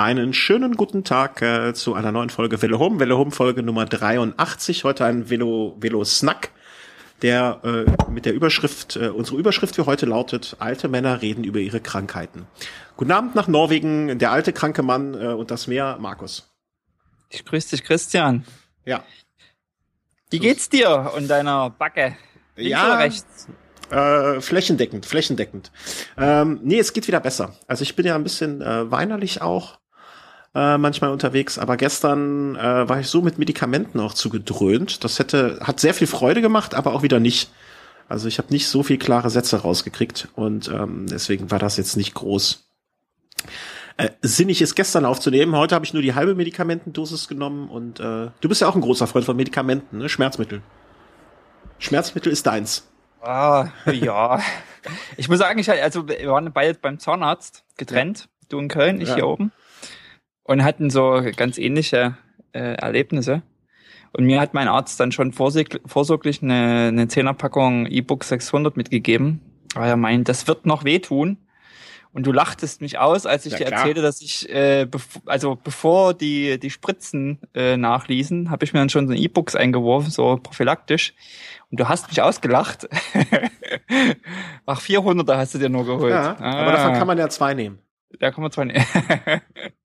Einen schönen guten Tag äh, zu einer neuen Folge Velo Home. Velo Home Folge Nummer 83. Heute ein Velo, Velo Snack, der äh, mit der Überschrift, äh, unsere Überschrift für heute lautet, alte Männer reden über ihre Krankheiten. Guten Abend nach Norwegen, der alte kranke Mann äh, und das Meer, Markus. Ich grüße dich, Christian. Ja. Wie geht's dir und deiner Backe? Links ja, oder rechts? Äh, flächendeckend, flächendeckend. Ähm, nee, es geht wieder besser. Also ich bin ja ein bisschen äh, weinerlich auch äh, manchmal unterwegs, aber gestern äh, war ich so mit Medikamenten auch zugedröhnt. Das hätte hat sehr viel Freude gemacht, aber auch wieder nicht. Also ich habe nicht so viel klare Sätze rausgekriegt und ähm, deswegen war das jetzt nicht groß äh, sinnig ist gestern aufzunehmen. Heute habe ich nur die halbe Medikamentendosis genommen und äh, du bist ja auch ein großer Freund von Medikamenten, ne? Schmerzmittel. Schmerzmittel ist deins. Ah, ja. ich muss sagen, ich, also wir waren beide beim Zahnarzt getrennt, du in Köln, ich ja. hier oben. Und hatten so ganz ähnliche äh, Erlebnisse. Und mir hat mein Arzt dann schon vorsorglich eine, eine Zehnerpackung E-Book 600 mitgegeben. Weil er meint, das wird noch wehtun. Und du lachtest mich aus, als ich ja, dir klar. erzählte, dass ich, äh, bev also bevor die die Spritzen äh, nachließen, habe ich mir dann schon so E-Books eingeworfen, so prophylaktisch. Und du hast mich ausgelacht. Ach, 400er hast du dir nur geholt. Ja, ah. aber davon kann man ja zwei nehmen. Da kann man zwei nehmen.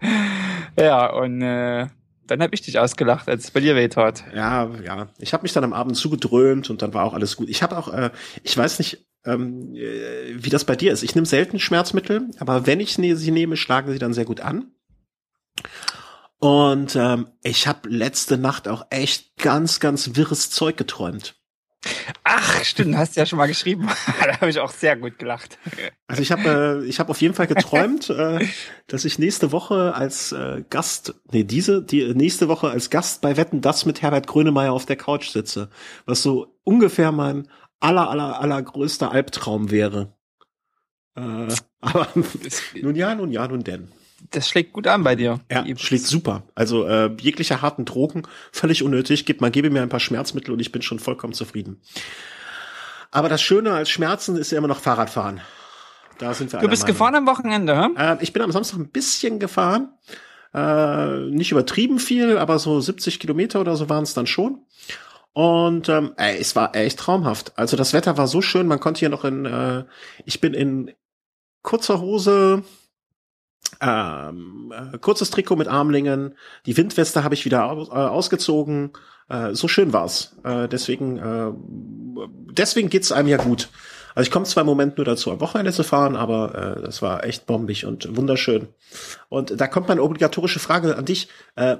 ja, und äh, dann habe ich dich ausgelacht, als es bei dir weh tat. Ja, ja. Ich habe mich dann am Abend zugedröhnt und dann war auch alles gut. Ich habe auch, äh, ich weiß nicht, ähm, äh, wie das bei dir ist. Ich nehme selten Schmerzmittel, aber wenn ich ne, sie nehme, schlagen sie dann sehr gut an. Und ähm, ich habe letzte Nacht auch echt ganz, ganz wirres Zeug geträumt. Ach, stimmt, hast du ja schon mal geschrieben. da habe ich auch sehr gut gelacht. Also ich habe äh, ich habe auf jeden Fall geträumt, äh, dass ich nächste Woche als äh, Gast, nee, diese die nächste Woche als Gast bei Wetten das mit Herbert Grönemeyer auf der Couch sitze, was so ungefähr mein aller, aller, allergrößter Albtraum wäre. Äh, aber nun ja, nun ja, nun denn. Das schlägt gut an bei dir. Ja, schlägt super. Also äh, jegliche harten Drogen, völlig unnötig. Gib mal, gebe mir ein paar Schmerzmittel und ich bin schon vollkommen zufrieden. Aber das Schöne als Schmerzen ist ja immer noch Fahrradfahren. Da sind wir Du bist Meinung. gefahren am Wochenende, hä? Äh, ich bin am Samstag ein bisschen gefahren. Äh, nicht übertrieben viel, aber so 70 Kilometer oder so waren es dann schon. Und ähm, ey, es war echt traumhaft. Also das Wetter war so schön, man konnte hier noch in, äh, ich bin in kurzer Hose, ähm, äh, kurzes Trikot mit Armlingen, die Windweste habe ich wieder äh, ausgezogen. Äh, so schön war's. Äh, deswegen, äh, deswegen geht's einem ja gut. Also ich komme zwar im Moment nur dazu, am Wochenende zu fahren, aber äh, das war echt bombig und wunderschön. Und da kommt meine obligatorische Frage an dich. Äh,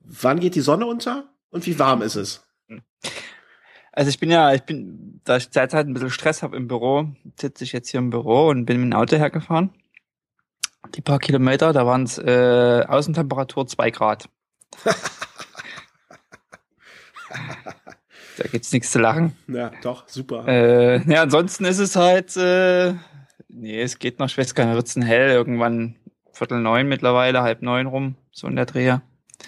wann geht die Sonne unter und wie warm ist es? Also ich bin ja, ich bin, da ich derzeit ein bisschen Stress habe im Büro, sitze ich jetzt hier im Büro und bin mit dem Auto hergefahren. Die paar Kilometer, da waren es äh, Außentemperatur zwei Grad. da gibt's nichts zu lachen. Ja, doch, super. Äh, ja, ansonsten ist es halt, äh, nee, es geht noch, ich weiß gar nicht, wird's hell, irgendwann Viertel neun mittlerweile, halb neun rum, so in der Dreher.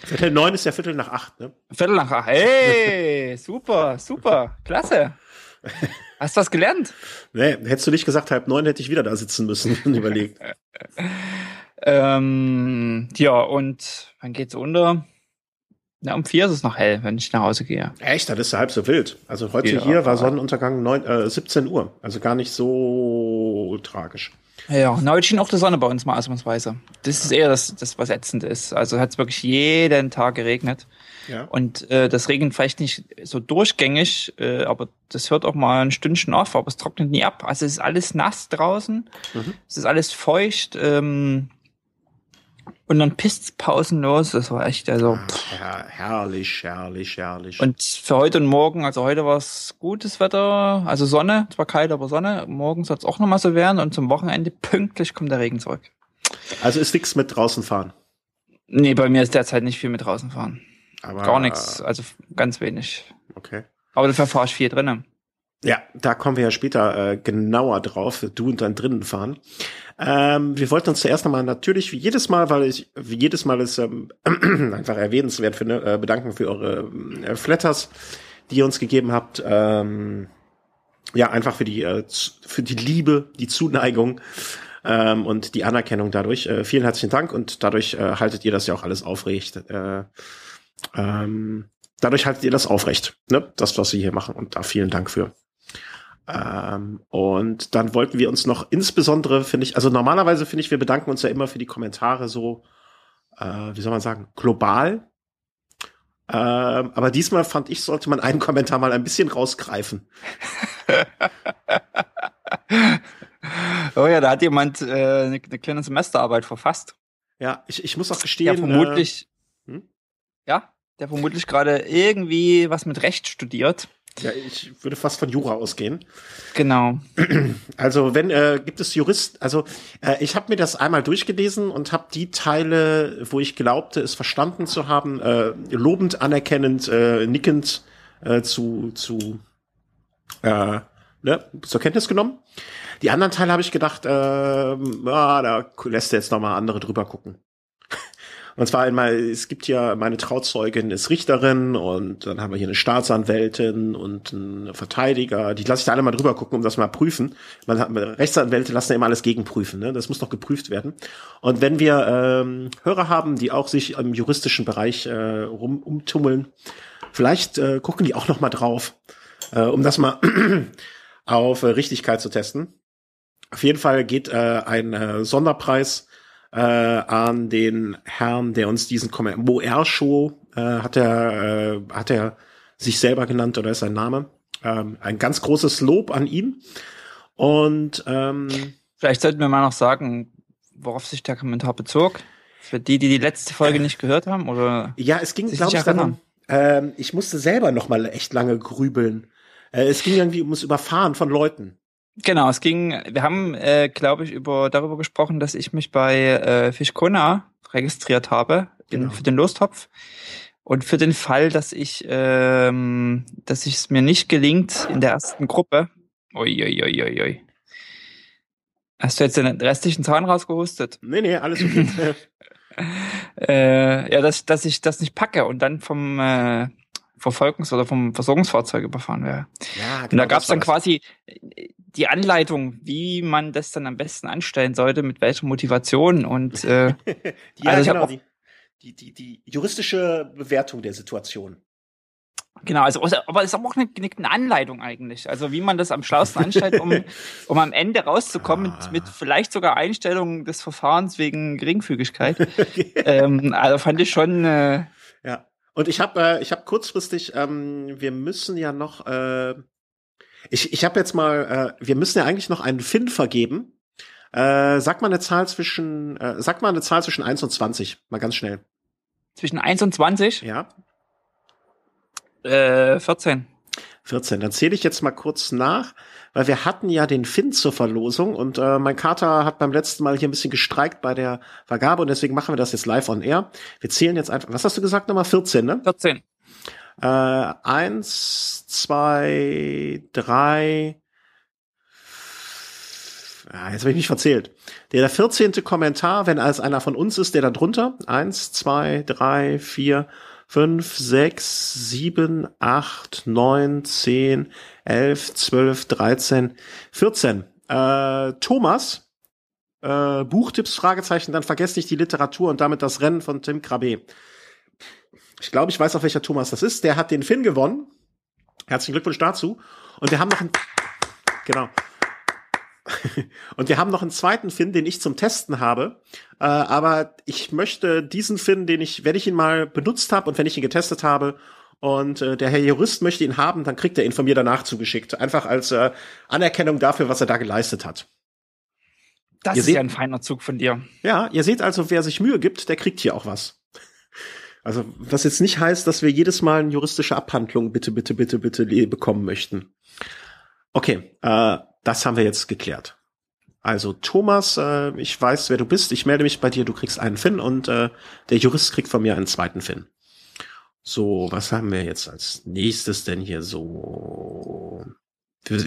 Viertel neun ist ja Viertel nach acht, ne? Viertel nach acht. Hey, super, super, klasse. Hast du was gelernt? Nee, hättest du nicht gesagt, halb neun hätte ich wieder da sitzen müssen und überlegt. ähm, ja, und wann geht's unter? Na, um vier ist es noch hell, wenn ich nach Hause gehe. Echt? Das ist ja halb so wild. Also heute ja, hier war Sonnenuntergang neun, äh, 17 Uhr. Also gar nicht so tragisch. Ja, na, heute schien auch die Sonne bei uns mal ausnahmsweise. Das ist eher das, das was ätzend ist. Also hat es wirklich jeden Tag geregnet. Ja. Und äh, das regnet vielleicht nicht so durchgängig, äh, aber das hört auch mal ein Stündchen auf, aber es trocknet nie ab. Also es ist alles nass draußen, mhm. es ist alles feucht. Ähm, und dann pisst's pausenlos. Das war echt, also. Ja, herrlich, herrlich, herrlich. Und für heute und morgen, also heute war es gutes Wetter, also Sonne, zwar kalt, aber Sonne. Morgen soll es auch nochmal so werden und zum Wochenende pünktlich kommt der Regen zurück. Also ist nichts mit draußen fahren? Nee, bei mir ist derzeit nicht viel mit draußen fahren. Aber Gar nichts, also ganz wenig. Okay. Aber dafür fahre ich viel drinnen. Ja, da kommen wir ja später äh, genauer drauf, du und dein drinnen fahren. Ähm, wir wollten uns zuerst nochmal natürlich wie jedes Mal, weil ich wie jedes Mal es ähm, einfach erwähnenswert finde, äh, bedanken für eure äh, Flatters, die ihr uns gegeben habt. Ähm, ja, einfach für die äh, für die Liebe, die Zuneigung ähm, und die Anerkennung dadurch. Äh, vielen herzlichen Dank und dadurch äh, haltet ihr das ja auch alles aufrecht. Äh, ähm, dadurch haltet ihr das aufrecht, ne? das, was wir hier machen. Und da vielen Dank für. Ähm, und dann wollten wir uns noch insbesondere, finde ich, also normalerweise finde ich, wir bedanken uns ja immer für die Kommentare so, äh, wie soll man sagen, global. Ähm, aber diesmal fand ich, sollte man einen Kommentar mal ein bisschen rausgreifen. oh ja, da hat jemand äh, eine, eine kleine Semesterarbeit verfasst. Ja, ich, ich muss auch gestehen. Ja, vermutlich. Äh, hm? Ja, der vermutlich gerade irgendwie was mit Recht studiert. Ja, ich würde fast von Jura ausgehen. Genau. Also wenn äh, gibt es Jurist, also äh, ich habe mir das einmal durchgelesen und habe die Teile, wo ich glaubte, es verstanden zu haben, äh, lobend, anerkennend, äh, nickend äh, zu zu äh, ne, zur Kenntnis genommen. Die anderen Teile habe ich gedacht, äh, ah, da lässt er jetzt noch mal andere drüber gucken. Und zwar einmal, es gibt ja, meine Trauzeugin ist Richterin und dann haben wir hier eine Staatsanwältin und einen Verteidiger. Die lasse ich da alle mal drüber gucken, um das mal prüfen. Man hat, Rechtsanwälte lassen ja immer alles gegenprüfen, ne? Das muss doch geprüft werden. Und wenn wir ähm, Hörer haben, die auch sich im juristischen Bereich äh, rum, umtummeln, vielleicht äh, gucken die auch noch mal drauf, äh, um das mal auf äh, Richtigkeit zu testen. Auf jeden Fall geht äh, ein äh, Sonderpreis äh, an den Herrn, der uns diesen Mo R-Show äh, hat er äh, hat er sich selber genannt oder ist sein Name. Ähm, ein ganz großes Lob an ihn. Und ähm, vielleicht sollten wir mal noch sagen, worauf sich der Kommentar bezog. Für die, die die letzte Folge nicht gehört haben, oder? Ja, es ging, glaube ich, darum. Ähm, ich musste selber noch mal echt lange grübeln. Äh, es ging irgendwie ums Überfahren von Leuten. Genau, es ging, wir haben, äh, glaube ich, über darüber gesprochen, dass ich mich bei äh, Fischkona registriert habe in, genau. für den Lostopf. Und für den Fall, dass ich, ähm, dass es mir nicht gelingt in der ersten Gruppe. Uiuiuiui. Ui, ui, ui. Hast du jetzt den restlichen Zahn rausgehustet? Nee, nee, alles okay. äh, ja, dass, dass ich das nicht packe und dann vom äh, Verfolgungs- oder vom Versorgungsfahrzeug überfahren wäre. Ja, genau, und da gab es dann quasi die Anleitung, wie man das dann am besten anstellen sollte, mit welcher Motivation und äh, ja, also genau, die, die, die, juristische Bewertung der Situation. Genau, also aber es ist auch eine, eine Anleitung eigentlich, also wie man das am schlausten anstellt, um, um am Ende rauszukommen ah. mit, mit vielleicht sogar Einstellung des Verfahrens wegen Geringfügigkeit. ähm, also fand ich schon. Äh, und ich habe äh, ich habe kurzfristig, ähm, wir müssen ja noch äh, ich, ich habe jetzt mal, äh, wir müssen ja eigentlich noch einen Fin vergeben. Äh, sag mal eine Zahl zwischen, äh, sag mal eine Zahl zwischen 1 und 20, mal ganz schnell. Zwischen 1 und 20? Ja. Äh, 14. 14. Dann zähle ich jetzt mal kurz nach, weil wir hatten ja den Fin zur Verlosung und äh, mein Kater hat beim letzten Mal hier ein bisschen gestreikt bei der Vergabe und deswegen machen wir das jetzt live on air. Wir zählen jetzt einfach, was hast du gesagt nochmal? 14, ne? 14. Äh, eins, zwei, drei. Ja, jetzt habe ich mich verzählt. Der, der 14. Kommentar, wenn als einer von uns ist, der da drunter. Eins, zwei, drei, vier, fünf, sechs, sieben, acht, neun, zehn, elf, zwölf, dreizehn, vierzehn. Äh, Thomas, äh, Buchtipps, Fragezeichen, dann vergesst nicht die Literatur und damit das Rennen von Tim Krabbe. Ich glaube, ich weiß auch, welcher Thomas das ist. Der hat den Finn gewonnen. Herzlichen Glückwunsch dazu. Und wir haben noch einen, genau. Und wir haben noch einen zweiten Finn, den ich zum Testen habe. Äh, aber ich möchte diesen Finn, den ich, wenn ich ihn mal benutzt habe und wenn ich ihn getestet habe und äh, der Herr Jurist möchte ihn haben, dann kriegt er ihn von mir danach zugeschickt. Einfach als äh, Anerkennung dafür, was er da geleistet hat. Das ihr ist seht, ja ein feiner Zug von dir. Ja, ihr seht also, wer sich Mühe gibt, der kriegt hier auch was. Also, was jetzt nicht heißt, dass wir jedes Mal eine juristische Abhandlung bitte, bitte, bitte, bitte bekommen möchten. Okay, äh, das haben wir jetzt geklärt. Also Thomas, äh, ich weiß, wer du bist. Ich melde mich bei dir. Du kriegst einen Fin und äh, der Jurist kriegt von mir einen zweiten Fin. So, was haben wir jetzt als nächstes denn hier so? Wir,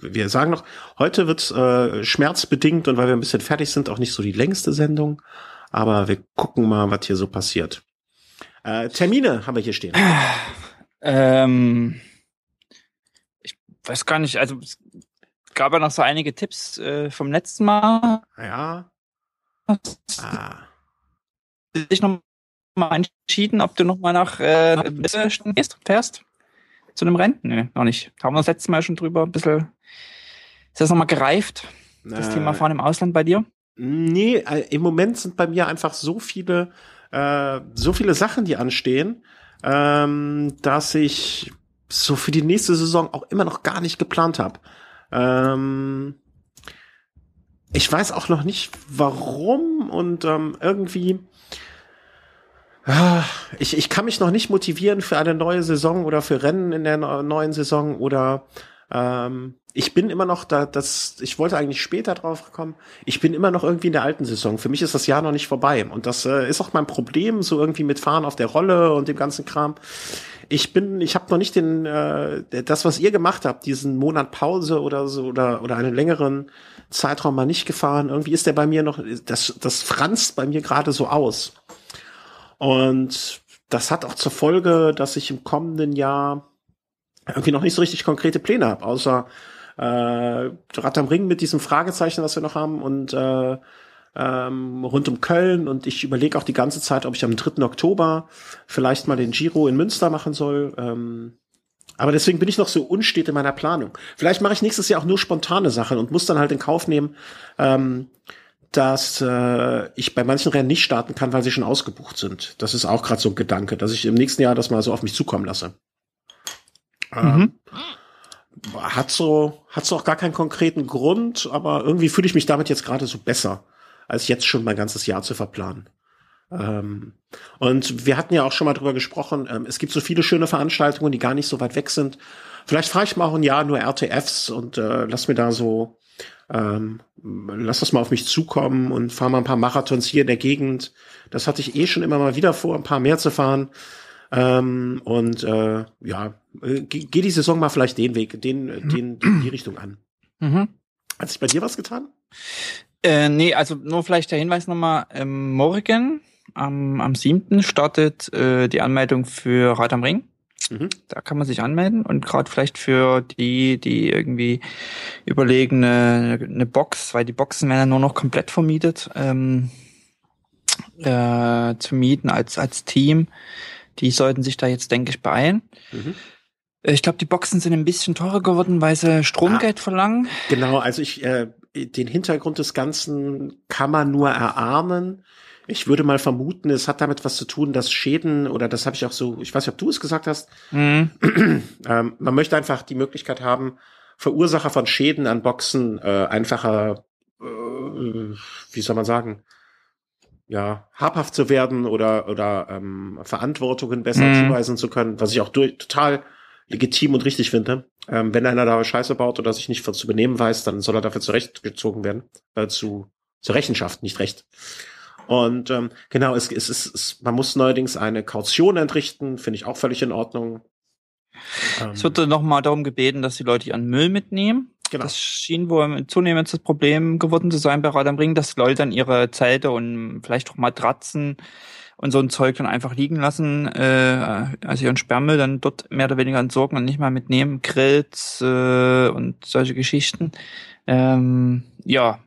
wir sagen noch, heute wird äh, schmerzbedingt und weil wir ein bisschen fertig sind, auch nicht so die längste Sendung. Aber wir gucken mal, was hier so passiert. Äh, Termine haben wir hier stehen. Ähm, ich weiß gar nicht, also gab ja noch so einige Tipps äh, vom letzten Mal. Ja. Ah. Dich noch mal entschieden, ob du noch mal nach äh, gehst, fährst? Zu einem Rennen? Nö, noch nicht. Haben wir das letzte Mal schon drüber ein bisschen. Ist das noch mal gereift? Das äh, Thema Fahren im Ausland bei dir? Nee, äh, im Moment sind bei mir einfach so viele, äh, so viele Sachen, die anstehen, ähm, dass ich so für die nächste Saison auch immer noch gar nicht geplant habe. Ähm, ich weiß auch noch nicht, warum und ähm, irgendwie. Ich, ich kann mich noch nicht motivieren für eine neue Saison oder für Rennen in der neuen Saison oder ähm, ich bin immer noch da, das, ich wollte eigentlich später drauf kommen. Ich bin immer noch irgendwie in der alten Saison. Für mich ist das Jahr noch nicht vorbei. Und das äh, ist auch mein Problem, so irgendwie mit Fahren auf der Rolle und dem ganzen Kram. Ich bin, ich habe noch nicht den, äh, das, was ihr gemacht habt, diesen Monat Pause oder so oder oder einen längeren Zeitraum mal nicht gefahren. Irgendwie ist der bei mir noch, das, das franzt bei mir gerade so aus. Und das hat auch zur Folge, dass ich im kommenden Jahr irgendwie noch nicht so richtig konkrete Pläne habe, außer äh, Rad am Ring mit diesem Fragezeichen, was wir noch haben und äh, ähm, rund um Köln und ich überlege auch die ganze Zeit, ob ich am 3. Oktober vielleicht mal den Giro in Münster machen soll. Ähm, aber deswegen bin ich noch so unstet in meiner Planung. Vielleicht mache ich nächstes Jahr auch nur spontane Sachen und muss dann halt in Kauf nehmen, ähm, dass äh, ich bei manchen Rennen nicht starten kann, weil sie schon ausgebucht sind. Das ist auch gerade so ein Gedanke, dass ich im nächsten Jahr das mal so auf mich zukommen lasse. Mhm. Ähm, hat so, hat so auch gar keinen konkreten Grund, aber irgendwie fühle ich mich damit jetzt gerade so besser, als jetzt schon mein ganzes Jahr zu verplanen. Ähm, und wir hatten ja auch schon mal drüber gesprochen, ähm, es gibt so viele schöne Veranstaltungen, die gar nicht so weit weg sind. Vielleicht fahre ich mal auch ein Jahr nur RTFs und äh, lass mir da so, ähm, lass das mal auf mich zukommen und fahre mal ein paar Marathons hier in der Gegend. Das hatte ich eh schon immer mal wieder vor, ein paar mehr zu fahren. Ähm, und äh, ja, äh, geh, die Saison mal vielleicht den Weg, den, den, den die Richtung an. Mhm. Hat sich bei dir was getan? Äh, nee, also nur vielleicht der Hinweis nochmal, ähm, morgen am, am 7. startet äh, die Anmeldung für Rad am Ring. Mhm. Da kann man sich anmelden und gerade vielleicht für die, die irgendwie überlegen, eine, eine Box, weil die Boxen werden ja nur noch komplett vermietet, ähm, äh, zu mieten als, als Team. Die sollten sich da jetzt, denke ich, beeilen. Mhm. Äh, ich glaube, die Boxen sind ein bisschen teurer geworden, weil sie Stromgeld ah, verlangen. Genau, also ich äh, den Hintergrund des Ganzen kann man nur erahnen. Ich würde mal vermuten, es hat damit was zu tun, dass Schäden, oder das habe ich auch so, ich weiß nicht, ob du es gesagt hast, mhm. ähm, man möchte einfach die Möglichkeit haben, Verursacher von Schäden an Boxen äh, einfacher, äh, wie soll man sagen, ja, habhaft zu werden oder, oder ähm, Verantwortungen besser mhm. zuweisen zu können, was ich auch durch, total legitim und richtig finde. Ähm, wenn einer da Scheiße baut oder sich nicht zu benehmen weiß, dann soll er dafür zurechtgezogen werden, äh, zu, zur Rechenschaft, nicht recht. Und ähm, genau, es, es, es, es, man muss neuerdings eine Kaution entrichten, finde ich auch völlig in Ordnung. Ähm, es wird nochmal darum gebeten, dass die Leute ihren Müll mitnehmen. Genau. Das schien wohl zunehmend das Problem geworden zu sein bei Rad am Ring, dass Leute dann ihre Zelte und vielleicht auch Matratzen und so ein Zeug dann einfach liegen lassen, äh, also ihren Sperrmüll dann dort mehr oder weniger entsorgen und nicht mal mitnehmen, Grills äh, und solche Geschichten. Ähm, ja,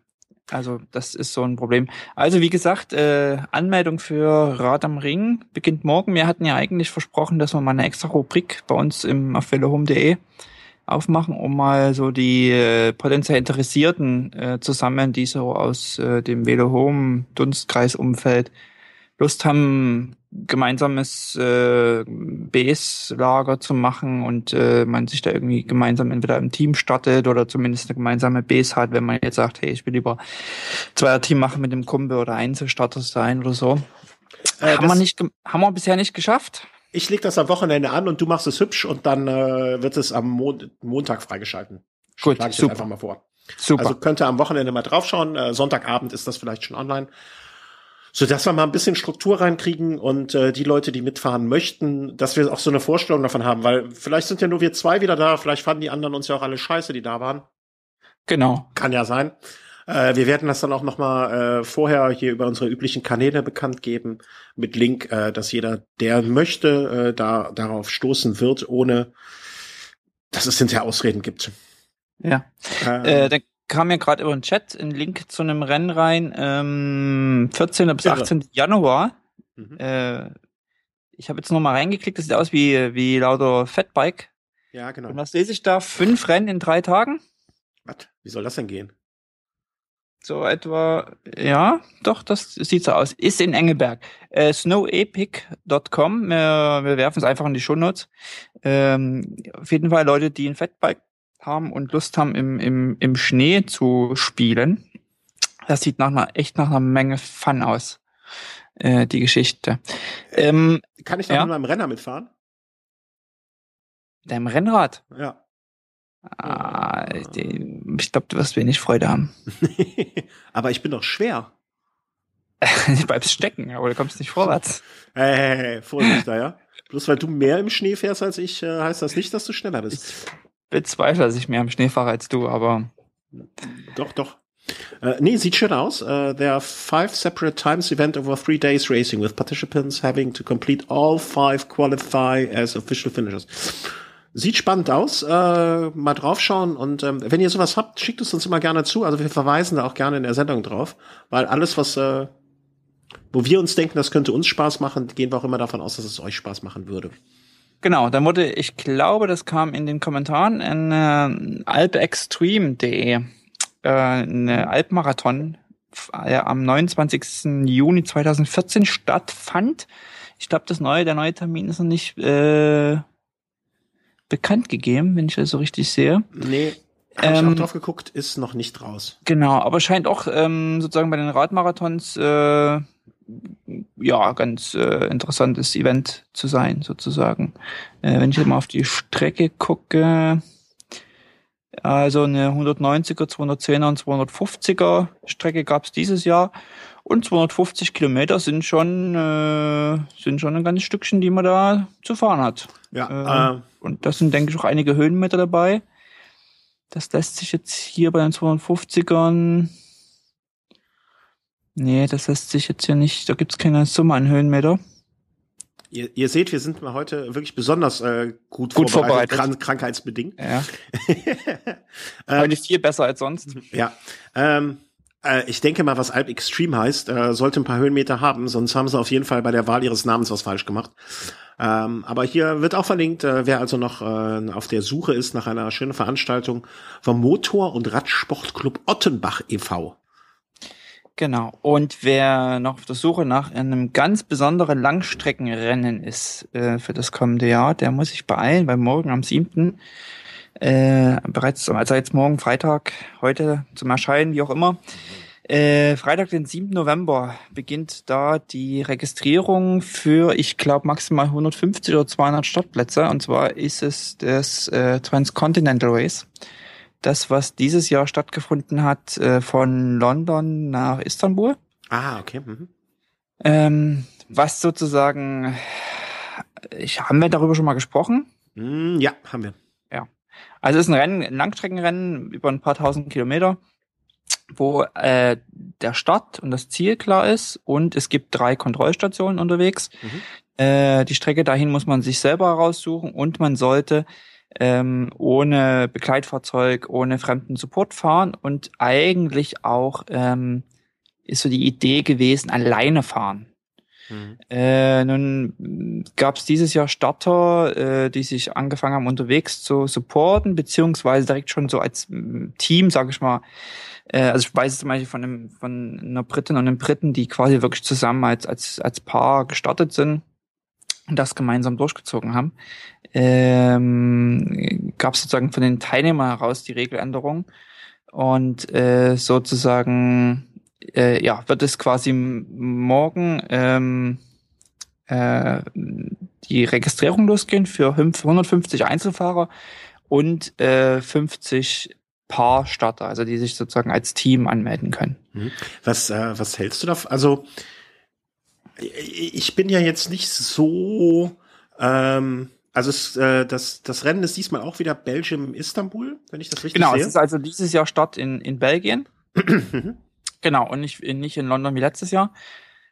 also das ist so ein Problem. Also wie gesagt, äh, Anmeldung für Rad am Ring beginnt morgen. Wir hatten ja eigentlich versprochen, dass wir mal eine extra Rubrik bei uns im auf aufmachen, um mal so die äh, potenziell Interessierten äh, zu sammeln, die so aus äh, dem Velo Home Dunstkreisumfeld Lust haben, gemeinsames äh, Base-Lager zu machen und äh, man sich da irgendwie gemeinsam entweder im Team startet oder zumindest eine gemeinsame Base hat, wenn man jetzt sagt, hey, ich will lieber Zweier-Team machen mit dem Kumpel oder Einzelstarter sein oder so. Äh, haben wir nicht, haben wir bisher nicht geschafft. Ich leg das am Wochenende an und du machst es hübsch und dann äh, wird es am Mo Montag freigeschalten. Gut, Schlag ich super. einfach mal vor. Super. Also könnt ihr am Wochenende mal draufschauen. Äh, Sonntagabend ist das vielleicht schon online so dass wir mal ein bisschen Struktur reinkriegen und äh, die Leute, die mitfahren möchten, dass wir auch so eine Vorstellung davon haben, weil vielleicht sind ja nur wir zwei wieder da, vielleicht fanden die anderen uns ja auch alle scheiße, die da waren. Genau. Kann ja sein. Äh, wir werden das dann auch noch mal äh, vorher hier über unsere üblichen Kanäle bekannt geben mit Link, äh, dass jeder, der möchte, äh, da darauf stoßen wird, ohne dass es hinterher Ausreden gibt. Ja. Ähm. Äh, dann kam mir gerade über den Chat ein Link zu einem Rennen rein, ähm, 14. bis 18. Januar. Mhm. Äh, ich habe jetzt noch mal reingeklickt, das sieht aus wie, wie lauter Fatbike. Ja, genau. Und was lese ich da? Fünf Rennen in drei Tagen? Was? Wie soll das denn gehen? So etwa, ja, doch, das sieht so aus. Ist in Engelberg. Äh, snowepic.com. Wir, wir werfen es einfach in die Shownotes. Ähm, auf jeden Fall Leute, die ein Fatbike haben und Lust haben, im, im, im Schnee zu spielen. Das sieht nach einer, echt nach einer Menge Fun aus, äh, die Geschichte. Ähm, Kann ich da ja? mit meinem Renner mitfahren? Deinem Rennrad? Ja. Ah, ich glaube, du wirst wenig Freude haben. aber ich bin doch schwer. du bleibst stecken, aber du kommst nicht vorwärts. Hey, hey, hey, Vorsicht da, ja. Bloß weil du mehr im Schnee fährst als ich, äh, heißt das nicht, dass du schneller bist. Bezweifle, dass ich mehr im Schnee fahre als du, aber. Doch, doch. Uh, nee, sieht schön aus. Uh, there are five separate times event over three days racing with participants having to complete all five qualify as official finishers. Sieht spannend aus. Äh, mal draufschauen und ähm, wenn ihr sowas habt, schickt es uns immer gerne zu. Also wir verweisen da auch gerne in der Sendung drauf, weil alles, was äh, wo wir uns denken, das könnte uns Spaß machen, gehen wir auch immer davon aus, dass es euch Spaß machen würde. Genau, dann wurde, ich glaube, das kam in den Kommentaren in äh, alpextreme.de, äh, eine Alpmarathon äh, am 29. Juni 2014 stattfand. Ich glaube, das neue, der neue Termin ist noch nicht äh, bekannt gegeben, wenn ich das so richtig sehe. Nee, ähm, ich auch drauf geguckt, ist noch nicht raus. Genau, aber scheint auch ähm, sozusagen bei den Radmarathons äh, ja ganz äh, interessantes Event zu sein, sozusagen. Äh, wenn ich jetzt mal auf die Strecke gucke, also eine 190er, 210er und 250er Strecke gab es dieses Jahr. Und 250 Kilometer sind schon, äh, sind schon ein ganzes Stückchen, die man da zu fahren hat. Ja. Äh, äh. Und das sind, denke ich, auch einige Höhenmeter dabei. Das lässt sich jetzt hier bei den 250ern. Nee, das lässt sich jetzt hier nicht. Da gibt's keine Summe an Höhenmeter. Ihr, ihr seht, wir sind mal heute wirklich besonders äh, gut, gut vorbereitet, vorbereitet. Krank krankheitsbedingt. Ja. heute viel besser als sonst. Ja. Ähm, äh, ich denke mal, was Alp Extreme heißt, äh, sollte ein paar Höhenmeter haben, sonst haben sie auf jeden Fall bei der Wahl ihres Namens was falsch gemacht. Ähm, aber hier wird auch verlinkt, äh, wer also noch äh, auf der Suche ist nach einer schönen Veranstaltung vom Motor- und Radsportclub Ottenbach e.V. Genau. Und wer noch auf der Suche nach einem ganz besonderen Langstreckenrennen ist äh, für das kommende Jahr, der muss sich beeilen, weil morgen am 7. Äh, bereits, also jetzt morgen Freitag, heute zum Erscheinen, wie auch immer. Äh, Freitag, den 7. November, beginnt da die Registrierung für, ich glaube, maximal 150 oder 200 Startplätze. Und zwar ist es das äh, Transcontinental Race. Das, was dieses Jahr stattgefunden hat, äh, von London nach Istanbul. Ah, okay. Mhm. Ähm, was sozusagen, ich, haben wir darüber schon mal gesprochen? Mm, ja, haben wir. Also es ist ein Rennen, ein Langstreckenrennen über ein paar tausend Kilometer, wo äh, der Start und das Ziel klar ist und es gibt drei Kontrollstationen unterwegs. Mhm. Äh, die Strecke dahin muss man sich selber raussuchen und man sollte ähm, ohne Begleitfahrzeug, ohne fremden Support fahren und eigentlich auch ähm, ist so die Idee gewesen, alleine fahren. Mhm. Äh, nun gab es dieses Jahr Starter, äh, die sich angefangen haben, unterwegs zu supporten, beziehungsweise direkt schon so als Team, sage ich mal. Äh, also ich weiß zum Beispiel von, einem, von einer Britin und einem Briten, die quasi wirklich zusammen als, als, als Paar gestartet sind und das gemeinsam durchgezogen haben. Ähm, gab es sozusagen von den Teilnehmern heraus die Regeländerung und äh, sozusagen äh, ja, wird es quasi morgen ähm, äh, die Registrierung losgehen für 150 Einzelfahrer und äh, 50 Paar Starter, also die sich sozusagen als Team anmelden können. Mhm. Was, äh, was hältst du davon? Also ich bin ja jetzt nicht so ähm, also es, äh, das, das Rennen ist diesmal auch wieder Belgium-Istanbul, wenn ich das richtig genau, sehe. Genau, es ist also dieses Jahr Start in, in Belgien. Mhm. Genau, und nicht, nicht in London wie letztes Jahr.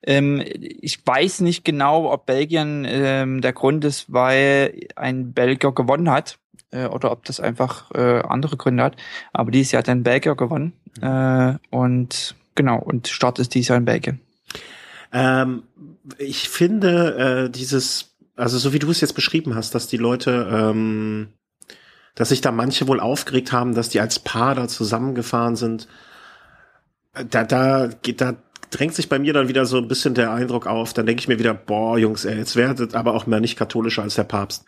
Ähm, ich weiß nicht genau, ob Belgien ähm, der Grund ist, weil ein Belgier gewonnen hat äh, oder ob das einfach äh, andere Gründe hat. Aber dieses Jahr hat ein Belgier gewonnen mhm. äh, und genau und Start ist dieses Jahr in Belgien. Ähm, ich finde äh, dieses, also so wie du es jetzt beschrieben hast, dass die Leute, ähm, dass sich da manche wohl aufgeregt haben, dass die als Paar da zusammengefahren sind. Da, da, geht da drängt sich bei mir dann wieder so ein bisschen der Eindruck auf. Dann denke ich mir wieder, boah, Jungs, ey, jetzt werdet aber auch mehr nicht katholischer als der Papst.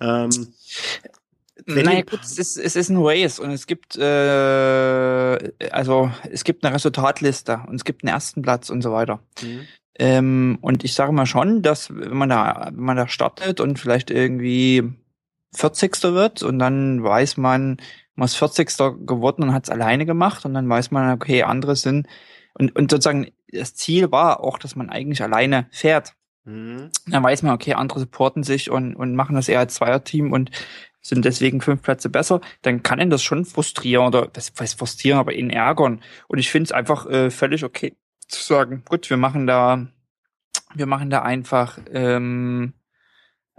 Ähm, naja gut, es ist, es ist ein Race und es gibt äh, also es gibt eine Resultatliste und es gibt einen ersten Platz und so weiter. Mhm. Ähm, und ich sage mal schon, dass wenn man da, wenn man da startet und vielleicht irgendwie 40. wird und dann weiß man, man ist 40. geworden und hat es alleine gemacht und dann weiß man, okay, andere sind und, und sozusagen das Ziel war auch, dass man eigentlich alleine fährt. Mhm. Dann weiß man, okay, andere supporten sich und, und machen das eher als Zweierteam und sind deswegen fünf Plätze besser, dann kann ihn das schon frustrieren oder was heißt frustrieren, aber ihn ärgern. Und ich finde es einfach äh, völlig okay zu sagen, gut, wir machen da, wir machen da einfach ähm,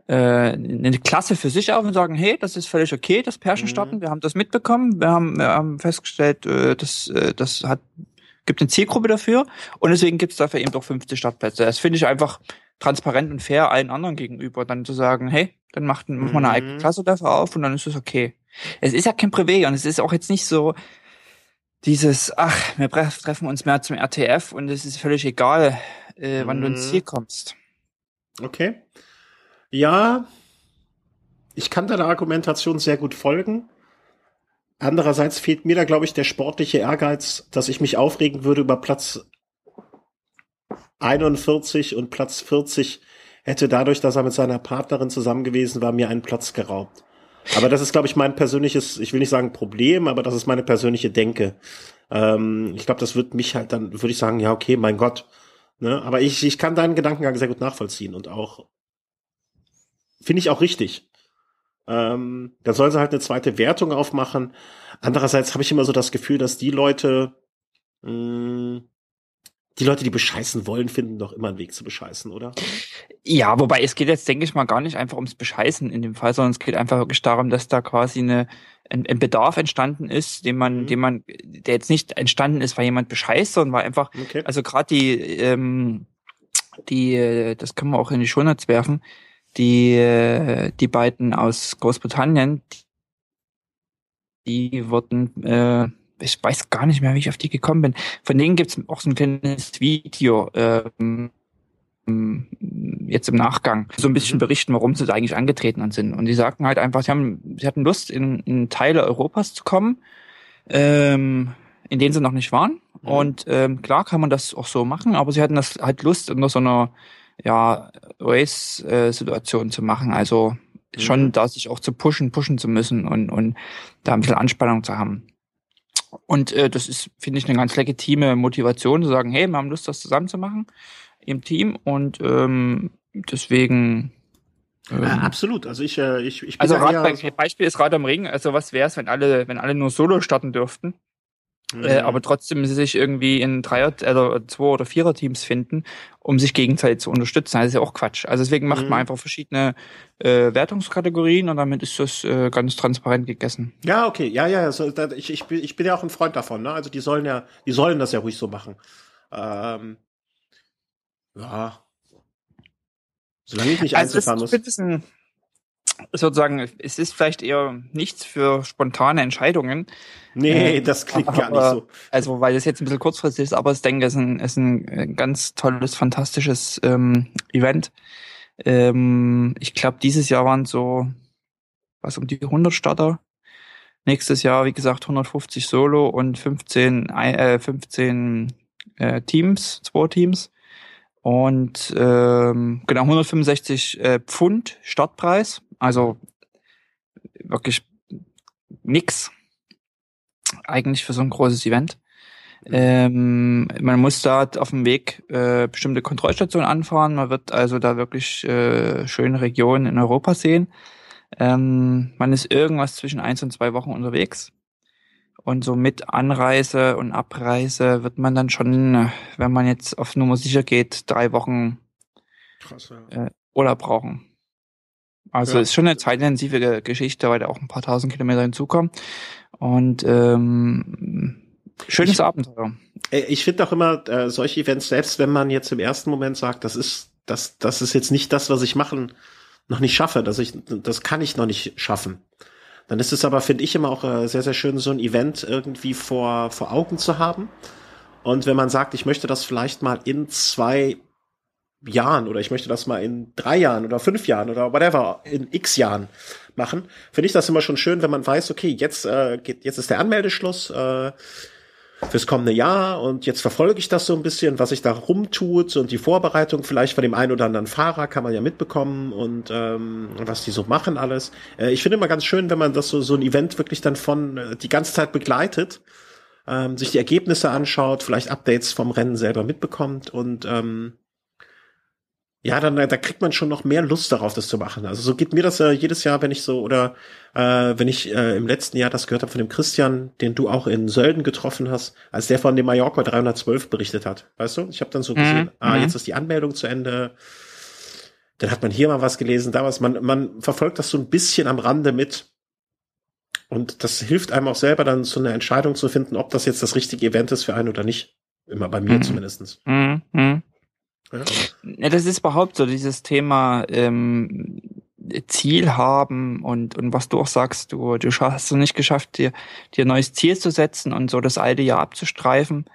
äh, eine Klasse für sich auf und sagen, hey, das ist völlig okay, das Pärchen mhm. starten, wir haben das mitbekommen, wir haben, wir haben festgestellt, äh, das, äh, das hat gibt eine Zielgruppe dafür und deswegen gibt es dafür eben doch 50 Startplätze. Das finde ich einfach transparent und fair allen anderen gegenüber, dann zu sagen, hey, dann macht, macht man eine eigene mhm. Klasse dafür auf und dann ist es okay. Es ist ja kein Privé und es ist auch jetzt nicht so dieses, ach, wir treffen uns mehr zum RTF und es ist völlig egal, äh, wann mhm. du ins Ziel mhm. kommst. Okay. Ja, ich kann deiner Argumentation sehr gut folgen. Andererseits fehlt mir da, glaube ich, der sportliche Ehrgeiz, dass ich mich aufregen würde über Platz 41 und Platz 40 hätte dadurch, dass er mit seiner Partnerin zusammen gewesen war, mir einen Platz geraubt. Aber das ist, glaube ich, mein persönliches, ich will nicht sagen Problem, aber das ist meine persönliche Denke. Ähm, ich glaube, das wird mich halt dann, würde ich sagen, ja, okay, mein Gott. Ne? Aber ich, ich kann deinen Gedankengang sehr gut nachvollziehen und auch, finde ich auch richtig. Ähm, da sollen sie halt eine zweite Wertung aufmachen. Andererseits habe ich immer so das Gefühl, dass die Leute, mh, mm, die Leute, die bescheißen wollen, finden doch immer einen Weg zu bescheißen, oder? Ja, wobei es geht jetzt, denke ich mal, gar nicht einfach ums Bescheißen in dem Fall, sondern es geht einfach wirklich darum, dass da quasi eine, ein, ein Bedarf entstanden ist, den man, mhm. den man, der jetzt nicht entstanden ist, weil jemand bescheißt, sondern weil einfach, okay. also gerade die, ähm, die, das können wir auch in die Shownotes werfen, die, die beiden aus Großbritannien, die wurden, äh, ich weiß gar nicht mehr, wie ich auf die gekommen bin. Von denen gibt's auch so ein kleines Video, ähm, jetzt im Nachgang, so ein bisschen mhm. berichten, warum sie da eigentlich angetreten sind. Und die sagten halt einfach, sie haben, sie hatten Lust, in, in Teile Europas zu kommen, ähm, in denen sie noch nicht waren. Mhm. Und ähm, klar kann man das auch so machen, aber sie hatten das halt Lust, unter so einer ja, Race-Situation zu machen. Also schon mhm. da sich auch zu pushen, pushen zu müssen und, und da ein bisschen Anspannung zu haben. Und äh, das ist, finde ich, eine ganz legitime Motivation zu sagen, hey, wir haben Lust, das zusammen zu machen im Team und ähm, deswegen ähm, ja, absolut. Also ich, äh, ich, ich bin also Rad, bei, Beispiel ist Rad am Ring. Also was wäre es, wenn alle, wenn alle nur Solo starten dürften? Äh, mhm. Äh, aber trotzdem sie sich irgendwie in Dreier- also Zwei- oder Vierer-Teams finden, um sich gegenseitig zu unterstützen. Das ist ja auch Quatsch. Also deswegen macht mhm. man einfach verschiedene äh, Wertungskategorien und damit ist das äh, ganz transparent gegessen. Ja, okay. Ja, ja. Also, da, ich, ich, bin, ich bin ja auch ein Freund davon. Ne? Also die sollen ja, die sollen das ja ruhig so machen. Ähm, ja. Solange ich nicht also einzelfahren muss sozusagen, es ist vielleicht eher nichts für spontane Entscheidungen. Nee, äh, das klingt aber, gar nicht so. Also, weil das jetzt ein bisschen kurzfristig ist, aber ich denke, es ist ein, ist ein ganz tolles, fantastisches ähm, Event. Ähm, ich glaube, dieses Jahr waren so was um die 100 Starter. Nächstes Jahr, wie gesagt, 150 Solo und 15, äh, 15 äh, Teams, zwei Teams. Und ähm, genau 165 äh, Pfund Startpreis also wirklich nix eigentlich für so ein großes Event. Ähm, man muss da auf dem Weg äh, bestimmte Kontrollstationen anfahren. Man wird also da wirklich äh, schöne Regionen in Europa sehen. Ähm, man ist irgendwas zwischen eins und zwei Wochen unterwegs. Und so mit Anreise und Abreise wird man dann schon, wenn man jetzt auf Nummer sicher geht, drei Wochen Krass, ja. äh, Urlaub brauchen. Also ja. ist schon eine zeitintensive Geschichte, weil da auch ein paar tausend Kilometer hinzukommen. Und ähm, schönes ich, Abenteuer. Ich finde auch immer äh, solche Events, selbst wenn man jetzt im ersten Moment sagt, das ist das, das ist jetzt nicht das, was ich machen noch nicht schaffe, dass ich das kann ich noch nicht schaffen. Dann ist es aber, finde ich, immer auch äh, sehr, sehr schön, so ein Event irgendwie vor, vor Augen zu haben. Und wenn man sagt, ich möchte das vielleicht mal in zwei Jahren oder ich möchte das mal in drei Jahren oder fünf Jahren oder whatever, in x Jahren machen, finde ich das immer schon schön, wenn man weiß, okay, jetzt, äh, geht, jetzt ist der Anmeldeschluss äh, fürs kommende Jahr und jetzt verfolge ich das so ein bisschen, was sich da rumtut und die Vorbereitung vielleicht von dem einen oder anderen Fahrer kann man ja mitbekommen und ähm, was die so machen alles. Äh, ich finde immer ganz schön, wenn man das so, so ein Event wirklich dann von äh, die ganze Zeit begleitet, ähm, sich die Ergebnisse anschaut, vielleicht Updates vom Rennen selber mitbekommt und ähm, ja, dann da kriegt man schon noch mehr Lust darauf, das zu machen. Also so geht mir das äh, jedes Jahr, wenn ich so oder äh, wenn ich äh, im letzten Jahr das gehört habe von dem Christian, den du auch in Sölden getroffen hast, als der von dem Mallorca 312 berichtet hat. Weißt du? Ich habe dann so gesehen, mhm. ah, mhm. jetzt ist die Anmeldung zu Ende. Dann hat man hier mal was gelesen, da was. Man, man verfolgt das so ein bisschen am Rande mit. Und das hilft einem auch selber dann so eine Entscheidung zu finden, ob das jetzt das richtige Event ist für einen oder nicht. Immer bei mir mhm. zumindestens. Mhm. Ja. das ist überhaupt so dieses Thema ähm, Ziel haben und und was du auch sagst, du du hast es nicht geschafft, dir dir ein neues Ziel zu setzen und so das alte Jahr abzustreifen.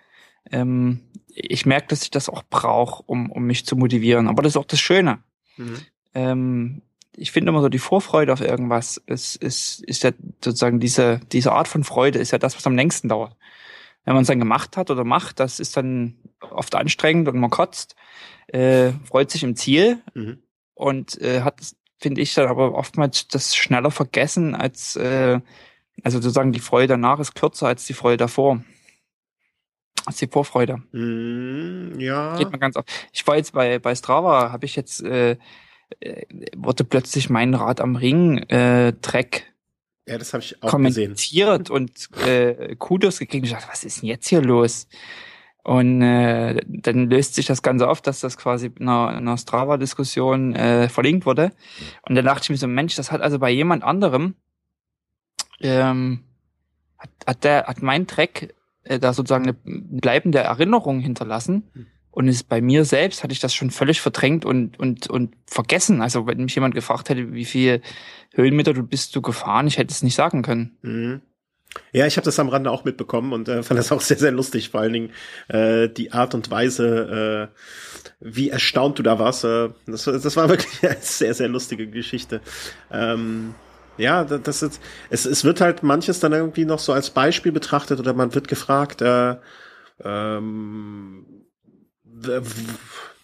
Ähm, ich merke, dass ich das auch brauche, um um mich zu motivieren. Aber das ist auch das Schöne. Mhm. Ähm, ich finde immer so die Vorfreude auf irgendwas ist ist ist ja sozusagen diese diese Art von Freude ist ja das, was am längsten dauert. Wenn man es dann gemacht hat oder macht, das ist dann oft anstrengend und man kotzt, äh, freut sich im Ziel mhm. und äh, hat, finde ich, dann aber oftmals das schneller vergessen als, äh, also sozusagen die Freude danach ist kürzer als die Freude davor. Als die Vorfreude. Mm, ja. Geht man ganz oft. Ich war jetzt bei, bei Strava, habe ich jetzt, äh, äh, wurde plötzlich mein Rad am Ring äh, Track ja, das habe ich auch kommentiert gesehen. und äh, Kudos gekriegt. Ich dachte, was ist denn jetzt hier los? Und äh, dann löst sich das Ganze auf, dass das quasi in einer, einer Strava-Diskussion äh, verlinkt wurde. Und dann dachte ich mir so, Mensch, das hat also bei jemand anderem, ähm, hat, hat der, hat mein Track äh, da sozusagen eine bleibende Erinnerung hinterlassen. Und ist bei mir selbst hatte ich das schon völlig verdrängt und, und, und vergessen. Also wenn mich jemand gefragt hätte, wie viel Höhenmeter du bist du gefahren, ich hätte es nicht sagen können. Mhm. Ja, ich habe das am Rande auch mitbekommen und äh, fand das auch sehr, sehr lustig, vor allen Dingen äh, die Art und Weise, äh, wie erstaunt du da warst. Äh, das, das war wirklich eine sehr, sehr lustige Geschichte. Ähm, ja, das ist, es, es wird halt manches dann irgendwie noch so als Beispiel betrachtet oder man wird gefragt, äh, ähm,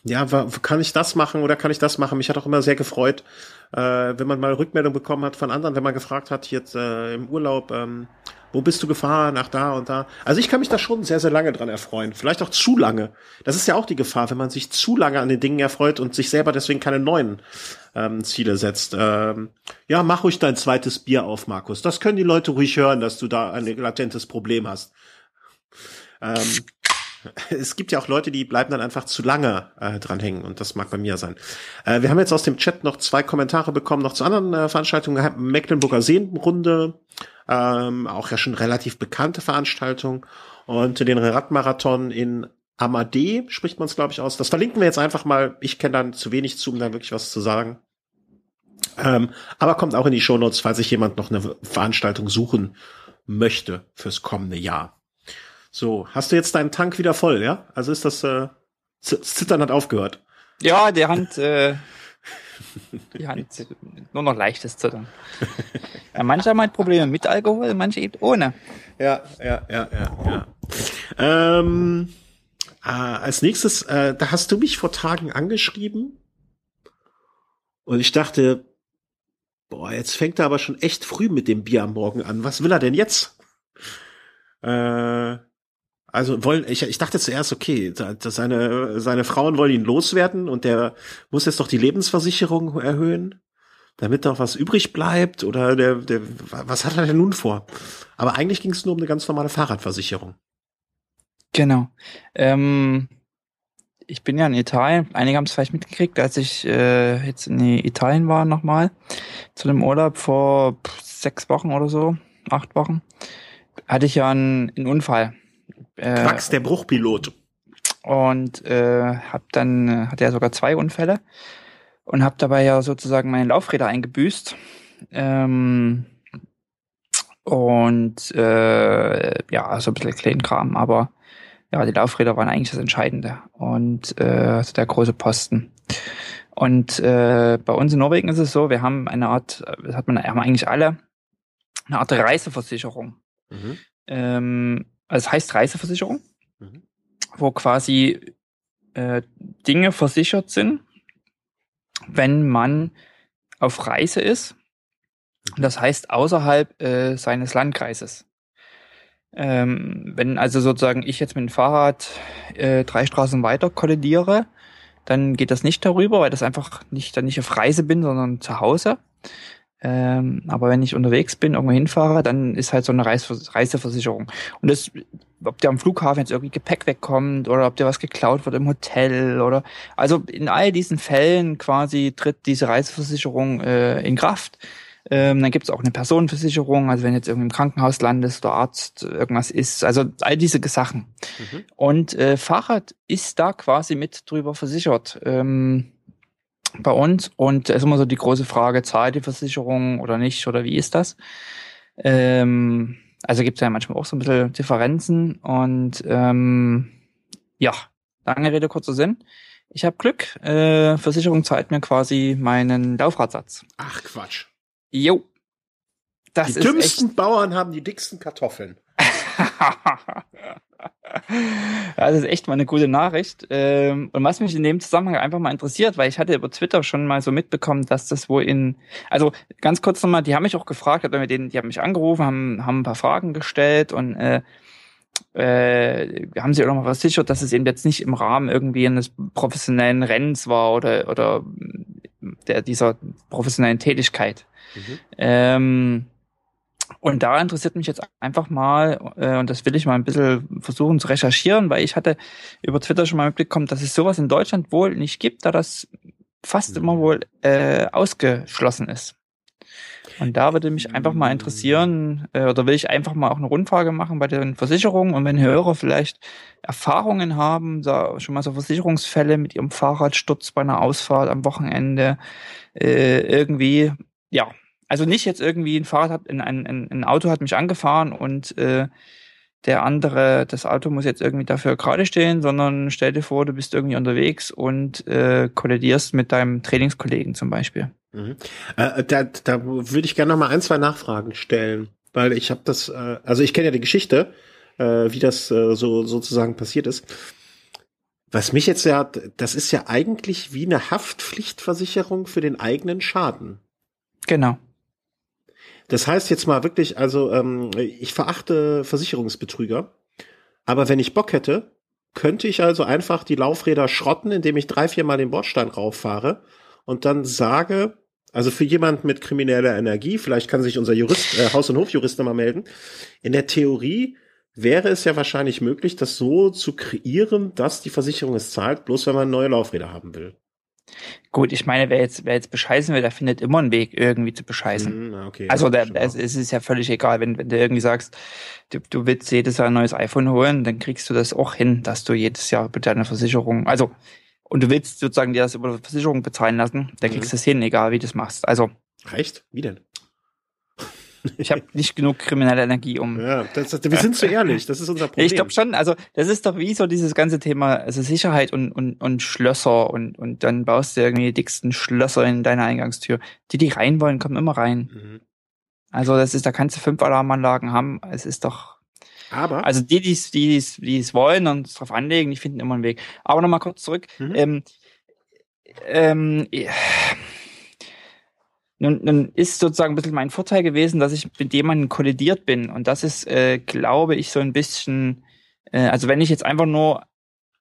ja, kann ich das machen oder kann ich das machen? Mich hat auch immer sehr gefreut, äh, wenn man mal Rückmeldung bekommen hat von anderen, wenn man gefragt hat, jetzt äh, im Urlaub, ähm, wo bist du gefahren, nach da und da. Also ich kann mich da schon sehr, sehr lange dran erfreuen. Vielleicht auch zu lange. Das ist ja auch die Gefahr, wenn man sich zu lange an den Dingen erfreut und sich selber deswegen keine neuen ähm, Ziele setzt. Ähm, ja, mach ruhig dein zweites Bier auf, Markus. Das können die Leute ruhig hören, dass du da ein latentes Problem hast. Ähm, es gibt ja auch Leute, die bleiben dann einfach zu lange äh, dranhängen und das mag bei mir sein. Äh, wir haben jetzt aus dem Chat noch zwei Kommentare bekommen, noch zu anderen äh, Veranstaltungen. Mecklenburger Seenrunde, ähm, auch ja schon relativ bekannte Veranstaltung und den Radmarathon in Amadee spricht man es, glaube ich, aus. Das verlinken wir jetzt einfach mal. Ich kenne dann zu wenig zu, um da wirklich was zu sagen. Ähm, aber kommt auch in die Shownotes, falls sich jemand noch eine Veranstaltung suchen möchte fürs kommende Jahr. So, hast du jetzt deinen Tank wieder voll, ja? Also ist das, äh, Zittern hat aufgehört. Ja, die Hand, äh, die Hand, nur noch leichtes Zittern. Ja, manche haben halt Probleme mit Alkohol, manche eben ohne. Ja, ja, ja, ja, ja. Ähm, äh, als nächstes, äh, da hast du mich vor Tagen angeschrieben und ich dachte, boah, jetzt fängt er aber schon echt früh mit dem Bier am Morgen an. Was will er denn jetzt? Äh, also wollen, ich, ich dachte zuerst, okay, seine, seine Frauen wollen ihn loswerden und der muss jetzt doch die Lebensversicherung erhöhen. damit noch was übrig bleibt oder der, der was hat er denn nun vor? Aber eigentlich ging es nur um eine ganz normale Fahrradversicherung. Genau. Ähm, ich bin ja in Italien. Einige haben es vielleicht mitgekriegt, als ich äh, jetzt in Italien war nochmal zu dem Urlaub vor sechs Wochen oder so, acht Wochen, hatte ich ja einen, einen Unfall. Äh, Quacks, der Bruchpilot. Und äh, hab dann, hatte ja sogar zwei Unfälle und habe dabei ja sozusagen meine Laufräder eingebüßt. Ähm, und äh, ja, also ein bisschen kleinen Kram, aber ja, die Laufräder waren eigentlich das Entscheidende und äh, also der große Posten. Und äh, bei uns in Norwegen ist es so, wir haben eine Art, das hat man haben eigentlich alle, eine Art Reiseversicherung. Mhm. Ähm, also es heißt Reiseversicherung, mhm. wo quasi äh, Dinge versichert sind, wenn man auf Reise ist. Mhm. Das heißt außerhalb äh, seines Landkreises. Ähm, wenn also sozusagen ich jetzt mit dem Fahrrad äh, drei Straßen weiter kollidiere, dann geht das nicht darüber, weil das einfach nicht dann nicht auf Reise bin, sondern zu Hause. Ähm, aber wenn ich unterwegs bin, irgendwo hinfahre, dann ist halt so eine Reis Reiseversicherung. Und das, ob der am Flughafen jetzt irgendwie Gepäck wegkommt oder ob der was geklaut wird im Hotel oder also in all diesen Fällen quasi tritt diese Reiseversicherung äh, in Kraft. Ähm, dann gibt es auch eine Personenversicherung, also wenn jetzt irgendwie im Krankenhaus landest oder Arzt irgendwas ist, also all diese Sachen. Mhm. Und äh, Fahrrad ist da quasi mit drüber versichert ähm, bei uns. Und es ist immer so die große Frage, zahlt die Versicherung oder nicht oder wie ist das? Ähm, also gibt es ja manchmal auch so ein bisschen Differenzen und ähm, ja, lange Rede, kurzer Sinn. Ich habe Glück, äh, Versicherung zahlt mir quasi meinen Laufradsatz. Ach Quatsch. Jo. Das die dümmsten. Bauern haben die dicksten Kartoffeln. das ist echt mal eine gute Nachricht. Ähm, und was mich in dem Zusammenhang einfach mal interessiert, weil ich hatte über Twitter schon mal so mitbekommen, dass das wohl in, also ganz kurz nochmal, die haben mich auch gefragt, mit denen, die haben mich angerufen, haben, haben ein paar Fragen gestellt und äh, äh, haben sie auch nochmal versichert, dass es eben jetzt nicht im Rahmen irgendwie eines professionellen Rennens war oder, oder der, dieser professionellen Tätigkeit. Mhm. Ähm, und da interessiert mich jetzt einfach mal, äh, und das will ich mal ein bisschen versuchen zu recherchieren, weil ich hatte über Twitter schon mal mitbekommen, dass es sowas in Deutschland wohl nicht gibt, da das fast mhm. immer wohl äh, ausgeschlossen ist. Und da würde mich einfach mal interessieren, äh, oder will ich einfach mal auch eine Rundfrage machen bei den Versicherungen und wenn Hörer vielleicht Erfahrungen haben, da schon mal so Versicherungsfälle mit ihrem Fahrradsturz bei einer Ausfahrt am Wochenende, äh, irgendwie, ja, also nicht jetzt irgendwie ein Fahrrad hat, ein, ein, ein Auto hat mich angefahren und äh, der andere, das Auto muss jetzt irgendwie dafür gerade stehen, sondern stell dir vor, du bist irgendwie unterwegs und äh, kollidierst mit deinem Trainingskollegen zum Beispiel. Mhm. Äh, da, da würde ich gerne noch mal ein, zwei Nachfragen stellen, weil ich habe das, äh, also ich kenne ja die Geschichte, äh, wie das äh, so sozusagen passiert ist. Was mich jetzt ja, das ist ja eigentlich wie eine Haftpflichtversicherung für den eigenen Schaden. Genau. Das heißt jetzt mal wirklich, also ähm, ich verachte Versicherungsbetrüger, aber wenn ich Bock hätte, könnte ich also einfach die Laufräder schrotten, indem ich drei, vier Mal den Bordstein rauffahre und dann sage, also für jemand mit krimineller Energie, vielleicht kann sich unser Jurist, äh, Haus- und Hofjurist nochmal melden, in der Theorie wäre es ja wahrscheinlich möglich, das so zu kreieren, dass die Versicherung es zahlt, bloß wenn man neue Laufräder haben will. Gut, ich meine, wer jetzt, wer jetzt bescheißen will, der findet immer einen Weg, irgendwie zu bescheißen. Mm, okay, also der, es, es ist ja völlig egal, wenn, wenn du irgendwie sagst, du, du willst jedes Jahr ein neues iPhone holen, dann kriegst du das auch hin, dass du jedes Jahr mit deiner Versicherung, also und du willst sozusagen dir das über die Versicherung bezahlen lassen, dann kriegst du mhm. das hin, egal wie du das machst. Also. Reicht? Wie denn? Ich habe nicht genug kriminelle Energie, um. Ja, das, das, wir sind zu ehrlich, das ist unser Problem. Ich glaube schon, also das ist doch wie so dieses ganze Thema, also Sicherheit und, und, und Schlösser und, und dann baust du irgendwie die dicksten Schlösser in deine Eingangstür. Die, die rein wollen, kommen immer rein. Mhm. Also das ist, da kannst du fünf Alarmanlagen haben, es ist doch. Aber. Also die, die es die, die es wollen und es drauf anlegen, die finden immer einen Weg. Aber nochmal kurz zurück. Mhm. Ähm, ähm, nun, nun ist sozusagen ein bisschen mein Vorteil gewesen, dass ich mit jemandem kollidiert bin. Und das ist, äh, glaube ich, so ein bisschen, äh, also wenn ich jetzt einfach nur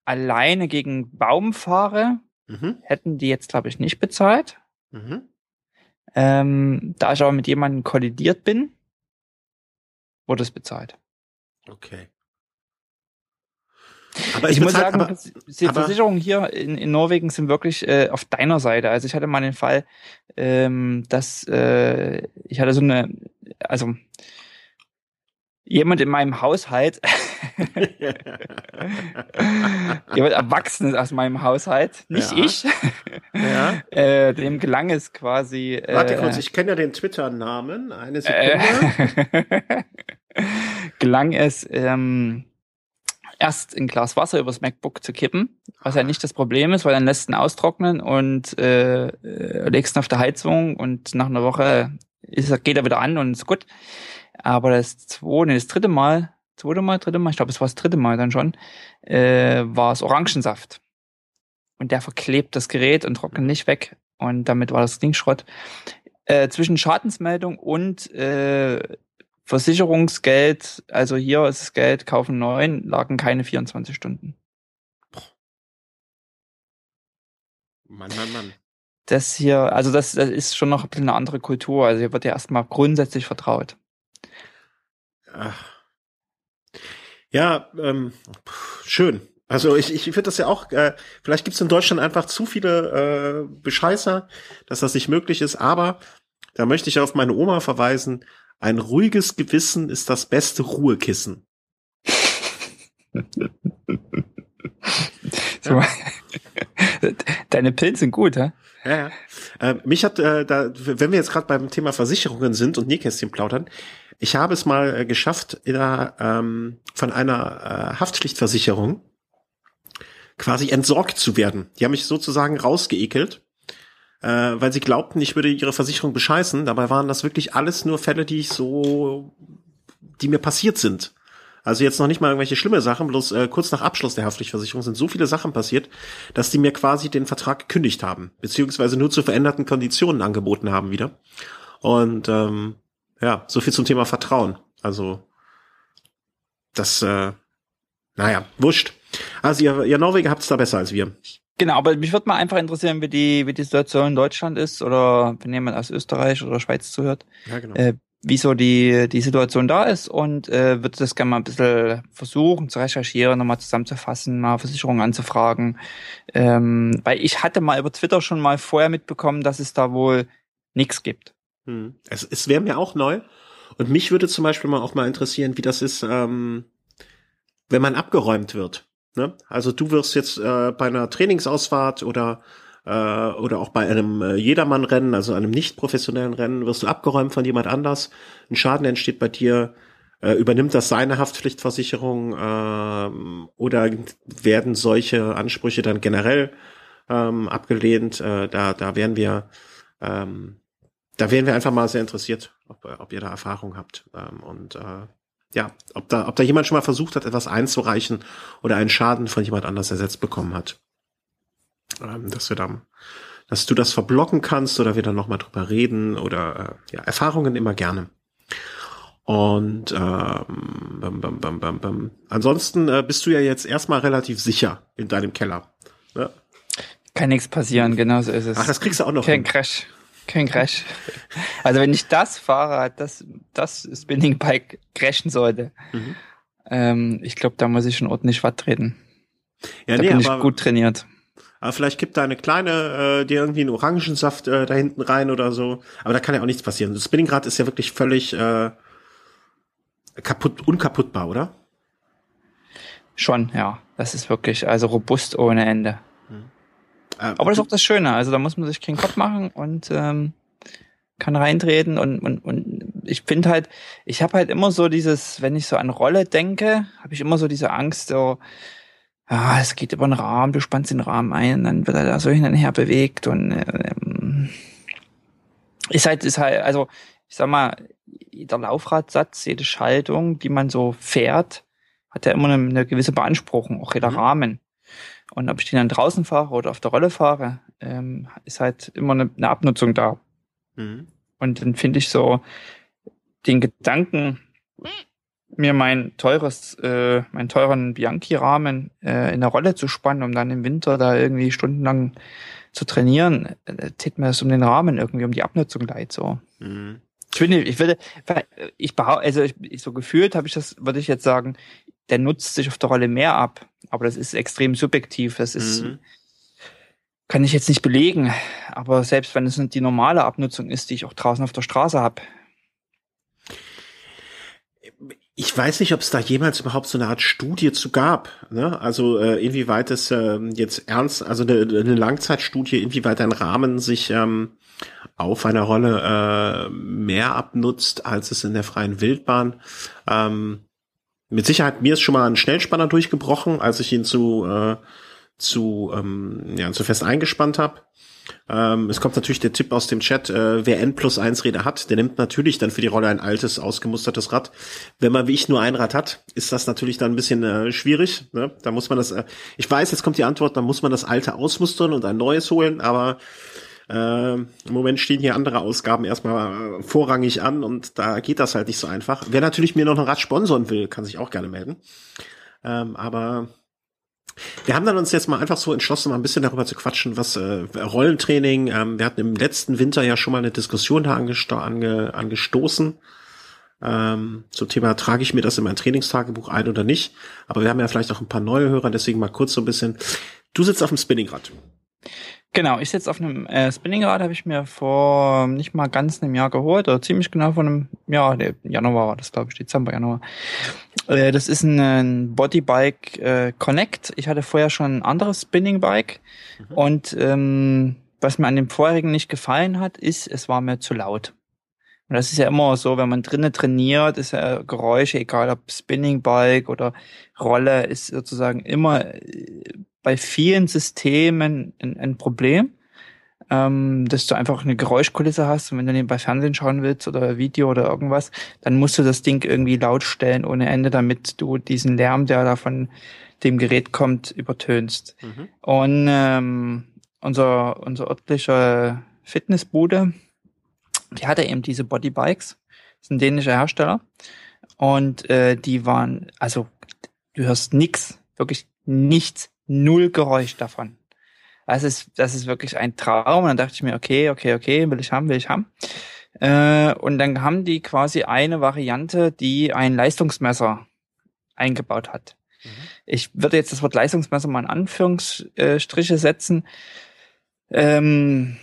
alleine gegen Baum fahre, mhm. hätten die jetzt, glaube ich, nicht bezahlt. Mhm. Ähm, da ich aber mit jemandem kollidiert bin, wurde es bezahlt. Okay. Aber ich muss sagen, aber, die Versicherungen hier in, in Norwegen sind wirklich äh, auf deiner Seite. Also ich hatte mal den Fall, ähm, dass äh, ich hatte so eine, also jemand in meinem Haushalt, jemand Erwachsenes aus meinem Haushalt, nicht ja. ich, ja. äh, dem gelang es quasi. Äh, Warte kurz, ich kenne ja den Twitter-Namen. Eine Sekunde. Äh, gelang es, ähm, erst ein Glas Wasser übers MacBook zu kippen, was ja nicht das Problem ist, weil dann lässt ihn austrocknen und äh, äh, legst ihn auf der Heizung und nach einer Woche ist, geht er wieder an und ist gut. Aber das zweite, das dritte Mal, zweite Mal, dritte Mal, ich glaube, es war das dritte Mal dann schon, äh, war es Orangensaft. Und der verklebt das Gerät und trocknet nicht weg. Und damit war das Ding Schrott. Äh, zwischen Schadensmeldung und äh, Versicherungsgeld, also hier ist das Geld, kaufen neun, lagen keine 24 Stunden. Mann, Mann, Mann. Das hier, also das, das ist schon noch ein bisschen eine andere Kultur. Also hier wird ja erstmal grundsätzlich vertraut. Ja, ähm, schön. Also ich, ich finde das ja auch, äh, vielleicht gibt es in Deutschland einfach zu viele äh, Bescheißer, dass das nicht möglich ist, aber da möchte ich auf meine Oma verweisen, ein ruhiges Gewissen ist das beste Ruhekissen. so. Deine Pilze sind gut, hä? Ja, ja. Äh, mich hat, äh, da, wenn wir jetzt gerade beim Thema Versicherungen sind und Nähkästchen plaudern, ich habe es mal äh, geschafft, einer, ähm, von einer äh, Haftpflichtversicherung quasi entsorgt zu werden. Die haben mich sozusagen rausgeekelt äh, weil sie glaubten, ich würde ihre Versicherung bescheißen. Dabei waren das wirklich alles nur Fälle, die ich so, die mir passiert sind. Also jetzt noch nicht mal irgendwelche schlimme Sachen, bloß äh, kurz nach Abschluss der Haftpflichtversicherung sind so viele Sachen passiert, dass die mir quasi den Vertrag gekündigt haben, beziehungsweise nur zu veränderten Konditionen angeboten haben wieder. Und ähm, ja, so viel zum Thema Vertrauen. Also das, äh, naja, wurscht. Also ihr, ihr Norweger habt es da besser als wir. Genau, aber mich würde mal einfach interessieren, wie die, wie die Situation in Deutschland ist oder wenn jemand aus Österreich oder Schweiz zuhört. Ja, genau. Äh, wie so die, die Situation da ist und äh, würde das gerne mal ein bisschen versuchen zu recherchieren, nochmal zusammenzufassen, mal Versicherungen anzufragen. Ähm, weil ich hatte mal über Twitter schon mal vorher mitbekommen, dass es da wohl nichts gibt. Hm. Es, es wäre mir auch neu. Und mich würde zum Beispiel mal auch mal interessieren, wie das ist, ähm, wenn man abgeräumt wird. Ne? Also du wirst jetzt äh, bei einer Trainingsausfahrt oder äh, oder auch bei einem äh, Jedermann-Rennen, also einem nicht professionellen Rennen, wirst du abgeräumt von jemand anders. Ein Schaden entsteht bei dir. Äh, übernimmt das seine Haftpflichtversicherung äh, oder werden solche Ansprüche dann generell ähm, abgelehnt? Äh, da da wären wir ähm, da wären wir einfach mal sehr interessiert, ob, ob ihr da Erfahrung habt ähm, und äh, ja, ob da, ob da jemand schon mal versucht hat, etwas einzureichen oder einen Schaden von jemand anders ersetzt bekommen hat. Ähm, dass wir dann, dass du das verblocken kannst oder wir dann nochmal drüber reden oder äh, ja, Erfahrungen immer gerne. Und ähm, bam, bam, bam, bam, bam. ansonsten äh, bist du ja jetzt erstmal relativ sicher in deinem Keller. Ne? Kann nichts passieren, genau so ist es. Ach, das kriegst du auch noch. Kein hin. Crash. Kein Crash. Also wenn ich das Fahrrad, das, das Spinning Bike crashen sollte, mhm. ähm, ich glaube, da muss ich schon ordentlich was treten. Ja, da nee, bin ich gut trainiert. Aber vielleicht kippt da eine kleine, äh, dir irgendwie einen Orangensaft äh, da hinten rein oder so. Aber da kann ja auch nichts passieren. Das Spinningrad ist ja wirklich völlig äh, kaputt, unkaputtbar, oder? Schon, ja. Das ist wirklich, also robust ohne Ende. Äh, Aber das ist auch das Schöne. Also da muss man sich keinen Kopf machen und ähm, kann reintreten und, und, und ich finde halt, ich habe halt immer so dieses, wenn ich so an Rolle denke, habe ich immer so diese Angst, so, ah, es geht über den Rahmen, du spannst den Rahmen ein, dann wird er da so hin und her bewegt und ähm, ist halt, ist halt, also ich sag mal, jeder Laufradsatz, jede Schaltung, die man so fährt, hat ja immer eine, eine gewisse Beanspruchung, auch jeder mhm. Rahmen. Und ob ich den dann draußen fahre oder auf der Rolle fahre, ähm, ist halt immer eine, eine Abnutzung da. Mhm. Und dann finde ich so den Gedanken, mir mein teures, äh, meinen teuren Bianchi-Rahmen äh, in der Rolle zu spannen, um dann im Winter da irgendwie stundenlang zu trainieren, äh, tät mir das um den Rahmen irgendwie, um die Abnutzung leid so. Mhm. Ich finde, ich würde, ich behaupte, also ich, so gefühlt habe ich das, würde ich jetzt sagen, der nutzt sich auf der Rolle mehr ab. Aber das ist extrem subjektiv. Das ist, mhm. kann ich jetzt nicht belegen. Aber selbst wenn es die normale Abnutzung ist, die ich auch draußen auf der Straße habe, ich weiß nicht, ob es da jemals überhaupt so eine Art Studie zu gab. Ne? Also äh, inwieweit es äh, jetzt ernst, also eine, eine Langzeitstudie, inwieweit ein Rahmen sich ähm, auf einer Rolle äh, mehr abnutzt, als es in der freien Wildbahn. Ähm, mit Sicherheit, mir ist schon mal ein Schnellspanner durchgebrochen, als ich ihn zu, äh, zu, ähm, ja, zu fest eingespannt habe. Ähm, es kommt natürlich der Tipp aus dem Chat, äh, wer N plus 1 Räder hat, der nimmt natürlich dann für die Rolle ein altes, ausgemustertes Rad. Wenn man wie ich nur ein Rad hat, ist das natürlich dann ein bisschen äh, schwierig. Ne? Da muss man das, äh, ich weiß, jetzt kommt die Antwort, dann muss man das alte ausmustern und ein neues holen, aber äh, Im Moment stehen hier andere Ausgaben erstmal äh, vorrangig an und da geht das halt nicht so einfach. Wer natürlich mir noch ein Rad sponsoren will, kann sich auch gerne melden. Ähm, aber wir haben dann uns jetzt mal einfach so entschlossen, mal ein bisschen darüber zu quatschen, was äh, Rollentraining. Ähm, wir hatten im letzten Winter ja schon mal eine Diskussion da angesto ange angestoßen. Ähm, zum Thema, trage ich mir das in mein Trainingstagebuch ein oder nicht? Aber wir haben ja vielleicht auch ein paar neue Hörer, deswegen mal kurz so ein bisschen. Du sitzt auf dem Spinningrad. Genau, ich sitze auf einem äh, Spinningrad, habe ich mir vor nicht mal ganz einem Jahr geholt, oder ziemlich genau vor einem Jahr, nee, Januar war das, glaube ich, Dezember, Januar. Äh, das ist ein, ein Bodybike äh, Connect. Ich hatte vorher schon ein anderes Spinningbike mhm. und ähm, was mir an dem vorherigen nicht gefallen hat, ist, es war mir zu laut. Und das ist ja immer so, wenn man drinnen trainiert, ist ja Geräusche, egal ob Spinningbike oder Rolle, ist sozusagen immer äh, bei vielen Systemen ein, ein Problem, ähm, dass du einfach eine Geräuschkulisse hast und wenn du nebenbei Fernsehen schauen willst oder Video oder irgendwas, dann musst du das Ding irgendwie laut stellen ohne Ende, damit du diesen Lärm, der da von dem Gerät kommt, übertönst. Mhm. Und ähm, unser, unser örtlicher Fitnessbude, die hatte eben diese Bodybikes, das ist ein dänischer Hersteller. Und äh, die waren, also du hörst nix, wirklich nichts null Geräusch davon. Das ist, das ist wirklich ein Traum. Und dann dachte ich mir, okay, okay, okay, will ich haben, will ich haben. Äh, und dann haben die quasi eine Variante, die ein Leistungsmesser eingebaut hat. Mhm. Ich würde jetzt das Wort Leistungsmesser mal in Anführungsstriche setzen. Ähm,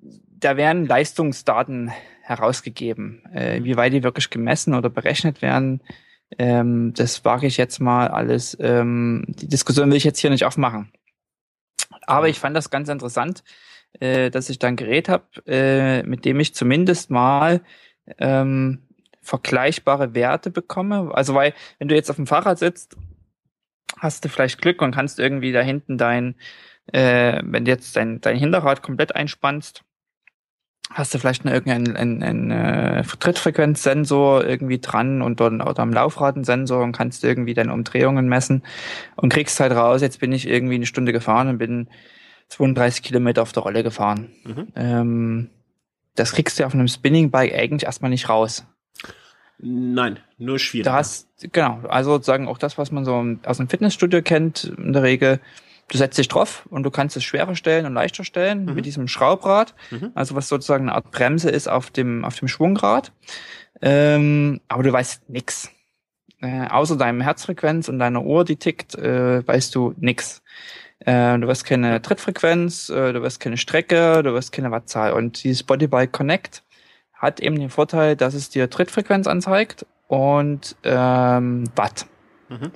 da werden Leistungsdaten herausgegeben. Äh, wie weit die wirklich gemessen oder berechnet werden, ähm, das wage ich jetzt mal alles. Ähm, die Diskussion will ich jetzt hier nicht aufmachen. Aber ich fand das ganz interessant, äh, dass ich da ein Gerät habe, äh, mit dem ich zumindest mal ähm, vergleichbare Werte bekomme. Also weil, wenn du jetzt auf dem Fahrrad sitzt, hast du vielleicht Glück und kannst irgendwie da hinten dein, äh, wenn du jetzt dein, dein Hinterrad komplett einspannst, hast du vielleicht noch irgendeinen einen, einen, einen äh, Trittfrequenzsensor irgendwie dran und dann oder am Laufrad einen Sensor und kannst irgendwie deine Umdrehungen messen und kriegst halt raus, jetzt bin ich irgendwie eine Stunde gefahren und bin 32 Kilometer auf der Rolle gefahren. Mhm. Ähm, das kriegst du auf einem Spinning-Bike eigentlich erstmal nicht raus. Nein, nur schwierig. Da hast, genau, also sozusagen auch das, was man so aus dem Fitnessstudio kennt, in der Regel, du setzt dich drauf und du kannst es schwerer stellen und leichter stellen mhm. mit diesem Schraubrad, mhm. also was sozusagen eine Art Bremse ist auf dem, auf dem Schwungrad. Ähm, aber du weißt nix. Äh, außer deinem Herzfrequenz und deiner Uhr, die tickt, äh, weißt du nix. Äh, du wirst keine Trittfrequenz, äh, du wirst keine Strecke, du wirst keine Wattzahl. Und dieses Bodybike Connect hat eben den Vorteil, dass es dir Trittfrequenz anzeigt und ähm, Watt. Mhm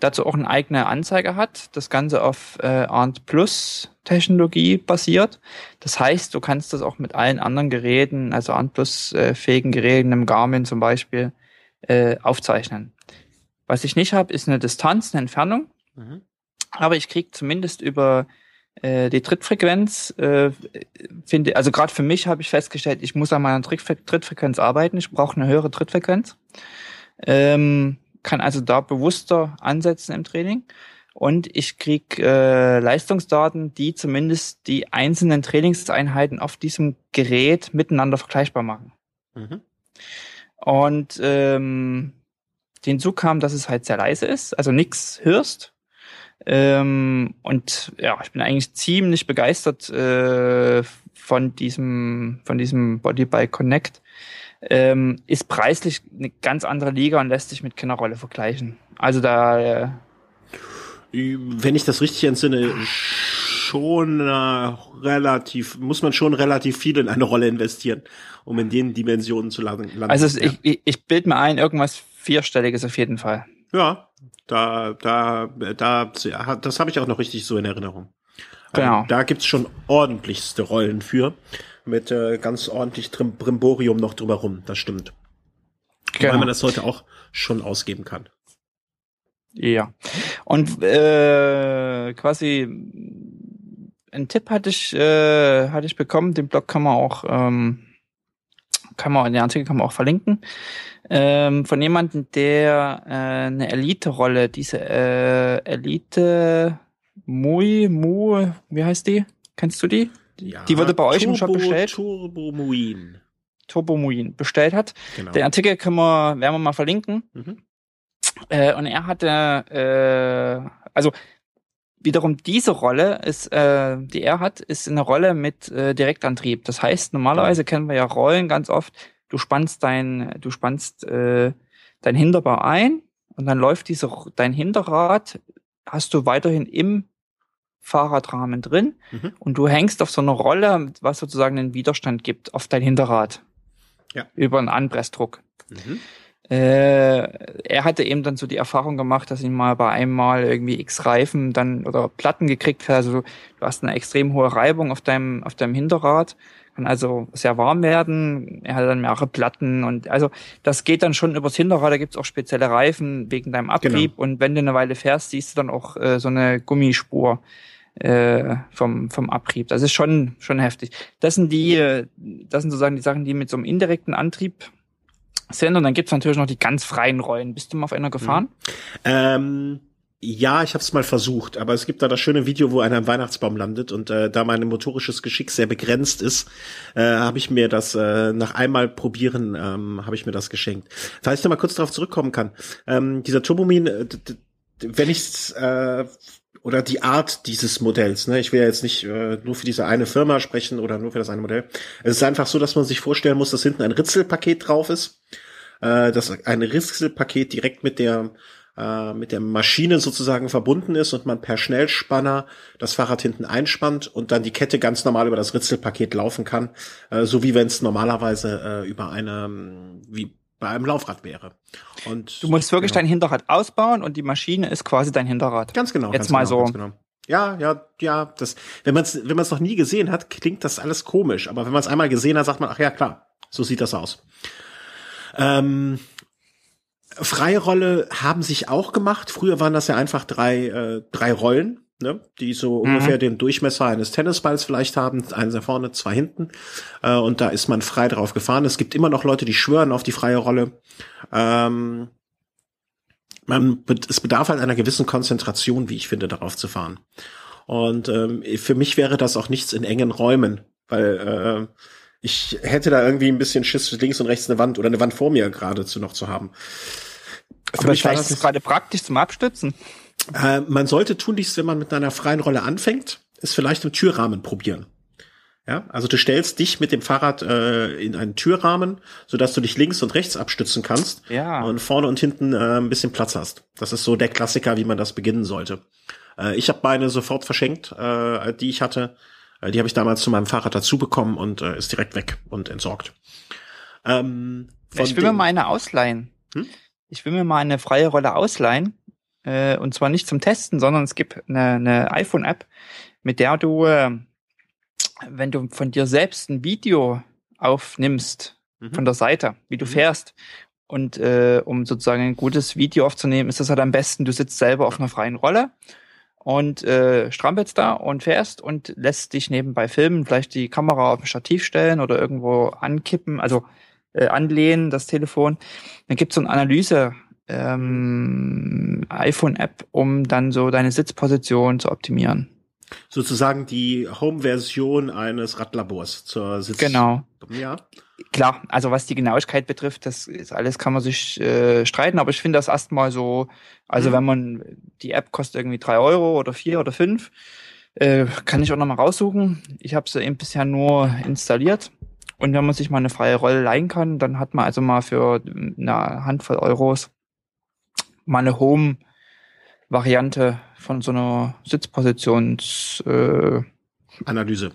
dazu auch eine eigene Anzeige hat, das Ganze auf äh, ARNT Plus Technologie basiert. Das heißt, du kannst das auch mit allen anderen Geräten, also ARNT Plus äh, fähigen Geräten, im Garmin zum Beispiel, äh, aufzeichnen. Was ich nicht habe, ist eine Distanz, eine Entfernung. Mhm. Aber ich kriege zumindest über äh, die Trittfrequenz, äh, finde, also gerade für mich habe ich festgestellt, ich muss an meiner Trittfrequenz arbeiten. Ich brauche eine höhere Trittfrequenz. Ähm, kann also da bewusster ansetzen im Training. Und ich krieg äh, Leistungsdaten, die zumindest die einzelnen Trainingseinheiten auf diesem Gerät miteinander vergleichbar machen. Mhm. Und ähm, hinzu kam, dass es halt sehr leise ist, also nichts hörst. Ähm, und ja, ich bin eigentlich ziemlich begeistert äh, von diesem, von diesem Bodybike Connect. Ähm, ist preislich eine ganz andere Liga und lässt sich mit keiner Rolle vergleichen. Also da. Äh, Wenn ich das richtig entsinne, schon äh, relativ, muss man schon relativ viel in eine Rolle investieren, um in den Dimensionen zu landen. Also ja. ich, ich bilde mir ein, irgendwas vierstelliges auf jeden Fall. Ja, da, da, da, das habe ich auch noch richtig so in Erinnerung. Also genau. Also, da gibt's schon ordentlichste Rollen für, mit äh, ganz ordentlich Trim Brimborium noch drumherum, das stimmt. Genau. Weil man das heute auch schon ausgeben kann. Ja. Und äh, quasi einen Tipp hatte ich, äh, hatte ich bekommen, den Blog kann man auch, ähm, kann man, in der Artikel kann man auch verlinken, ähm, von jemandem, der äh, eine Elite-Rolle, diese äh, Elite Mui, Mu, wie heißt die? Kennst du die? Ja, die wurde bei euch Turbo, im Shop bestellt. Turbo Muin. Turbo Muin bestellt hat. Genau. Den Artikel können wir, werden wir mal verlinken. Mhm. Äh, und er hatte, äh, also wiederum diese Rolle ist, äh, die er hat, ist eine Rolle mit äh, Direktantrieb. Das heißt, normalerweise kennen wir ja Rollen ganz oft. Du spannst dein, du spannst äh, dein Hinterbar ein und dann läuft diese dein Hinterrad hast du weiterhin im Fahrradrahmen drin mhm. und du hängst auf so einer Rolle, was sozusagen einen Widerstand gibt auf dein Hinterrad. Ja. Über einen Anpressdruck. Mhm. Äh, er hatte eben dann so die Erfahrung gemacht, dass ihn mal bei einem Mal irgendwie x Reifen dann oder Platten gekriegt hat. Also du hast eine extrem hohe Reibung auf deinem, auf deinem Hinterrad, kann also sehr warm werden. Er hat dann mehrere Platten und also das geht dann schon übers Hinterrad. Da gibt's auch spezielle Reifen wegen deinem Abrieb genau. und wenn du eine Weile fährst, siehst du dann auch äh, so eine Gummispur äh, vom, vom Abrieb. Das ist schon, schon heftig. Das sind die, äh, das sind sozusagen die Sachen, die mit so einem indirekten Antrieb sind. Und dann gibt's natürlich noch die ganz freien Rollen. Bist du mal auf einer gefahren? Mhm. Ähm, ja, ich habe es mal versucht, aber es gibt da das schöne Video, wo einer im Weihnachtsbaum landet und äh, da mein motorisches Geschick sehr begrenzt ist, äh, habe ich mir das äh, nach einmal probieren, ähm, habe ich mir das geschenkt. Falls ich da mal kurz darauf zurückkommen kann, ähm, dieser Turbomin, wenn ich äh, oder die Art dieses Modells. Ne? Ich will ja jetzt nicht äh, nur für diese eine Firma sprechen oder nur für das eine Modell. Es ist einfach so, dass man sich vorstellen muss, dass hinten ein Ritzelpaket drauf ist. Äh, dass ein Ritzelpaket direkt mit der äh, mit der Maschine sozusagen verbunden ist und man per Schnellspanner das Fahrrad hinten einspannt und dann die Kette ganz normal über das Ritzelpaket laufen kann, äh, so wie wenn es normalerweise äh, über eine wie bei einem Laufrad wäre. Und du musst wirklich genau. dein Hinterrad ausbauen und die Maschine ist quasi dein Hinterrad. Ganz genau. Jetzt ganz mal genau, so. Genau. Ja, ja, ja. Das, wenn man es, wenn man es noch nie gesehen hat, klingt das alles komisch. Aber wenn man es einmal gesehen hat, sagt man, ach ja, klar, so sieht das aus. Ähm, Freie Rolle haben sich auch gemacht. Früher waren das ja einfach drei, äh, drei Rollen ne, die so mhm. ungefähr den Durchmesser eines Tennisballs vielleicht haben, eins da vorne, zwei hinten. Äh, und da ist man frei drauf gefahren. Es gibt immer noch Leute, die schwören auf die freie Rolle. Ähm, man, es bedarf halt einer gewissen Konzentration, wie ich finde, darauf zu fahren. Und ähm, für mich wäre das auch nichts in engen Räumen, weil äh, ich hätte da irgendwie ein bisschen Schiss links und rechts eine Wand oder eine Wand vor mir geradezu noch zu haben. Für Aber mich ist es gerade praktisch zum Abstützen. Äh, man sollte tunlichst, wenn man mit einer freien Rolle anfängt, es vielleicht im Türrahmen probieren. Ja, also du stellst dich mit dem Fahrrad äh, in einen Türrahmen, so dass du dich links und rechts abstützen kannst ja. und vorne und hinten äh, ein bisschen Platz hast. Das ist so der Klassiker, wie man das beginnen sollte. Äh, ich habe meine sofort verschenkt, äh, die ich hatte. Äh, die habe ich damals zu meinem Fahrrad dazu bekommen und äh, ist direkt weg und entsorgt. Ähm, ich will mir mal eine ausleihen. Hm? Ich will mir mal eine freie Rolle ausleihen äh, und zwar nicht zum Testen, sondern es gibt eine, eine iPhone-App, mit der du, äh, wenn du von dir selbst ein Video aufnimmst, mhm. von der Seite, wie du mhm. fährst, und äh, um sozusagen ein gutes Video aufzunehmen, ist das halt am besten, du sitzt selber auf einer freien Rolle und äh, strampelst da und fährst und lässt dich nebenbei filmen, vielleicht die Kamera auf ein Stativ stellen oder irgendwo ankippen, also äh, anlehnen, das Telefon. Dann gibt's so ein Analyse, ähm, iPhone-App, um dann so deine Sitzposition zu optimieren. Sozusagen die Home-Version eines Radlabors zur Sitz. Genau. Ja. Klar, also was die Genauigkeit betrifft, das ist alles kann man sich äh, streiten, aber ich finde das erstmal so, also mhm. wenn man, die App kostet irgendwie drei Euro oder vier oder fünf, äh, kann ich auch nochmal raussuchen. Ich habe sie eben bisher nur installiert. Und wenn man sich mal eine freie Rolle leihen kann, dann hat man also mal für eine Handvoll Euros mal eine Home-Variante von so einer Sitzpositions äh, Analyse.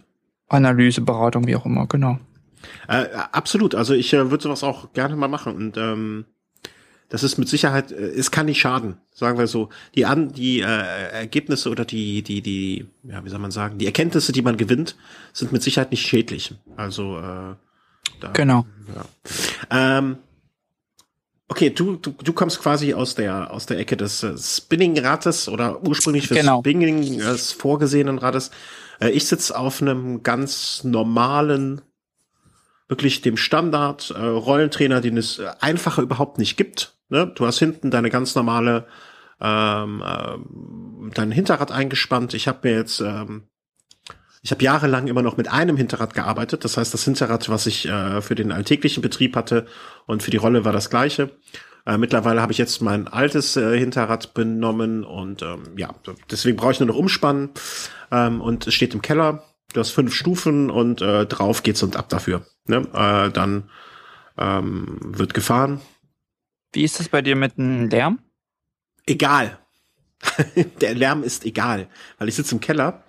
Analyse, Beratung, wie auch immer, genau. Äh, absolut. Also ich äh, würde sowas auch gerne mal machen. Und ähm, das ist mit Sicherheit, äh, es kann nicht schaden, sagen wir so. Die an die äh, Ergebnisse oder die die die ja wie soll man sagen, die Erkenntnisse, die man gewinnt, sind mit Sicherheit nicht schädlich. Also äh, da, genau. Ja. Ähm, okay, du, du du kommst quasi aus der aus der Ecke des äh, Spinning-Rates oder ursprünglich fürs genau. Spinning des vorgesehenen Rades. Äh, ich sitze auf einem ganz normalen wirklich dem Standard äh, Rollentrainer, den es äh, einfacher überhaupt nicht gibt. Ne? Du hast hinten deine ganz normale ähm, äh, dein Hinterrad eingespannt. Ich habe mir jetzt ähm, ich habe jahrelang immer noch mit einem Hinterrad gearbeitet. Das heißt, das Hinterrad, was ich äh, für den alltäglichen Betrieb hatte und für die Rolle war das gleiche. Äh, mittlerweile habe ich jetzt mein altes äh, Hinterrad benommen und ähm, ja, deswegen brauche ich nur noch umspannen ähm, und es steht im Keller. Du hast fünf Stufen und äh, drauf geht's und ab dafür. Ne? Äh, dann ähm, wird gefahren. Wie ist das bei dir mit dem Lärm? Egal. Der Lärm ist egal, weil ich sitze im Keller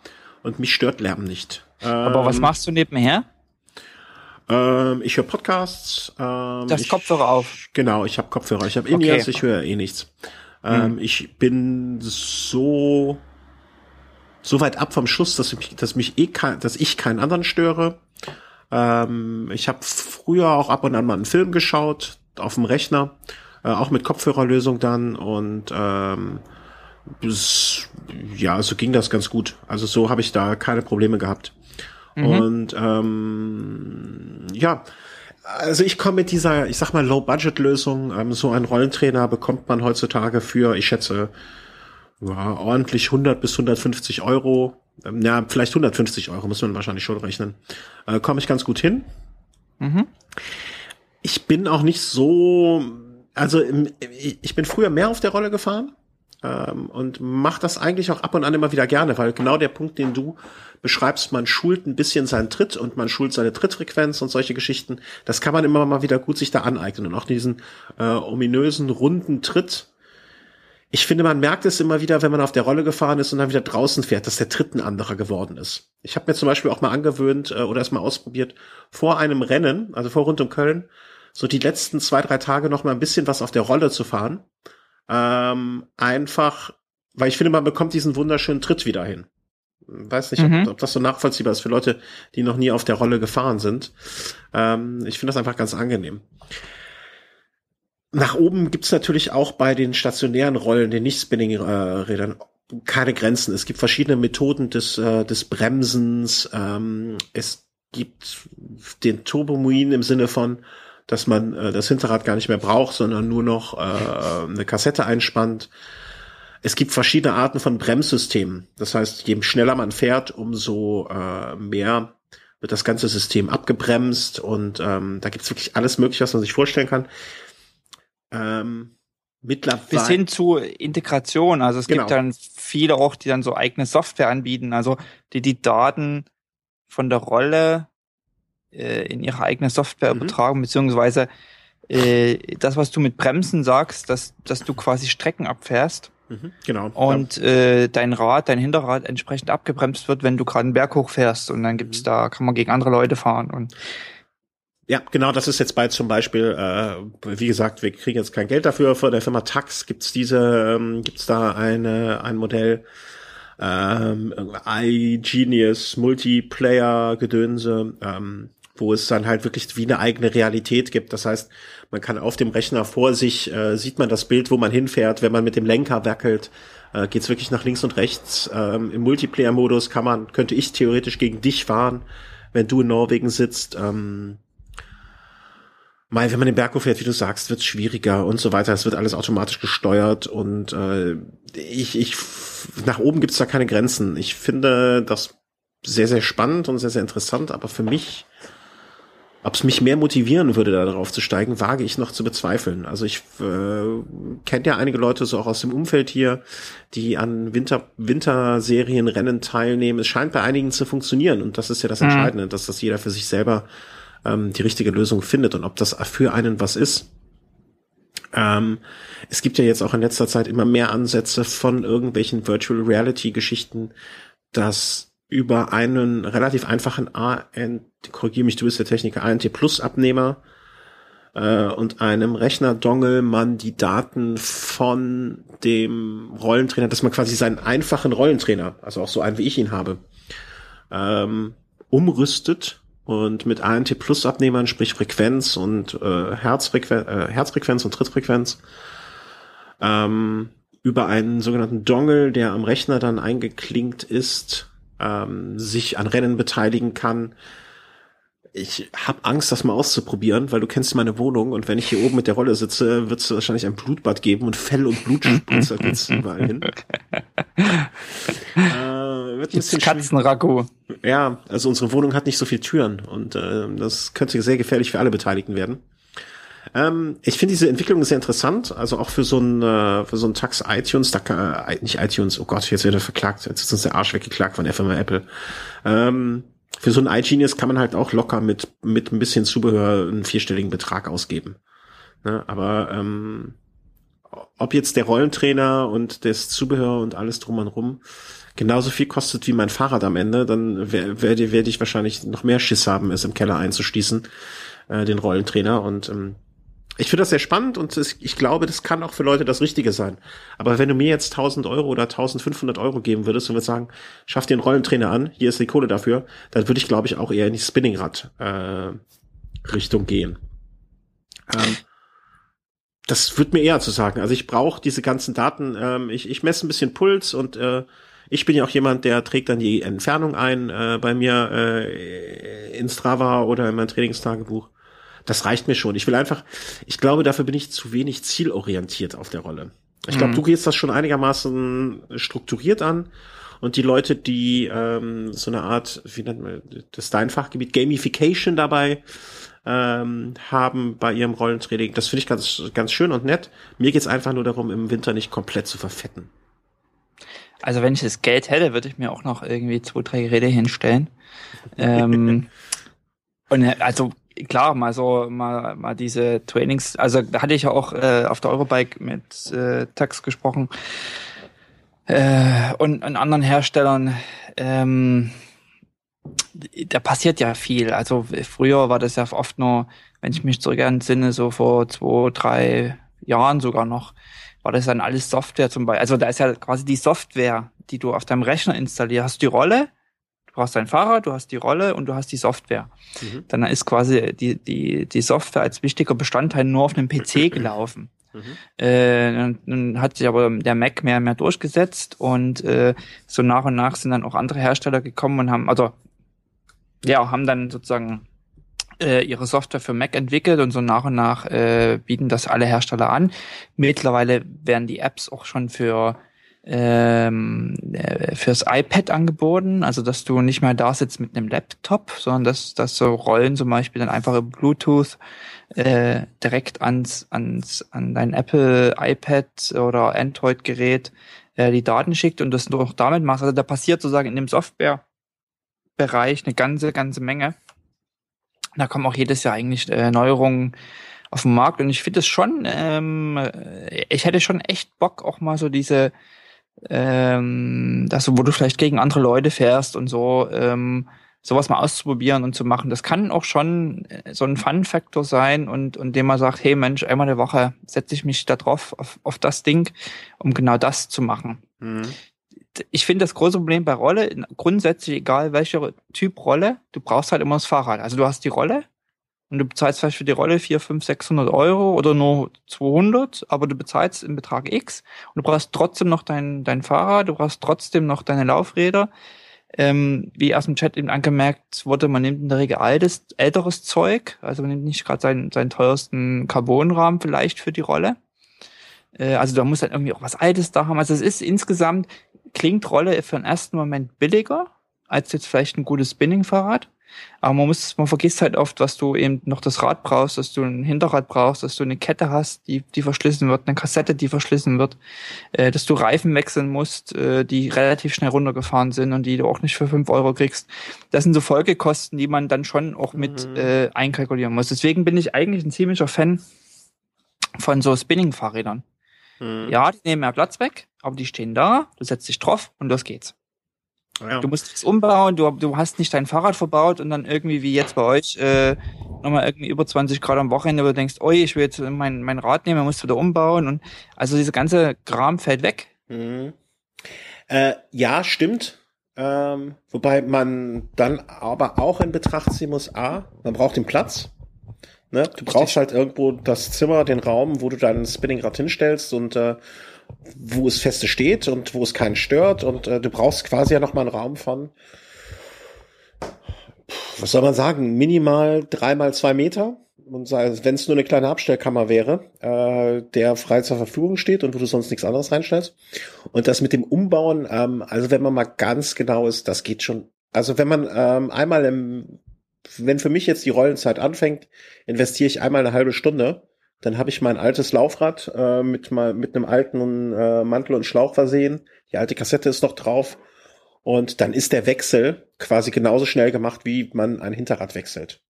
und mich stört Lärm nicht. Aber ähm, was machst du nebenher? Ähm, ich höre Podcasts. Ähm, das ich, Kopfhörer auf. Genau, ich habe Kopfhörer. Ich habe okay. ich höre eh nichts. Ähm, hm. Ich bin so so weit ab vom Schuss, dass, ich, dass mich eh kein, dass ich keinen anderen störe. Ähm, ich habe früher auch ab und an mal einen Film geschaut auf dem Rechner, äh, auch mit Kopfhörerlösung dann und ähm, bis, ja, so ging das ganz gut. Also so habe ich da keine Probleme gehabt. Mhm. Und ähm, ja, also ich komme mit dieser, ich sag mal, Low-Budget-Lösung. Ähm, so einen Rollentrainer bekommt man heutzutage für, ich schätze, ja, ordentlich 100 bis 150 Euro. Ähm, ja, vielleicht 150 Euro muss man wahrscheinlich schon rechnen. Äh, Komme ich ganz gut hin. Mhm. Ich bin auch nicht so, also ich bin früher mehr auf der Rolle gefahren ähm, und mache das eigentlich auch ab und an immer wieder gerne, weil genau der Punkt, den du beschreibst, man schult ein bisschen seinen Tritt und man schult seine Trittfrequenz und solche Geschichten, das kann man immer mal wieder gut sich da aneignen und auch diesen äh, ominösen runden Tritt, ich finde, man merkt es immer wieder, wenn man auf der Rolle gefahren ist und dann wieder draußen fährt, dass der Tritt ein anderer geworden ist. Ich habe mir zum Beispiel auch mal angewöhnt äh, oder erstmal ausprobiert, vor einem Rennen, also vor rund um Köln, so die letzten zwei, drei Tage noch mal ein bisschen was auf der Rolle zu fahren. Ähm, einfach, weil ich finde, man bekommt diesen wunderschönen Tritt wieder hin. Weiß nicht, mhm. ob, ob, das so nachvollziehbar ist für Leute, die noch nie auf der Rolle gefahren sind. Ähm, ich finde das einfach ganz angenehm. Nach oben gibt's natürlich auch bei den stationären Rollen, den Nicht-Spinning-Rädern, keine Grenzen. Es gibt verschiedene Methoden des, äh, des Bremsens. Ähm, es gibt den Turbomuin im Sinne von, dass man äh, das Hinterrad gar nicht mehr braucht, sondern nur noch äh, eine Kassette einspannt. Es gibt verschiedene Arten von Bremssystemen. Das heißt, je schneller man fährt, umso äh, mehr wird das ganze System abgebremst und ähm, da gibt's wirklich alles Mögliche, was man sich vorstellen kann. Ähm, mittlerweile. Bis hin zu Integration. Also es genau. gibt dann viele auch, die dann so eigene Software anbieten, also die die Daten von der Rolle äh, in ihre eigene Software mhm. übertragen, beziehungsweise äh, das, was du mit Bremsen sagst, dass, dass du quasi Strecken abfährst. Mhm, genau. Und äh, dein Rad, dein Hinterrad entsprechend abgebremst wird, wenn du gerade einen Berg hochfährst und dann gibt's mhm. da, kann man gegen andere Leute fahren und ja, genau, das ist jetzt bei zum Beispiel, äh, wie gesagt, wir kriegen jetzt kein Geld dafür. Von der Firma Tax gibt's diese, ähm, gibt's da eine, ein Modell, ähm, iGenius, Multiplayer-Gedönse, ähm, wo es dann halt wirklich wie eine eigene Realität gibt. Das heißt, man kann auf dem Rechner vor sich, äh, sieht man das Bild, wo man hinfährt, wenn man mit dem Lenker wackelt, äh, geht's wirklich nach links und rechts. Ähm, Im Multiplayer-Modus kann man, könnte ich theoretisch gegen dich fahren, wenn du in Norwegen sitzt. Ähm, Mal, wenn man den Berg hochfährt, wie du sagst, wird es schwieriger und so weiter. Es wird alles automatisch gesteuert und äh, ich, ich nach oben gibt's da keine Grenzen. Ich finde das sehr, sehr spannend und sehr, sehr interessant, aber für mich ob es mich mehr motivieren würde, da drauf zu steigen, wage ich noch zu bezweifeln. Also ich äh, kenne ja einige Leute so auch aus dem Umfeld hier, die an Winter Winterserienrennen teilnehmen. Es scheint bei einigen zu funktionieren und das ist ja das mhm. Entscheidende, dass das jeder für sich selber ähm, die richtige Lösung findet und ob das für einen was ist. Ähm, es gibt ja jetzt auch in letzter Zeit immer mehr Ansätze von irgendwelchen Virtual Reality Geschichten, dass über einen relativ einfachen ANT, korrigiere mich, du bist der Techniker, ANT Plus Abnehmer äh, und einem Rechner-Dongle man die Daten von dem Rollentrainer, dass man quasi seinen einfachen Rollentrainer, also auch so einen wie ich ihn habe, ähm, umrüstet und mit ANT Plus Abnehmern, sprich Frequenz und äh, Herzfrequenz, äh, Herzfrequenz und Trittfrequenz, ähm, über einen sogenannten Dongle, der am Rechner dann eingeklinkt ist, ähm, sich an Rennen beteiligen kann. Ich habe Angst, das mal auszuprobieren, weil du kennst meine Wohnung und wenn ich hier oben mit der Rolle sitze, wird es wahrscheinlich ein Blutbad geben und Fell und Blutspritzer geht's überall hin. äh, wird ein bisschen. Ja, also unsere Wohnung hat nicht so viele Türen und äh, das könnte sehr gefährlich für alle Beteiligten werden. Ähm, ich finde diese Entwicklung sehr interessant, also auch für so ein äh, für so ein Tax iTunes, da kann, äh, nicht iTunes, oh Gott, jetzt wird er verklagt, jetzt ist uns der Arsch weggeklagt von Firma Apple. Ähm, für so ein iGenius kann man halt auch locker mit mit ein bisschen Zubehör einen vierstelligen Betrag ausgeben. Ne? Aber ähm, ob jetzt der Rollentrainer und das Zubehör und alles drum und rum genauso viel kostet wie mein Fahrrad am Ende, dann werde werd, werd ich wahrscheinlich noch mehr Schiss haben, es im Keller einzuschließen, äh, den Rollentrainer. Und ähm, ich finde das sehr spannend und ich glaube, das kann auch für Leute das Richtige sein. Aber wenn du mir jetzt 1000 Euro oder 1500 Euro geben würdest und würdest sagen, schaff dir einen Rollentrainer an, hier ist die Kohle dafür, dann würde ich, glaube ich, auch eher in die Spinningrad äh, gehen. Ähm, das wird mir eher zu sagen. Also ich brauche diese ganzen Daten. Ähm, ich, ich messe ein bisschen Puls und äh, ich bin ja auch jemand, der trägt dann die Entfernung ein äh, bei mir äh, in Strava oder in mein Trainingstagebuch. Das reicht mir schon. Ich will einfach, ich glaube, dafür bin ich zu wenig zielorientiert auf der Rolle. Ich glaube, mhm. du gehst das schon einigermaßen strukturiert an. Und die Leute, die ähm, so eine Art, wie nennt man das dein Fachgebiet, Gamification dabei ähm, haben bei ihrem Rollentraining, das finde ich ganz, ganz schön und nett. Mir geht's einfach nur darum, im Winter nicht komplett zu verfetten. Also wenn ich das Geld hätte, würde ich mir auch noch irgendwie zwei, drei Geräte hinstellen. ähm, und also klar, mal so, mal, mal diese Trainings, also da hatte ich ja auch äh, auf der Eurobike mit äh, Tax gesprochen äh, und, und anderen Herstellern. Ähm, da passiert ja viel. Also früher war das ja oft nur, wenn ich mich zurück entsinne, so vor zwei, drei Jahren sogar noch, war das dann alles Software zum Beispiel. Also da ist ja quasi die Software, die du auf deinem Rechner installierst. Die Rolle, Du brauchst dein Fahrrad, du hast die Rolle und du hast die Software. Mhm. Dann ist quasi die, die, die Software als wichtiger Bestandteil nur auf einem PC gelaufen. Mhm. Äh, dann, dann hat sich aber der Mac mehr und mehr durchgesetzt und äh, so nach und nach sind dann auch andere Hersteller gekommen und haben, also ja, haben dann sozusagen äh, ihre Software für Mac entwickelt und so nach und nach äh, bieten das alle Hersteller an. Mittlerweile werden die Apps auch schon für ähm, äh, fürs iPad angeboten, also dass du nicht mehr da sitzt mit einem Laptop, sondern dass, dass so Rollen zum Beispiel dann einfach über Bluetooth äh, direkt ans, ans an dein Apple iPad oder Android-Gerät äh, die Daten schickt und das auch damit machst. Also da passiert sozusagen in dem Software-Bereich eine ganze, ganze Menge. Da kommen auch jedes Jahr eigentlich äh, Neuerungen auf den Markt und ich finde es schon, ähm, ich hätte schon echt Bock auch mal so diese ähm, dass wo du vielleicht gegen andere Leute fährst und so, ähm, sowas mal auszuprobieren und zu machen. Das kann auch schon äh, so ein Fun-Faktor sein und, und dem man sagt, hey Mensch, einmal eine Woche setze ich mich da drauf, auf, auf das Ding, um genau das zu machen. Mhm. Ich finde das große Problem bei Rolle, grundsätzlich egal welcher Typ Rolle, du brauchst halt immer das Fahrrad. Also du hast die Rolle, und du bezahlst vielleicht für die Rolle 4, 5, 600 Euro oder nur 200, aber du bezahlst im Betrag X und du brauchst trotzdem noch dein, dein Fahrrad, du brauchst trotzdem noch deine Laufräder. ähm, wie aus dem Chat eben angemerkt wurde, man nimmt in der Regel altes, älteres Zeug, also man nimmt nicht gerade seinen, seinen teuersten Carbonrahmen vielleicht für die Rolle. Äh, also da muss dann irgendwie auch was Altes da haben. Also es ist insgesamt, klingt Rolle für den ersten Moment billiger als jetzt vielleicht ein gutes Spinning-Fahrrad. Aber man muss, man vergisst halt oft, was du eben noch das Rad brauchst, dass du ein Hinterrad brauchst, dass du eine Kette hast, die, die verschlissen wird, eine Kassette, die verschlissen wird, äh, dass du Reifen wechseln musst, äh, die relativ schnell runtergefahren sind und die du auch nicht für fünf Euro kriegst. Das sind so Folgekosten, die man dann schon auch mit mhm. äh, einkalkulieren muss. Deswegen bin ich eigentlich ein ziemlicher Fan von so Spinning-Fahrrädern. Mhm. Ja, die nehmen mehr Platz weg, aber die stehen da, du setzt dich drauf und los geht's. Ja. Du musst es umbauen, du, du hast nicht dein Fahrrad verbaut und dann irgendwie wie jetzt bei euch äh, nochmal irgendwie über 20 Grad am Wochenende, wo du denkst, oi, ich will jetzt mein, mein Rad nehmen, musst wieder umbauen und also diese ganze Kram fällt weg. Mhm. Äh, ja, stimmt. Ähm, wobei man dann aber auch in Betracht ziehen muss, A, man braucht den Platz. Ne? Du brauchst halt irgendwo das Zimmer, den Raum, wo du dein Spinningrad hinstellst und äh, wo es feste steht und wo es keinen stört und äh, du brauchst quasi ja noch mal einen Raum von was soll man sagen, minimal drei mal zwei Meter. Und wenn es nur eine kleine Abstellkammer wäre, äh, der frei zur Verfügung steht und wo du sonst nichts anderes reinstellst. Und das mit dem Umbauen, ähm, also wenn man mal ganz genau ist, das geht schon. Also wenn man ähm, einmal im, wenn für mich jetzt die Rollenzeit anfängt, investiere ich einmal eine halbe Stunde dann habe ich mein altes Laufrad äh, mit, mal, mit einem alten äh, Mantel und Schlauch versehen. Die alte Kassette ist noch drauf. Und dann ist der Wechsel quasi genauso schnell gemacht, wie man ein Hinterrad wechselt.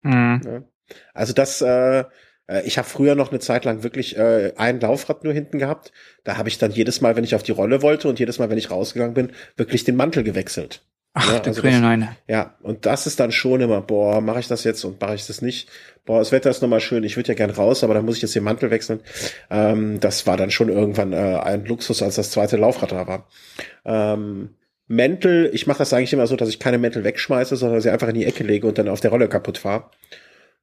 Mhm. Also das, äh, äh ich habe früher noch eine Zeit lang wirklich äh, ein Laufrad nur hinten gehabt. Da habe ich dann jedes Mal, wenn ich auf die Rolle wollte und jedes Mal, wenn ich rausgegangen bin, wirklich den Mantel gewechselt. Ach, ja, der also grüne Neune. Ja, und das ist dann schon immer, boah, mache ich das jetzt und mache ich das nicht? Boah, das Wetter ist nochmal schön, ich würde ja gern raus, aber dann muss ich jetzt den Mantel wechseln. Ähm, das war dann schon irgendwann äh, ein Luxus, als das zweite Laufrad da war. Ähm, Mäntel, ich mache das eigentlich immer so, dass ich keine Mäntel wegschmeiße, sondern sie einfach in die Ecke lege und dann auf der Rolle kaputt fahre.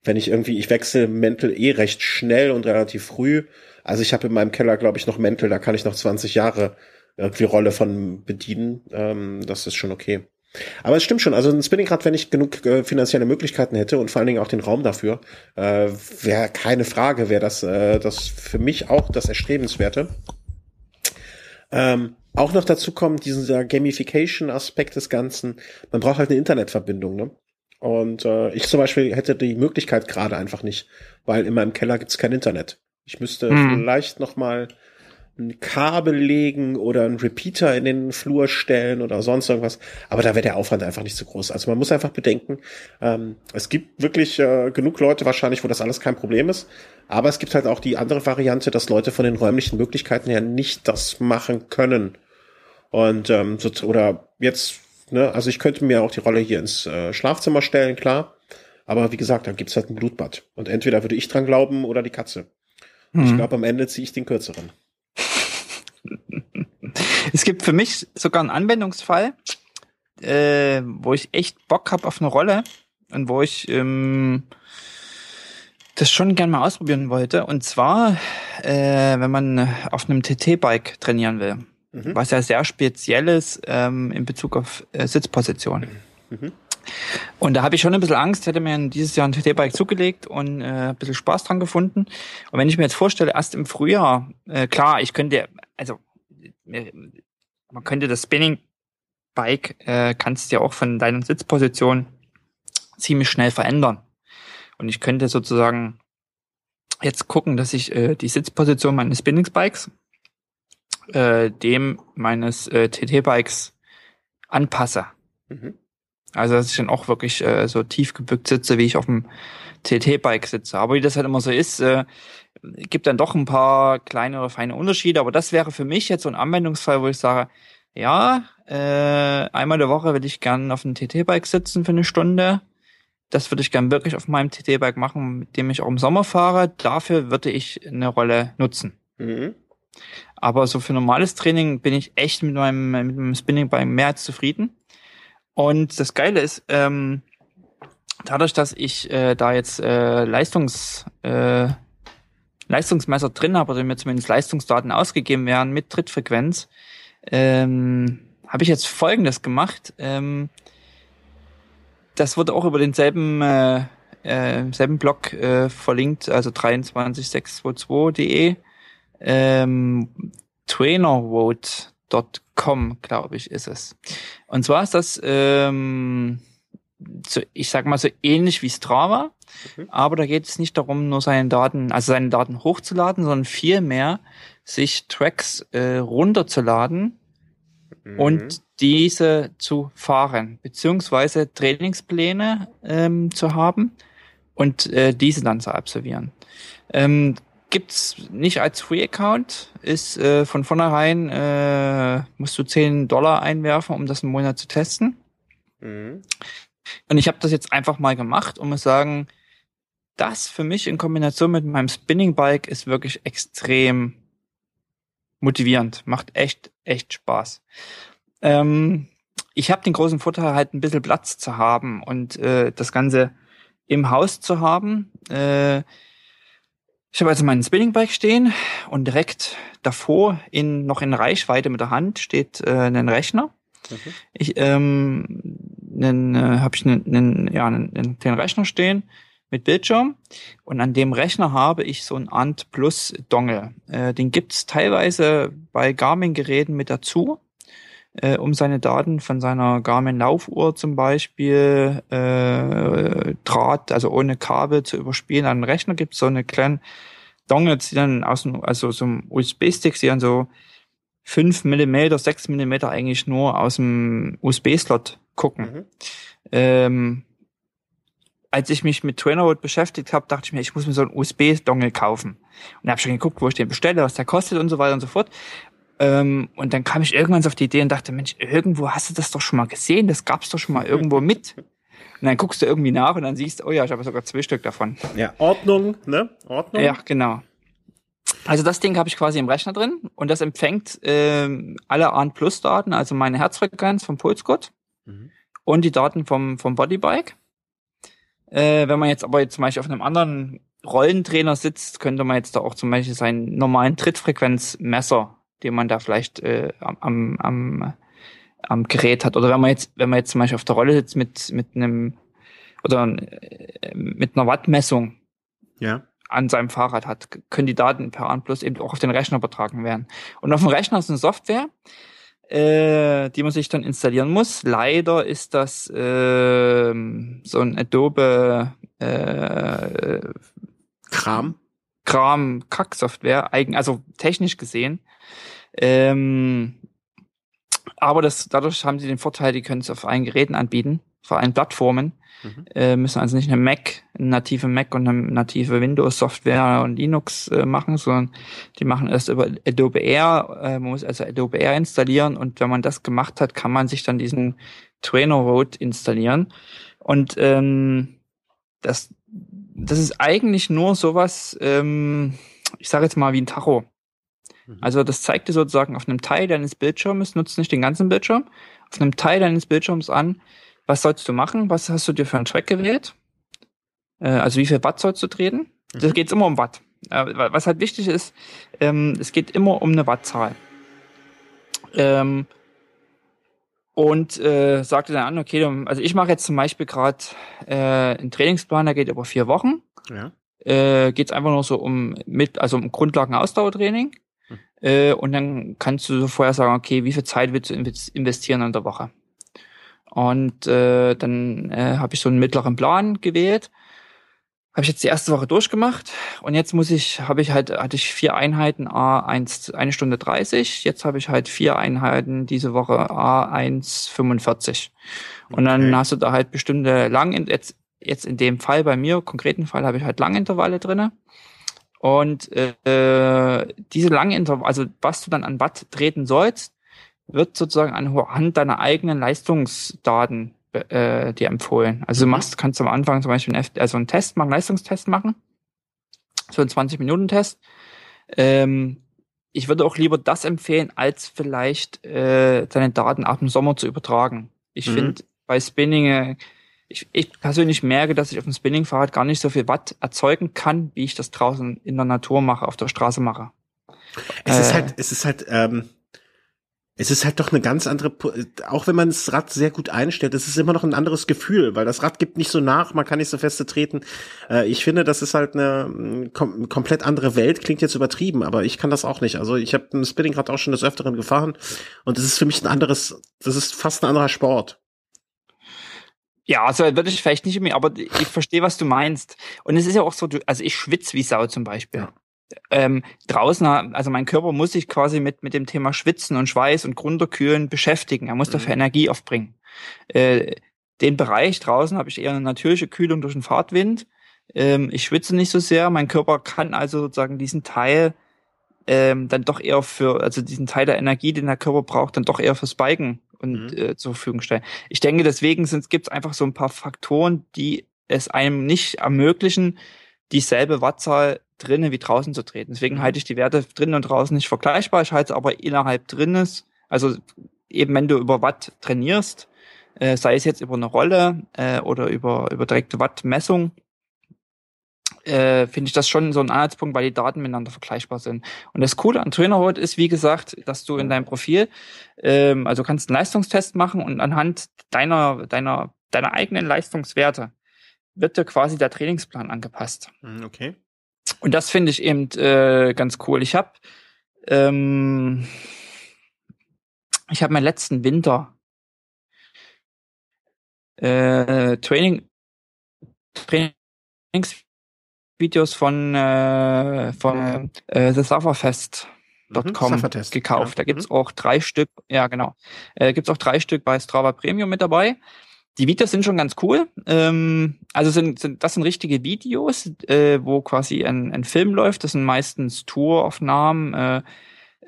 Wenn ich irgendwie, ich wechsle Mäntel eh recht schnell und relativ früh. Also ich habe in meinem Keller, glaube ich, noch Mäntel, da kann ich noch 20 Jahre irgendwie Rolle von bedienen. Ähm, das ist schon okay. Aber es stimmt schon, also ein Spinningrad, wenn ich genug äh, finanzielle Möglichkeiten hätte und vor allen Dingen auch den Raum dafür, äh, wäre keine Frage, wäre das, äh, das für mich auch das Erstrebenswerte. Ähm, auch noch dazu kommt dieser Gamification-Aspekt des Ganzen. Man braucht halt eine Internetverbindung, ne? Und äh, ich zum Beispiel hätte die Möglichkeit gerade einfach nicht, weil in meinem Keller gibt's kein Internet. Ich müsste hm. vielleicht noch mal ein Kabel legen oder einen Repeater in den Flur stellen oder sonst irgendwas. Aber da wäre der Aufwand einfach nicht so groß. Also man muss einfach bedenken, ähm, es gibt wirklich äh, genug Leute wahrscheinlich, wo das alles kein Problem ist. Aber es gibt halt auch die andere Variante, dass Leute von den räumlichen Möglichkeiten her nicht das machen können. Und ähm, so, oder jetzt, ne, also ich könnte mir auch die Rolle hier ins äh, Schlafzimmer stellen, klar. Aber wie gesagt, dann gibt's halt ein Blutbad. Und entweder würde ich dran glauben oder die Katze. Mhm. Ich glaube, am Ende ziehe ich den kürzeren. Es gibt für mich sogar einen Anwendungsfall, äh, wo ich echt Bock habe auf eine Rolle und wo ich ähm, das schon gern mal ausprobieren wollte. Und zwar, äh, wenn man auf einem TT-Bike trainieren will, mhm. was ja sehr speziell ist ähm, in Bezug auf äh, Sitzposition. Mhm. Und da habe ich schon ein bisschen Angst, hätte mir dieses Jahr ein TT-Bike zugelegt und äh, ein bisschen Spaß dran gefunden. Und wenn ich mir jetzt vorstelle, erst im Frühjahr, äh, klar, ich könnte, also man könnte das Spinning-Bike, äh, kannst du ja auch von deiner Sitzposition ziemlich schnell verändern. Und ich könnte sozusagen jetzt gucken, dass ich äh, die Sitzposition meines Spinning-Bikes äh, dem meines äh, TT-Bikes anpasse. Mhm. Also dass ich dann auch wirklich äh, so tief gebückt sitze, wie ich auf dem TT-Bike sitze. Aber wie das halt immer so ist, äh, gibt dann doch ein paar kleinere, feine Unterschiede. Aber das wäre für mich jetzt so ein Anwendungsfall, wo ich sage, ja, äh, einmal der Woche würde ich gern auf einem TT-Bike sitzen für eine Stunde. Das würde ich gern wirklich auf meinem TT-Bike machen, mit dem ich auch im Sommer fahre. Dafür würde ich eine Rolle nutzen. Mhm. Aber so für normales Training bin ich echt mit meinem, mit meinem Spinning-Bike mehr als zufrieden. Und das Geile ist, ähm, dadurch, dass ich äh, da jetzt äh, Leistungs, äh, Leistungsmesser drin habe, oder mir zumindest Leistungsdaten ausgegeben werden mit Trittfrequenz, ähm, habe ich jetzt Folgendes gemacht. Ähm, das wurde auch über denselben äh, äh, selben Blog äh, verlinkt, also 23622.de. Ähm, trainervote.com, glaube ich, ist es. Und zwar ist das, ähm, so, ich sag mal so ähnlich wie Strava, mhm. aber da geht es nicht darum, nur seine Daten, also seine Daten hochzuladen, sondern vielmehr sich Tracks äh, runterzuladen mhm. und diese zu fahren, beziehungsweise Trainingspläne ähm, zu haben und äh, diese dann zu absolvieren. Ähm, gibt's nicht als Free Account, ist äh, von vornherein äh, musst du 10 Dollar einwerfen, um das einen Monat zu testen. Mhm. Und ich habe das jetzt einfach mal gemacht und muss sagen, das für mich in Kombination mit meinem Spinning Bike ist wirklich extrem motivierend, macht echt echt Spaß. Ähm, ich habe den großen Vorteil halt ein bisschen Platz zu haben und äh, das Ganze im Haus zu haben. Äh, ich habe also meinen Spinningbike stehen und direkt davor in noch in Reichweite mit der Hand steht äh, ein Rechner. Mhm. Ich ähm, äh, habe ich einen, einen, ja, einen, den Rechner stehen mit Bildschirm und an dem Rechner habe ich so ein Ant Plus Dongle. Äh, den gibt's teilweise bei Garmin Geräten mit dazu äh, um seine Daten von seiner Garmin Laufuhr zum Beispiel äh, Draht, also ohne Kabel zu überspielen. An den Rechner gibt es so eine kleine Dongles, die dann aus dem, also so einem USB-Stick, die dann so fünf Millimeter, sechs Millimeter eigentlich nur aus dem USB-Slot gucken. Mhm. Ähm, als ich mich mit Trainerwood beschäftigt habe, dachte ich mir, ich muss mir so einen USB-Dongle kaufen. Und habe schon geguckt, wo ich den bestelle, was der kostet und so weiter und so fort. Ähm, und dann kam ich irgendwann so auf die Idee und dachte, Mensch, irgendwo hast du das doch schon mal gesehen, das gab's doch schon mal irgendwo mit. Und dann guckst du irgendwie nach und dann siehst, oh ja, ich habe sogar zwei Stück davon. Ja, Ordnung, ne? Ordnung. Ja, genau. Also das Ding habe ich quasi im Rechner drin und das empfängt ähm, alle AN Plus Daten, also meine Herzfrequenz vom Pulsgurt mhm. und die Daten vom vom Bodybike. Äh, wenn man jetzt aber jetzt zum Beispiel auf einem anderen Rollentrainer sitzt, könnte man jetzt da auch zum Beispiel seinen normalen Trittfrequenzmesser den man da vielleicht äh, am, am, am Gerät hat. Oder wenn man jetzt, wenn man jetzt zum Beispiel auf der Rolle sitzt mit, mit einem oder äh, mit einer Wattmessung ja. An seinem Fahrrad hat, können die Daten per Anplus eben auch auf den Rechner übertragen werden. Und auf dem Rechner ist eine Software, äh, die man sich dann installieren muss. Leider ist das äh, so ein Adobe äh, Kram. Kram Kack-Software, also technisch gesehen. Ähm, aber das, dadurch haben sie den Vorteil, die können es auf allen Geräten anbieten, vor allen Plattformen. Mhm. Äh, müssen also nicht eine Mac, eine native Mac und eine native Windows-Software und Linux äh, machen, sondern die machen erst über Adobe Air, äh, man muss also Adobe Air installieren und wenn man das gemacht hat, kann man sich dann diesen Trainer Road installieren. Und ähm, das, das ist eigentlich nur sowas, ähm, ich sage jetzt mal wie ein Tacho. Mhm. Also das zeigt dir sozusagen auf einem Teil deines Bildschirms, nutzt nicht den ganzen Bildschirm, auf einem Teil deines Bildschirms an, was sollst du machen, was hast du dir für einen Track gewählt, äh, also wie viel Watt sollst du treten. Mhm. Das geht immer um Watt. Äh, was halt wichtig ist, ähm, es geht immer um eine Wattzahl. Ähm, und äh, sagte dann an, okay, also ich mache jetzt zum Beispiel gerade äh, einen Trainingsplan, der geht über vier Wochen. Ja. Äh, geht es einfach nur so um mit, also um Grundlagen-Ausdauertraining. Äh, und dann kannst du vorher sagen, okay, wie viel Zeit willst du investieren in der Woche? Und äh, dann äh, habe ich so einen mittleren Plan gewählt. Habe ich jetzt die erste Woche durchgemacht und jetzt muss ich, habe ich halt, hatte ich vier Einheiten A 1, eine Stunde 30. Jetzt habe ich halt vier Einheiten diese Woche A 1,45. Und dann okay. hast du da halt bestimmte lang, jetzt, jetzt in dem Fall bei mir, konkreten Fall, habe ich halt Langintervalle drinne. Und äh, diese lange Intervall, also was du dann an Watt treten sollst, wird sozusagen anhand deiner eigenen Leistungsdaten äh, dir empfohlen. Also du mhm. machst, kannst am Anfang zum Beispiel einen, also einen Test machen, Leistungstest machen, so einen 20-Minuten-Test. Ähm, ich würde auch lieber das empfehlen, als vielleicht äh, deine Daten ab dem Sommer zu übertragen. Ich mhm. finde bei Spinning äh, ich, ich persönlich merke, dass ich auf dem Spinning-Fahrrad gar nicht so viel Watt erzeugen kann, wie ich das draußen in der Natur mache, auf der Straße mache. Es äh, ist halt, es ist halt, ähm, es ist halt doch eine ganz andere, auch wenn man das Rad sehr gut einstellt, es ist immer noch ein anderes Gefühl, weil das Rad gibt nicht so nach, man kann nicht so feste treten. Äh, ich finde, das ist halt eine mm, kom komplett andere Welt, klingt jetzt übertrieben, aber ich kann das auch nicht. Also ich habe ein Spinningrad auch schon des Öfteren gefahren und es ist für mich ein anderes, das ist fast ein anderer Sport. Ja, also würde ich vielleicht nicht mehr, aber ich verstehe, was du meinst. Und es ist ja auch so, also ich schwitze wie Sau zum Beispiel. Ja ähm, draußen, also mein Körper muss sich quasi mit, mit dem Thema Schwitzen und Schweiß und Grunderkühlen beschäftigen. Er muss dafür mhm. Energie aufbringen. Äh, den Bereich draußen habe ich eher eine natürliche Kühlung durch den Fahrtwind. Ähm, ich schwitze nicht so sehr. Mein Körper kann also sozusagen diesen Teil ähm, dann doch eher für, also diesen Teil der Energie, den der Körper braucht, dann doch eher fürs Biken und mhm. äh, zur Verfügung stellen. Ich denke, deswegen gibt es einfach so ein paar Faktoren, die es einem nicht ermöglichen, dieselbe Wattzahl drinnen wie draußen zu treten. Deswegen mhm. halte ich die Werte drinnen und draußen nicht vergleichbar. Ich halte es aber innerhalb drinnes, also eben wenn du über Watt trainierst, äh, sei es jetzt über eine Rolle äh, oder über, über direkte Wattmessung, äh, finde ich das schon so ein Anhaltspunkt, weil die Daten miteinander vergleichbar sind. Und das Coole an Trainerroad ist, wie gesagt, dass du in deinem Profil, ähm, also kannst einen Leistungstest machen und anhand deiner, deiner, deiner eigenen Leistungswerte wird dir quasi der Trainingsplan angepasst. Mhm, okay. Und das finde ich eben äh, ganz cool. Ich habe ähm, ich habe meinen letzten Winter äh, Training Trainingsvideos von äh, von äh, The Sufferfest.com mhm, gekauft. Ja. Da gibt's mhm. auch drei Stück, ja genau, äh, gibt's auch drei Stück bei Strava Premium mit dabei. Die Videos sind schon ganz cool. Ähm, also sind, sind das sind richtige Videos, äh, wo quasi ein, ein Film läuft. Das sind meistens Touraufnahmen. Äh,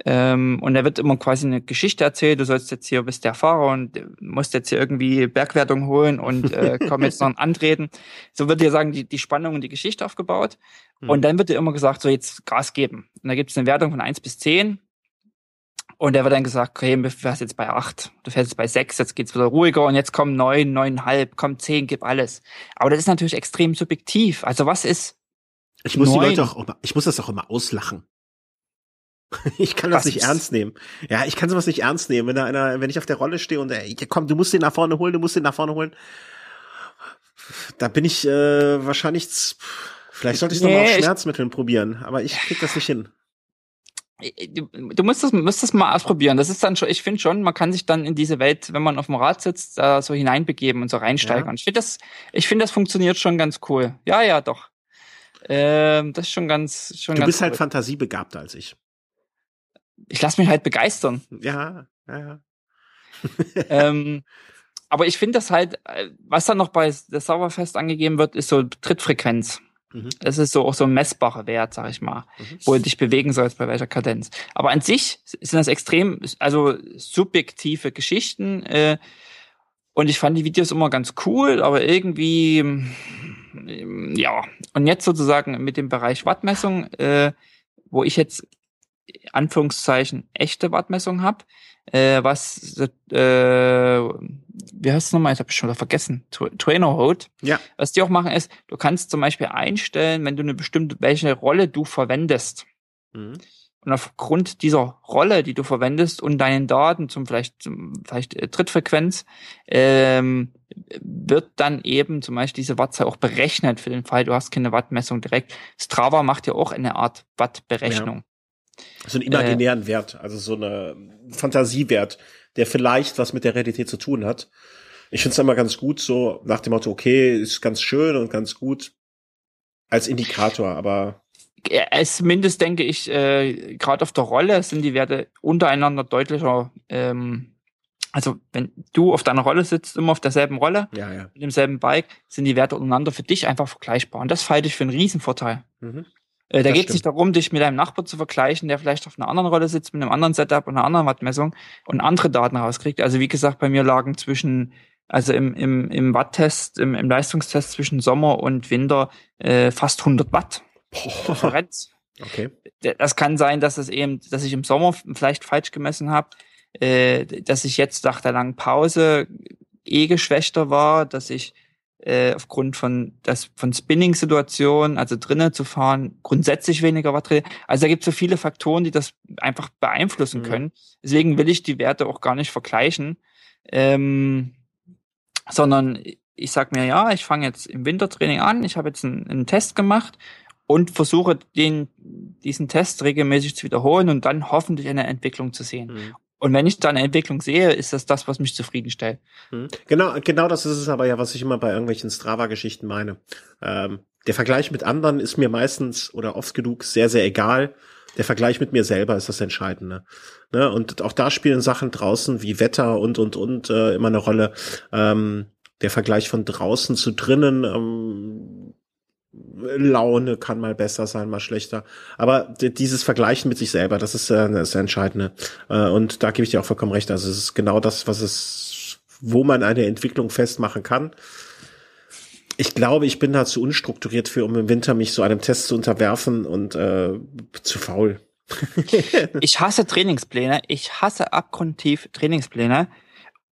ähm, und da wird immer quasi eine Geschichte erzählt. Du sollst jetzt hier bist der Fahrer und musst jetzt hier irgendwie Bergwertung holen und äh, komm jetzt noch antreten. So wird dir sagen die, die Spannung und die Geschichte aufgebaut. Mhm. Und dann wird dir immer gesagt, so jetzt Gas geben. Und da gibt es eine Wertung von eins bis zehn und er wird dann gesagt, okay, du fährst jetzt bei acht, du fährst jetzt bei sechs, jetzt geht's wieder ruhiger und jetzt kommen neun, neuneinhalb, kommt zehn, gib alles. Aber das ist natürlich extrem subjektiv. Also was ist? Ich muss 9? die Leute auch immer, ich muss das auch immer auslachen. Ich kann das was nicht ernst nehmen. Ja, ich kann sowas nicht ernst nehmen, wenn, einer, wenn ich auf der Rolle stehe und ey, komm, du musst den nach vorne holen, du musst den nach vorne holen. Da bin ich äh, wahrscheinlich, vielleicht sollte ich nee, nochmal auf Schmerzmitteln probieren, aber ich krieg das nicht hin. Du, du musst das, musst das mal ausprobieren. Das ist dann schon, ich finde schon, man kann sich dann in diese Welt, wenn man auf dem Rad sitzt, da so hineinbegeben und so reinsteigern. Ja. Ich finde das, ich finde das funktioniert schon ganz cool. Ja, ja, doch. Ähm, das ist schon ganz, schon Du ganz bist halt cool. halt fantasiebegabter als ich. Ich lasse mich halt begeistern. Ja, ja, ja. ähm, aber ich finde das halt, äh, was dann noch bei der Sauerfest angegeben wird, ist so Trittfrequenz. Mhm. Es ist so auch so ein messbarer Wert, sag ich mal, mhm. wo du dich bewegen sollst, bei welcher Kadenz. Aber an sich sind das extrem, also subjektive Geschichten. Äh, und ich fand die Videos immer ganz cool, aber irgendwie, ähm, ja. Und jetzt sozusagen mit dem Bereich Wattmessung, äh, wo ich jetzt Anführungszeichen echte Wattmessung habe, äh, was, äh, wie heißt es nochmal? Ich habe schon wieder vergessen. Trainer Road. Ja. Was die auch machen ist, du kannst zum Beispiel einstellen, wenn du eine bestimmte, welche Rolle du verwendest. Mhm. Und aufgrund dieser Rolle, die du verwendest und deinen Daten zum vielleicht, zum, vielleicht äh, Trittfrequenz, ähm, wird dann eben zum Beispiel diese Wattzahl auch berechnet für den Fall, du hast keine Wattmessung direkt. Strava macht ja auch eine Art Wattberechnung. Ja. So einen imaginären äh, Wert, also so eine Fantasiewert, der vielleicht was mit der Realität zu tun hat. Ich finde es immer ganz gut, so nach dem Motto, okay, ist ganz schön und ganz gut als Indikator, aber es zumindest denke ich, äh, gerade auf der Rolle sind die Werte untereinander deutlicher. Ähm, also wenn du auf deiner Rolle sitzt, immer auf derselben Rolle, ja, ja. mit demselben Bike, sind die Werte untereinander für dich einfach vergleichbar. Und das halte ich für einen Riesenvorteil. Mhm. Äh, da geht es nicht darum, dich mit einem Nachbar zu vergleichen, der vielleicht auf einer anderen Rolle sitzt, mit einem anderen Setup und einer anderen Wattmessung und andere Daten rauskriegt. Also wie gesagt, bei mir lagen zwischen, also im, im, im Watttest, im, im Leistungstest zwischen Sommer und Winter äh, fast 100 Watt Differenz. Okay. Das kann sein, dass es eben, dass ich im Sommer vielleicht falsch gemessen habe, äh, dass ich jetzt nach der langen Pause eh geschwächter war, dass ich äh, aufgrund von das von Spinning-Situationen, also drinnen zu fahren, grundsätzlich weniger Watt. Also da gibt es so viele Faktoren, die das einfach beeinflussen mhm. können. Deswegen will ich die Werte auch gar nicht vergleichen, ähm, sondern ich sag mir, ja, ich fange jetzt im Wintertraining an, ich habe jetzt einen, einen Test gemacht und versuche den, diesen Test regelmäßig zu wiederholen und dann hoffentlich eine Entwicklung zu sehen. Mhm. Und wenn ich da eine Entwicklung sehe, ist das das, was mich zufriedenstellt. Hm. Genau, genau das ist es aber ja, was ich immer bei irgendwelchen Strava-Geschichten meine. Ähm, der Vergleich mit anderen ist mir meistens oder oft genug sehr, sehr egal. Der Vergleich mit mir selber ist das Entscheidende. Ne? Und auch da spielen Sachen draußen wie Wetter und, und, und äh, immer eine Rolle. Ähm, der Vergleich von draußen zu drinnen, ähm, Laune kann mal besser sein, mal schlechter. Aber dieses Vergleichen mit sich selber, das ist äh, das Entscheidende. Äh, und da gebe ich dir auch vollkommen recht. Also es ist genau das, was es, wo man eine Entwicklung festmachen kann. Ich glaube, ich bin da zu unstrukturiert für, um im Winter mich so einem Test zu unterwerfen und äh, zu faul. ich hasse Trainingspläne. Ich hasse abgrundtief Trainingspläne.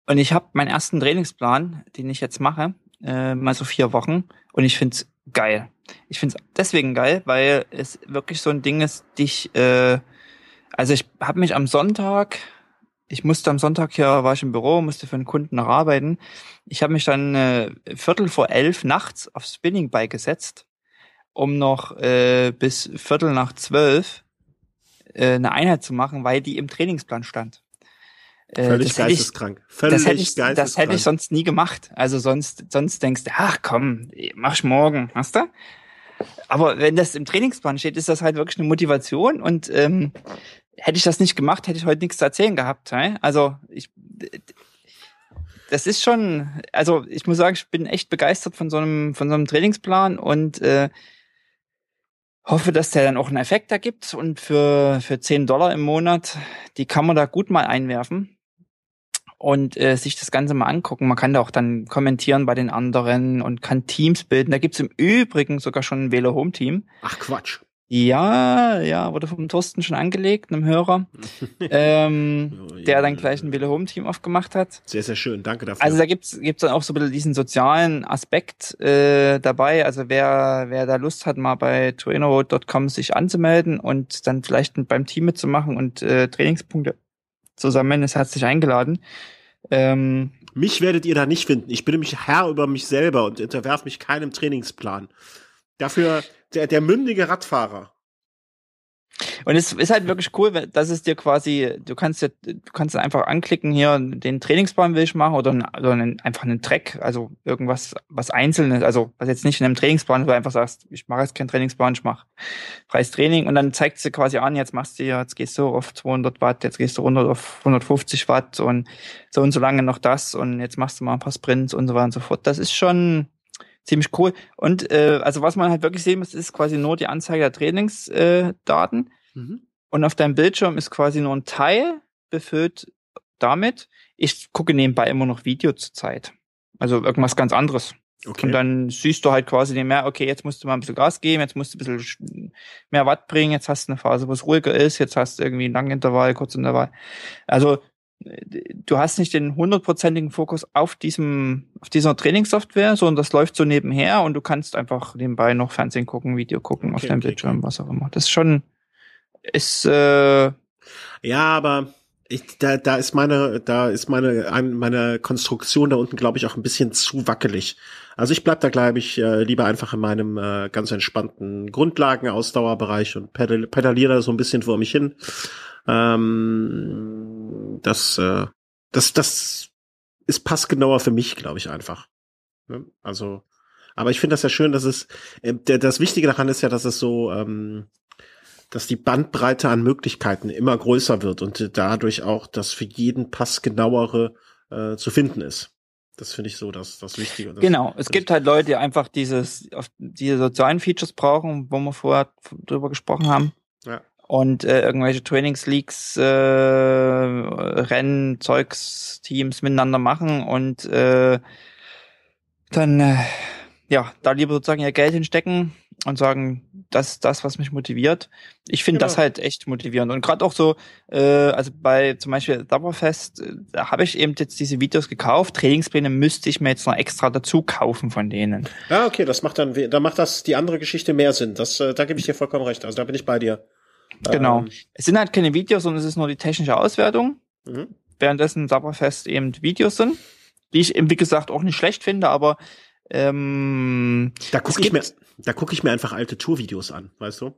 Und ich habe meinen ersten Trainingsplan, den ich jetzt mache, äh, mal so vier Wochen. Und ich find's geil. Ich finde es deswegen geil, weil es wirklich so ein Ding ist, dich, äh, also ich habe mich am Sonntag, ich musste am Sonntag hier, war ich im Büro, musste für einen Kunden noch arbeiten. Ich habe mich dann äh, Viertel vor elf nachts aufs Spinningbike gesetzt, um noch äh, bis Viertel nach zwölf äh, eine Einheit zu machen, weil die im Trainingsplan stand. Äh, Völlig geisteskrank. Völlig das hätte, ich, geisteskrank. das hätte ich sonst nie gemacht. Also sonst, sonst denkst du, ach komm, mach's morgen, hast du? Aber wenn das im Trainingsplan steht, ist das halt wirklich eine Motivation und ähm, hätte ich das nicht gemacht, hätte ich heute nichts zu erzählen gehabt. He? Also ich, das ist schon, also ich muss sagen, ich bin echt begeistert von so einem, von so einem Trainingsplan und äh, hoffe, dass der dann auch einen Effekt ergibt und für, für 10 Dollar im Monat, die kann man da gut mal einwerfen und äh, sich das Ganze mal angucken. Man kann da auch dann kommentieren bei den anderen und kann Teams bilden. Da gibt's im Übrigen sogar schon ein Velo Home Team. Ach Quatsch. Ja, ja, wurde vom Thorsten schon angelegt, einem Hörer, ähm, oh, ja, der dann gleich ein Velo Home Team aufgemacht hat. Sehr, sehr schön, danke dafür. Also da gibt's gibt's dann auch so ein bisschen diesen sozialen Aspekt äh, dabei. Also wer wer da Lust hat, mal bei trainerroad.com sich anzumelden und dann vielleicht beim Team mitzumachen und äh, Trainingspunkte zusammen ist herzlich eingeladen. Ähm, mich werdet ihr da nicht finden. Ich bin nämlich Herr über mich selber und unterwerf mich keinem Trainingsplan. Dafür der, der mündige Radfahrer. Und es ist halt wirklich cool, dass es dir quasi, du kannst ja, du kannst einfach anklicken hier, den Trainingsplan will ich machen oder, oder einen, einfach einen Track, also irgendwas, was Einzelnes, also was jetzt nicht in einem Trainingsplan, du einfach sagst, ich mache jetzt keinen Trainingsplan, ich mache freies Training und dann zeigt sie quasi an, jetzt machst du ja, jetzt gehst du auf 200 Watt, jetzt gehst du runter auf 150 Watt und so und so lange noch das und jetzt machst du mal ein paar Sprints und so weiter und so fort. Das ist schon, ziemlich cool. Und äh, also was man halt wirklich sehen muss, ist quasi nur die Anzeige der Trainingsdaten. Äh, Mhm. Und auf deinem Bildschirm ist quasi nur ein Teil befüllt damit. Ich gucke nebenbei immer noch Video zur Zeit. Also irgendwas ganz anderes. Okay. Und dann siehst du halt quasi mehr, okay, jetzt musst du mal ein bisschen Gas geben, jetzt musst du ein bisschen mehr Watt bringen, jetzt hast du eine Phase, wo es ruhiger ist, jetzt hast du irgendwie einen langen Intervall, kurz Intervall. Also du hast nicht den hundertprozentigen Fokus auf diesem, auf dieser Trainingssoftware, sondern das läuft so nebenher und du kannst einfach nebenbei noch Fernsehen gucken, Video gucken okay, auf deinem okay, Bildschirm, was auch immer. Das ist schon, ist äh ja, aber ich, da, da ist meine, da ist meine, meine Konstruktion da unten, glaube ich, auch ein bisschen zu wackelig. Also ich bleib da, glaube ich, äh, lieber einfach in meinem äh, ganz entspannten Grundlagen-Ausdauerbereich und pedal, pedaliere da so ein bisschen vor mich hin. Ähm, das, äh, das, das ist passgenauer für mich, glaube ich, einfach. Ne? Also, aber ich finde das ja schön, dass es, äh, der, das Wichtige daran ist ja, dass es so, ähm, dass die Bandbreite an Möglichkeiten immer größer wird und dadurch auch das für jeden Pass genauere äh, zu finden ist. Das finde ich so das, das Wichtige. Das genau, es gibt halt Leute, die einfach dieses, auf diese sozialen Features brauchen, wo wir vorher drüber gesprochen haben. Ja. Und äh, irgendwelche Trainingsleaks, äh, Rennen, Zeugs, Teams miteinander machen und äh, dann äh, ja, da lieber sozusagen ihr Geld hinstecken und sagen, das ist das, was mich motiviert. Ich finde genau. das halt echt motivierend. Und gerade auch so, äh, also bei zum Beispiel Dauerfest, äh, da habe ich eben jetzt diese Videos gekauft. Trainingspläne müsste ich mir jetzt noch extra dazu kaufen von denen. Ja, okay, das macht dann, da macht das die andere Geschichte mehr Sinn. Das, äh, da gebe ich dir vollkommen recht. Also da bin ich bei dir. Genau. Ähm. Es sind halt keine Videos, sondern es ist nur die technische Auswertung. Mhm. Währenddessen Dauerfest eben Videos sind, die ich eben, wie gesagt, auch nicht schlecht finde, aber ähm, da gucke ich mir, da gucke ich mir einfach alte Tourvideos an, weißt du?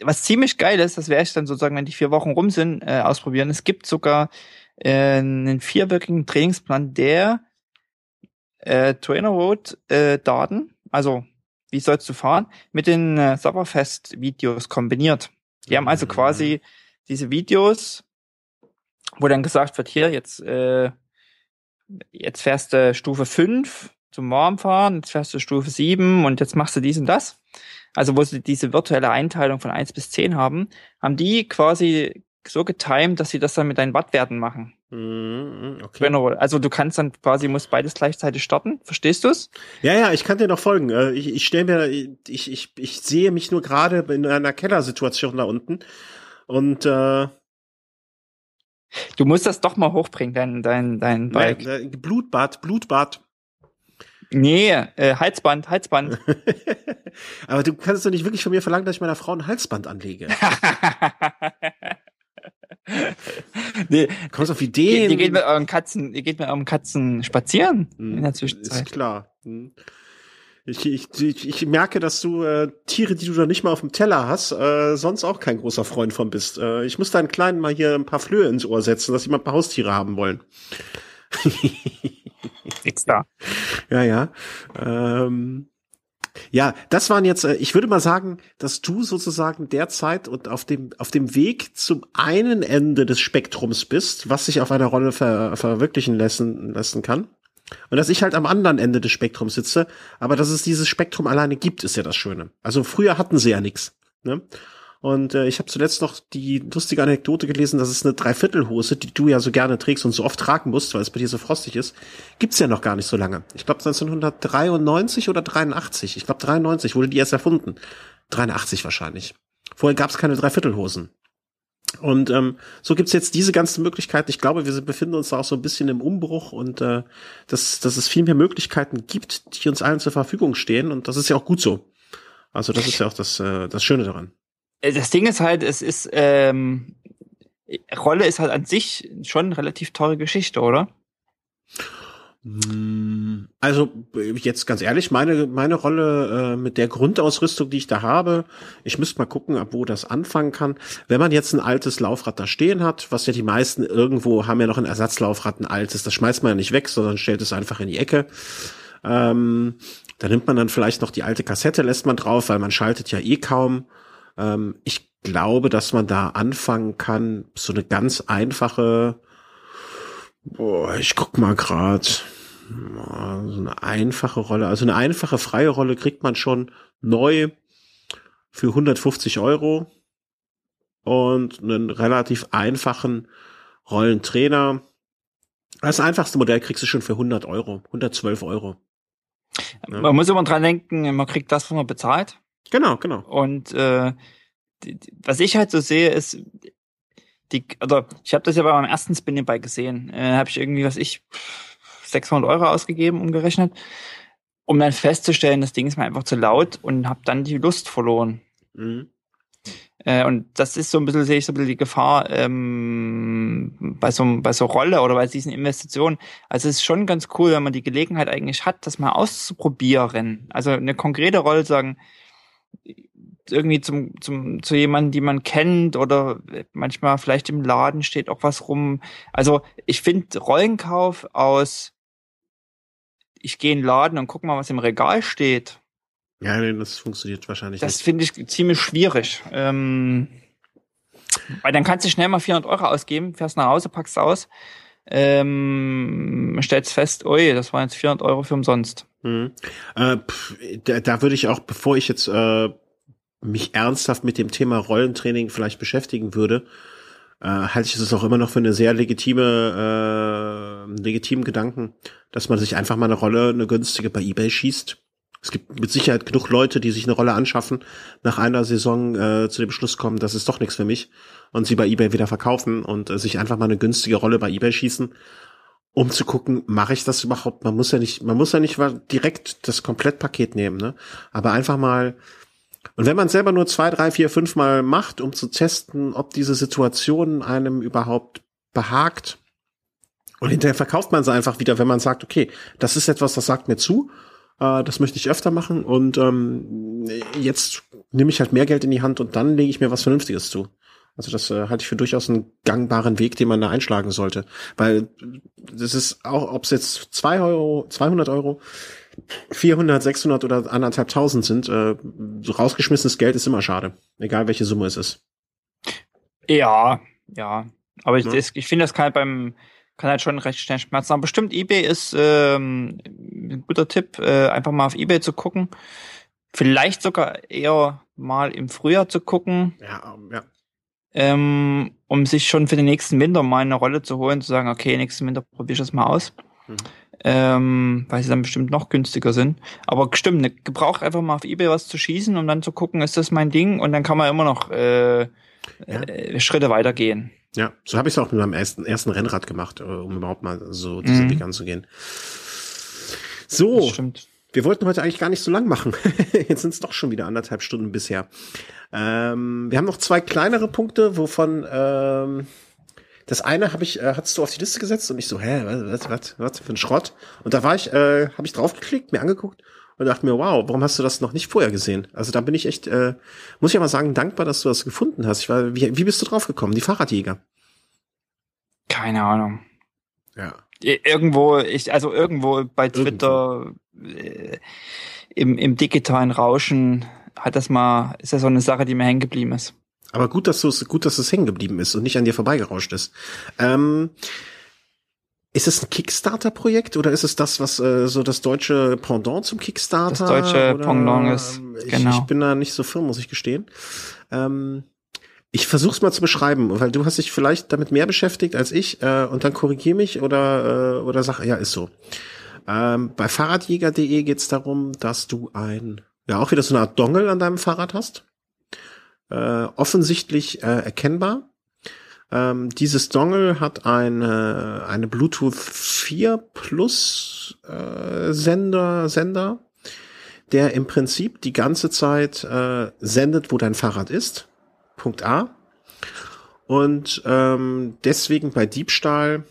Was ziemlich geil ist, das werde ich dann sozusagen, wenn die vier Wochen rum sind, äh, ausprobieren. Es gibt sogar äh, einen vierwöchigen Trainingsplan, der äh, Trainer Road äh, Daten, also wie sollst du fahren, mit den äh, Sommerfest-Videos kombiniert. Die haben also quasi diese Videos, wo dann gesagt wird, hier, jetzt, äh, jetzt fährst du Stufe 5 zum Warmfahren, jetzt fährst du Stufe 7 und jetzt machst du dies und das. Also wo sie diese virtuelle Einteilung von 1 bis 10 haben, haben die quasi so getimed, dass sie das dann mit deinen Wattwerten machen. Mm, okay. Also du kannst dann quasi, musst beides gleichzeitig starten. Verstehst du's? Ja, ja, ich kann dir noch folgen. Äh, ich, ich stelle mir, ich, ich, ich sehe mich nur gerade in einer Kellersituation da unten. Und äh, Du musst das doch mal hochbringen, dein, dein, dein Bike. Nein, Blutbad, Blutbad. Nee, äh, Halsband, Halsband. Aber du kannst doch nicht wirklich von mir verlangen, dass ich meiner Frau ein Halsband anlege. nee. Kommst auf Ideen? Ihr, ihr, geht mit euren Katzen, ihr geht mit euren Katzen spazieren hm, in der Zwischenzeit. Ist klar. Hm. Ich, ich, ich, ich merke, dass du äh, Tiere, die du da nicht mal auf dem Teller hast, äh, sonst auch kein großer Freund von bist. Äh, ich muss deinen Kleinen mal hier ein paar Flöhe ins Ohr setzen, dass sie mal ein paar Haustiere haben wollen. Nix da. Ja, ja. Ähm, ja, das waren jetzt, äh, ich würde mal sagen, dass du sozusagen derzeit und auf dem, auf dem Weg zum einen Ende des Spektrums bist, was sich auf einer Rolle ver, verwirklichen lassen, lassen kann. Und dass ich halt am anderen Ende des Spektrums sitze, aber dass es dieses Spektrum alleine gibt, ist ja das Schöne. Also früher hatten sie ja nichts. Ne? Und äh, ich habe zuletzt noch die lustige Anekdote gelesen, dass es eine Dreiviertelhose, die du ja so gerne trägst und so oft tragen musst, weil es bei dir so frostig ist, gibt's ja noch gar nicht so lange. Ich glaube 1993 oder 83. Ich glaube 93 wurde die erst erfunden. 83 wahrscheinlich. Vorher gab's keine Dreiviertelhosen. Und ähm, so gibt's jetzt diese ganzen Möglichkeiten. Ich glaube, wir befinden uns da auch so ein bisschen im Umbruch und äh, dass, dass es viel mehr Möglichkeiten gibt, die uns allen zur Verfügung stehen. Und das ist ja auch gut so. Also das ist ja auch das, äh, das Schöne daran. Äh, das Ding ist halt, es ist, ähm, Rolle ist halt an sich schon eine relativ teure Geschichte, oder? Hm, also jetzt ganz ehrlich, meine meine Rolle äh, mit der Grundausrüstung, die ich da habe, ich müsste mal gucken, ab wo das anfangen kann. Wenn man jetzt ein altes Laufrad da stehen hat, was ja die meisten irgendwo haben ja noch ein Ersatzlaufrad, ein altes, das schmeißt man ja nicht weg, sondern stellt es einfach in die Ecke. Ähm, da nimmt man dann vielleicht noch die alte Kassette, lässt man drauf, weil man schaltet ja eh kaum. Ähm, ich glaube, dass man da anfangen kann, so eine ganz einfache, boah, ich guck mal grad so eine einfache Rolle, also eine einfache freie Rolle kriegt man schon neu für 150 Euro und einen relativ einfachen Rollentrainer. Das einfachste Modell kriegst du schon für 100 Euro, 112 Euro. Ja. Man muss immer dran denken, man kriegt das, was man bezahlt. Genau, genau. Und äh, die, was ich halt so sehe, ist, die, oder ich habe das ja bei meinem ersten Spinning Bike gesehen. Äh, habe ich irgendwie, was ich 600 Euro ausgegeben, umgerechnet, um dann festzustellen, das Ding ist mir einfach zu laut und habe dann die Lust verloren. Mhm. Äh, und das ist so ein bisschen, sehe ich so ein bisschen die Gefahr ähm, bei, so, bei so Rolle oder bei diesen Investitionen. Also es ist schon ganz cool, wenn man die Gelegenheit eigentlich hat, das mal auszuprobieren. Also eine konkrete Rolle sagen, irgendwie zum, zum, zu jemandem, die man kennt oder manchmal vielleicht im Laden steht auch was rum. Also ich finde Rollenkauf aus ich gehe in den Laden und guck mal, was im Regal steht. Ja, nee, das funktioniert wahrscheinlich das nicht. Das finde ich ziemlich schwierig. Ähm, weil dann kannst du schnell mal 400 Euro ausgeben, fährst nach Hause, packst aus, ähm, stellst fest, oi, das waren jetzt 400 Euro für umsonst. Hm. Äh, pff, da, da würde ich auch, bevor ich jetzt äh, mich ernsthaft mit dem Thema Rollentraining vielleicht beschäftigen würde, äh, halte ich es auch immer noch für eine sehr legitime, äh, legitimen Gedanken, dass man sich einfach mal eine Rolle, eine günstige bei eBay schießt, Es gibt mit Sicherheit genug Leute, die sich eine Rolle anschaffen, nach einer Saison äh, zu dem Schluss kommen, das ist doch nichts für mich und sie bei eBay wieder verkaufen und äh, sich einfach mal eine günstige Rolle bei eBay schießen, um zu gucken, mache ich das überhaupt? Man muss ja nicht, man muss ja nicht direkt das Komplettpaket nehmen, ne? Aber einfach mal und wenn man selber nur zwei, drei, vier, fünf Mal macht, um zu testen, ob diese Situation einem überhaupt behagt, und hinterher verkauft man sie einfach wieder, wenn man sagt, okay, das ist etwas, das sagt mir zu äh, das möchte ich öfter machen und ähm, jetzt nehme ich halt mehr Geld in die Hand und dann lege ich mir was Vernünftiges zu. Also das äh, halte ich für durchaus einen gangbaren Weg, den man da einschlagen sollte. Weil das ist auch, ob es jetzt zwei Euro, 200 Euro, 400, 600 oder anderthalb tausend sind, äh, so rausgeschmissenes Geld ist immer schade. Egal welche Summe es ist. Ja, ja. Aber ich, ja. ich finde, das kann halt beim, kann halt schon recht schnell schmerzen. Aber bestimmt eBay ist ähm, ein guter Tipp, äh, einfach mal auf eBay zu gucken. Vielleicht sogar eher mal im Frühjahr zu gucken. Ja, ja. Ähm, um sich schon für den nächsten Winter mal eine Rolle zu holen, zu sagen, okay, nächsten Winter probiere ich das mal aus. Mhm. Ähm, weil sie dann bestimmt noch günstiger sind. Aber stimmt, ne, gebraucht einfach mal auf Ebay was zu schießen, um dann zu gucken, ist das mein Ding? Und dann kann man immer noch äh, ja. äh, Schritte weitergehen. Ja, so habe ich es auch mit meinem ersten, ersten Rennrad gemacht, äh, um überhaupt mal so diesen mhm. Weg anzugehen. So, wir wollten heute eigentlich gar nicht so lang machen. Jetzt sind es doch schon wieder anderthalb Stunden bisher. Ähm, wir haben noch zwei kleinere Punkte, wovon ähm, das eine habe ich, äh, hattest du auf die Liste gesetzt und ich so, hä, was, was, was für ein Schrott? Und da war ich, äh, habe ich draufgeklickt, mir angeguckt und dachte mir, wow, warum hast du das noch nicht vorher gesehen? Also da bin ich echt, äh, muss ich aber sagen, dankbar, dass du das gefunden hast. Ich war, wie, wie bist du draufgekommen? Die Fahrradjäger. Keine Ahnung. Ja. Irgendwo, ich, also irgendwo bei Twitter irgendwo. Äh, im, im digitalen Rauschen hat das mal, ist das so eine Sache, die mir hängen geblieben ist. Aber gut, dass du es, gut, dass es hängen geblieben ist und nicht an dir vorbeigerauscht ist. Ähm, ist es ein Kickstarter-Projekt oder ist es das, was äh, so das deutsche Pendant zum Kickstarter? Das deutsche oder? Pendant ist, ich, genau. Ich bin da nicht so firm, muss ich gestehen. Ähm, ich versuch's mal zu beschreiben, weil du hast dich vielleicht damit mehr beschäftigt als ich äh, und dann korrigier mich oder äh, oder sag, ja, ist so. Ähm, bei Fahrradjäger.de geht's darum, dass du ein, ja auch wieder so eine Art Dongle an deinem Fahrrad hast. Äh, offensichtlich äh, erkennbar ähm, dieses Dongle hat eine, eine Bluetooth 4 Plus äh, Sender, Sender, der im Prinzip die ganze Zeit äh, sendet, wo dein Fahrrad ist. Punkt A. Und ähm, deswegen bei Diebstahl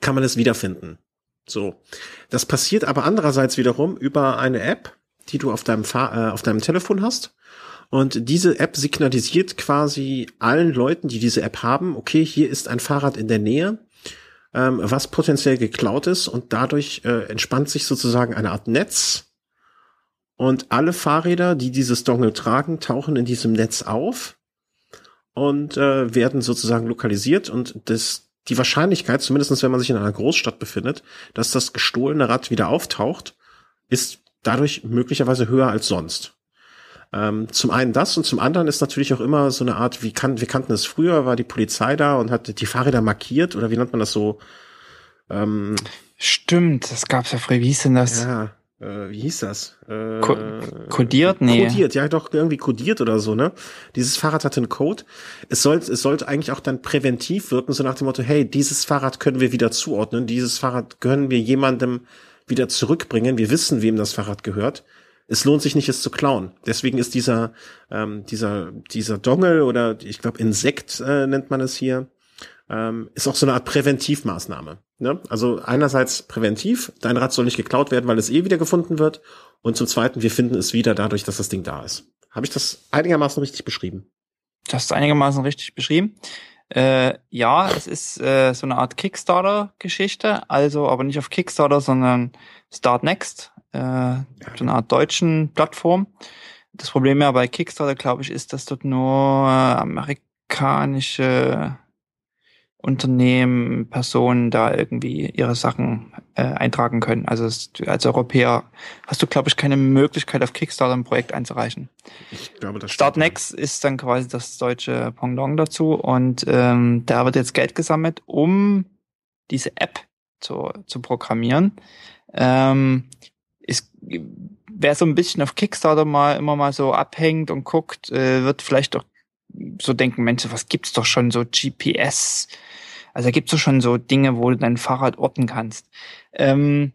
kann man es wiederfinden. So. Das passiert aber andererseits wiederum über eine App, die du auf deinem, Fahr äh, auf deinem Telefon hast. Und diese App signalisiert quasi allen Leuten, die diese App haben, okay, hier ist ein Fahrrad in der Nähe, ähm, was potenziell geklaut ist und dadurch äh, entspannt sich sozusagen eine Art Netz. Und alle Fahrräder, die dieses Dongle tragen, tauchen in diesem Netz auf und äh, werden sozusagen lokalisiert und das die Wahrscheinlichkeit, zumindest wenn man sich in einer Großstadt befindet, dass das gestohlene Rad wieder auftaucht, ist dadurch möglicherweise höher als sonst. Ähm, zum einen das und zum anderen ist natürlich auch immer so eine Art, wie kann, wir kannten es früher, war die Polizei da und hat die Fahrräder markiert oder wie nennt man das so? Ähm, Stimmt, das gab's ja früher. Wie hieß denn das? Ja, äh, wie hieß das? Äh, Ko kodiert? Nee. Kodiert, ja doch irgendwie kodiert oder so, ne? Dieses Fahrrad hatte einen Code. Es sollte, es sollte eigentlich auch dann präventiv wirken, so nach dem Motto, hey, dieses Fahrrad können wir wieder zuordnen, dieses Fahrrad können wir jemandem wieder zurückbringen, wir wissen, wem das Fahrrad gehört es lohnt sich nicht, es zu klauen. Deswegen ist dieser, ähm, dieser, dieser Dongle oder ich glaube Insekt äh, nennt man es hier, ähm, ist auch so eine Art Präventivmaßnahme. Ne? Also einerseits präventiv, dein Rad soll nicht geklaut werden, weil es eh wieder gefunden wird. Und zum Zweiten, wir finden es wieder dadurch, dass das Ding da ist. Habe ich das einigermaßen richtig beschrieben? Das ist einigermaßen richtig beschrieben. Äh, ja, es ist äh, so eine Art Kickstarter-Geschichte, also aber nicht auf Kickstarter, sondern Start Next äh, so einer Art deutschen Plattform. Das Problem ja bei Kickstarter, glaube ich, ist, dass dort nur äh, amerikanische Unternehmen, Personen da irgendwie ihre Sachen äh, eintragen können. Also es, als Europäer hast du, glaube ich, keine Möglichkeit, auf Kickstarter ein Projekt einzureichen. Ich glaube, das Startnext ist dann quasi das deutsche Pendant dazu und ähm, da wird jetzt Geld gesammelt, um diese App zu, zu programmieren. Ähm, ist wer so ein bisschen auf Kickstarter mal immer mal so abhängt und guckt, äh, wird vielleicht doch so denken, Mensch, was gibt's doch schon so GPS? Also da gibt's doch schon so Dinge, wo du dein Fahrrad orten kannst. Ähm,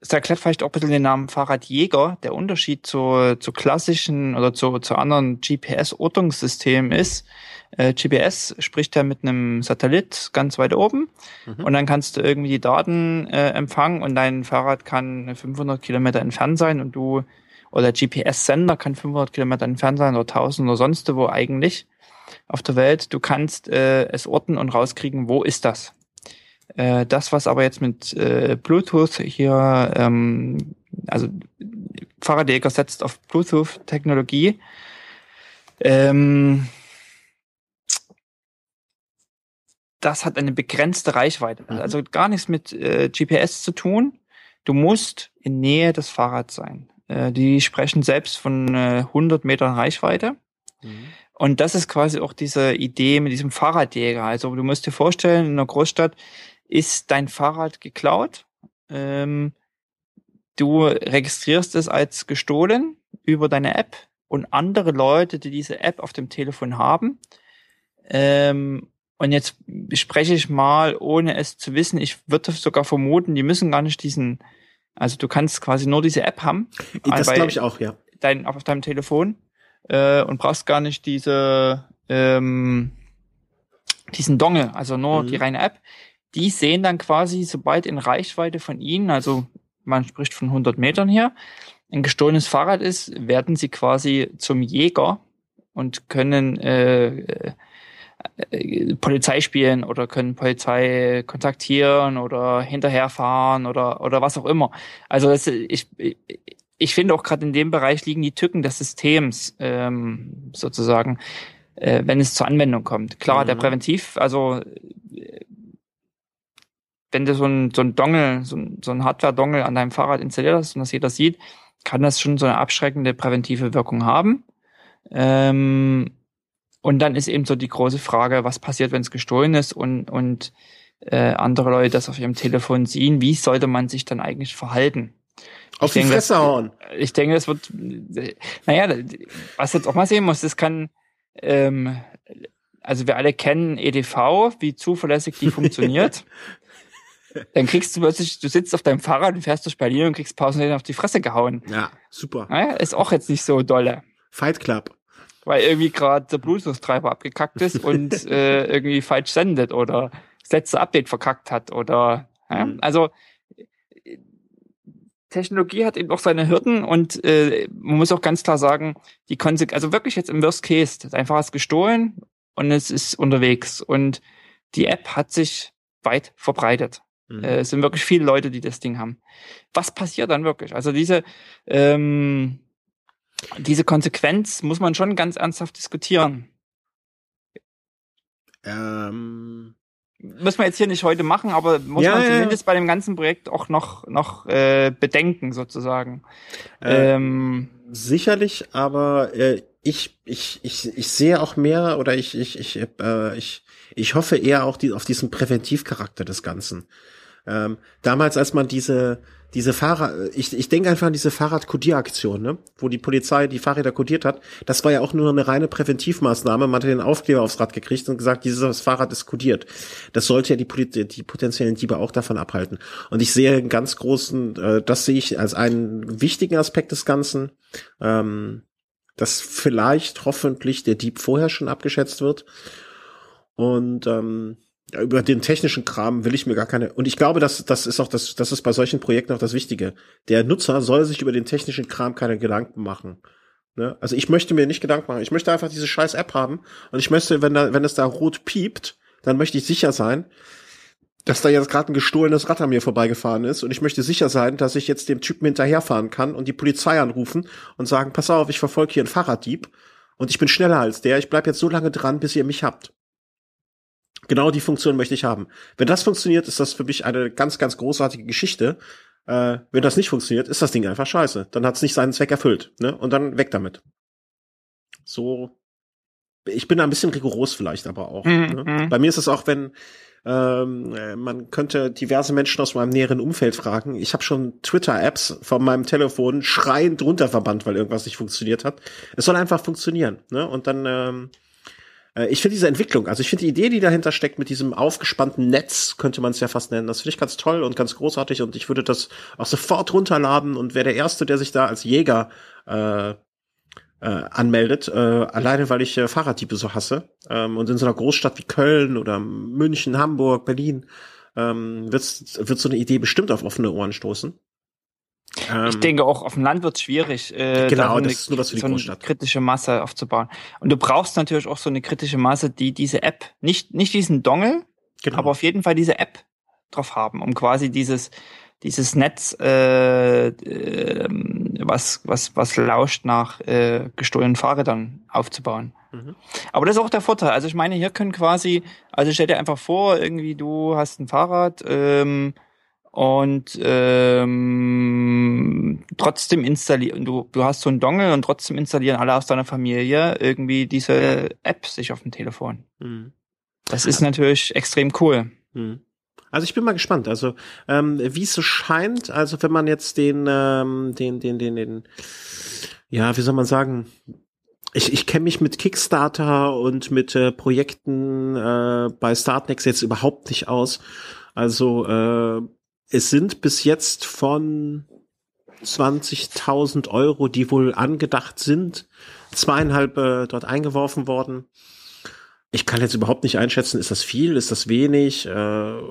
es erklärt vielleicht auch ein bisschen den Namen Fahrradjäger. Der Unterschied zu, zu klassischen oder zu, zu anderen GPS-Ortungssystemen ist, äh, GPS spricht ja mit einem Satellit ganz weit oben mhm. und dann kannst du irgendwie die Daten äh, empfangen und dein Fahrrad kann 500 Kilometer entfernt sein und du oder GPS-Sender kann 500 Kilometer entfernt sein oder 1000 oder sonst wo eigentlich auf der Welt. Du kannst äh, es orten und rauskriegen, wo ist das. Äh, das, was aber jetzt mit äh, Bluetooth hier, ähm, also Fahrradjäger setzt auf Bluetooth-Technologie, ähm, das hat eine begrenzte Reichweite. Mhm. Also gar nichts mit äh, GPS zu tun. Du musst in Nähe des Fahrrads sein. Äh, die sprechen selbst von äh, 100 Metern Reichweite. Mhm. Und das ist quasi auch diese Idee mit diesem Fahrradjäger. Also du musst dir vorstellen, in einer Großstadt ist dein Fahrrad geklaut. Ähm, du registrierst es als gestohlen über deine App und andere Leute, die diese App auf dem Telefon haben. Ähm, und jetzt spreche ich mal, ohne es zu wissen, ich würde sogar vermuten, die müssen gar nicht diesen, also du kannst quasi nur diese App haben. Das glaube ich auch, ja. Dein, auf deinem Telefon äh, und brauchst gar nicht diese ähm, diesen Dongle, also nur mhm. die reine App die sehen dann quasi, sobald in Reichweite von ihnen, also man spricht von 100 Metern hier, ein gestohlenes Fahrrad ist, werden sie quasi zum Jäger und können äh, Polizei spielen oder können Polizei kontaktieren oder hinterherfahren oder oder was auch immer. Also das, ich ich finde auch gerade in dem Bereich liegen die Tücken des Systems ähm, sozusagen, äh, wenn es zur Anwendung kommt. Klar, mhm. der Präventiv, also wenn du so ein, so ein Dongle, so ein, so ein Hardware-Dongle an deinem Fahrrad installiert hast und das jeder sieht, kann das schon so eine abschreckende präventive Wirkung haben. Ähm, und dann ist eben so die große Frage, was passiert, wenn es gestohlen ist und, und äh, andere Leute das auf ihrem Telefon sehen, wie sollte man sich dann eigentlich verhalten? Auf ich die denke, Fresse das, hauen. Ich denke, das wird, naja, was jetzt auch mal sehen muss, das kann, ähm, also wir alle kennen EDV, wie zuverlässig die funktioniert. Dann kriegst du plötzlich, du sitzt auf deinem Fahrrad und fährst durch Berlin und kriegst pausenlos auf die Fresse gehauen. Ja, super. Ja, ist auch jetzt nicht so dolle. Fight Club. Weil irgendwie gerade der Bluetooth-Treiber abgekackt ist und äh, irgendwie falsch sendet oder das letzte Update verkackt hat oder ja? Mhm. also Technologie hat eben auch seine Hürden und äh, man muss auch ganz klar sagen, die Konsequenz, also wirklich jetzt im Worst Case, das einfach was gestohlen und es ist unterwegs und die App hat sich weit verbreitet. Mhm. Äh, es sind wirklich viele Leute, die das Ding haben. Was passiert dann wirklich? Also diese, ähm, diese Konsequenz muss man schon ganz ernsthaft diskutieren. Ähm, Müssen wir jetzt hier nicht heute machen, aber muss ja, man zumindest ja. bei dem ganzen Projekt auch noch, noch äh, bedenken, sozusagen. Äh, ähm, sicherlich, aber äh, ich, ich, ich, ich sehe auch mehr oder ich, ich, ich, äh, ich, ich hoffe eher auch die, auf diesen Präventivcharakter des Ganzen. Ähm, damals, als man diese diese Fahrrad, ich, ich denke einfach an diese Fahrradkodieraktion, ne? wo die Polizei die Fahrräder kodiert hat. Das war ja auch nur eine reine Präventivmaßnahme. Man hat den Aufkleber aufs Rad gekriegt und gesagt, dieses Fahrrad ist kodiert. Das sollte ja die, die potenziellen Diebe auch davon abhalten. Und ich sehe einen ganz großen, äh, das sehe ich als einen wichtigen Aspekt des Ganzen, ähm, dass vielleicht hoffentlich der Dieb vorher schon abgeschätzt wird. Und ähm, über den technischen Kram will ich mir gar keine. Und ich glaube, dass das ist auch das, das ist bei solchen Projekten auch das Wichtige. Der Nutzer soll sich über den technischen Kram keine Gedanken machen. Ne? Also ich möchte mir nicht Gedanken machen. Ich möchte einfach diese scheiß App haben und ich möchte, wenn da, wenn es da rot piept, dann möchte ich sicher sein, dass da jetzt gerade ein gestohlenes Rad an mir vorbeigefahren ist und ich möchte sicher sein, dass ich jetzt dem Typen hinterherfahren kann und die Polizei anrufen und sagen, pass auf, ich verfolge hier einen Fahrraddieb und ich bin schneller als der, ich bleib jetzt so lange dran, bis ihr mich habt. Genau die Funktion möchte ich haben. Wenn das funktioniert, ist das für mich eine ganz, ganz großartige Geschichte. Äh, wenn das nicht funktioniert, ist das Ding einfach scheiße. Dann hat es nicht seinen Zweck erfüllt. Ne? Und dann weg damit. So ich bin da ein bisschen rigoros vielleicht aber auch. Mhm. Ne? Mhm. Bei mir ist es auch, wenn ähm, äh, man könnte diverse Menschen aus meinem näheren Umfeld fragen. Ich habe schon Twitter-Apps von meinem Telefon schreiend runterverbannt, weil irgendwas nicht funktioniert hat. Es soll einfach funktionieren. Ne? Und dann, ähm, äh, ich finde diese Entwicklung, also ich finde die Idee, die dahinter steckt mit diesem aufgespannten Netz, könnte man es ja fast nennen, das finde ich ganz toll und ganz großartig und ich würde das auch sofort runterladen und wäre der Erste, der sich da als Jäger äh, äh, anmeldet, äh, alleine weil ich äh, Fahrraddiebe so hasse. Ähm, und in so einer Großstadt wie Köln oder München, Hamburg, Berlin ähm, wird, wird so eine Idee bestimmt auf offene Ohren stoßen. Ähm, ich denke auch auf dem Land wird es schwierig, äh, genau, da das ist nur was für die so eine Großstadt. kritische Masse aufzubauen. Und du brauchst natürlich auch so eine kritische Masse, die diese App, nicht, nicht diesen Dongle, genau. aber auf jeden Fall diese App drauf haben, um quasi dieses dieses Netz, äh, äh, was, was, was lauscht nach äh, gestohlenen Fahrrädern aufzubauen. Mhm. Aber das ist auch der Vorteil. Also ich meine, hier können quasi, also stell dir einfach vor, irgendwie du hast ein Fahrrad ähm, und ähm, trotzdem installieren, du, du hast so einen Dongle und trotzdem installieren alle aus deiner Familie irgendwie diese App sich auf dem Telefon. Mhm. Das ist natürlich extrem cool. Mhm. Also ich bin mal gespannt. Also ähm, wie es so scheint, also wenn man jetzt den, ähm, den, den, den, den, ja, wie soll man sagen, ich, ich kenne mich mit Kickstarter und mit äh, Projekten äh, bei Startnext jetzt überhaupt nicht aus. Also äh, es sind bis jetzt von 20.000 Euro, die wohl angedacht sind, zweieinhalb äh, dort eingeworfen worden. Ich kann jetzt überhaupt nicht einschätzen, ist das viel, ist das wenig? Äh,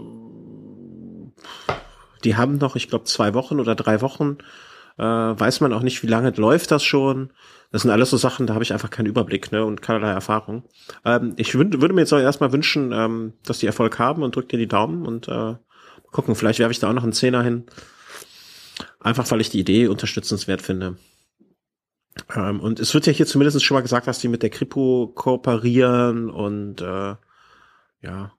die haben noch, ich glaube, zwei Wochen oder drei Wochen. Äh, weiß man auch nicht, wie lange läuft das schon. Das sind alles so Sachen, da habe ich einfach keinen Überblick ne, und keinerlei Erfahrung. Ähm, ich würde mir jetzt auch erstmal wünschen, ähm, dass die Erfolg haben und drückt dir die Daumen und äh, gucken, vielleicht werfe ich da auch noch einen Zehner hin. Einfach weil ich die Idee unterstützenswert finde. Ähm, und es wird ja hier zumindest schon mal gesagt, dass die mit der Kripo kooperieren und äh, ja.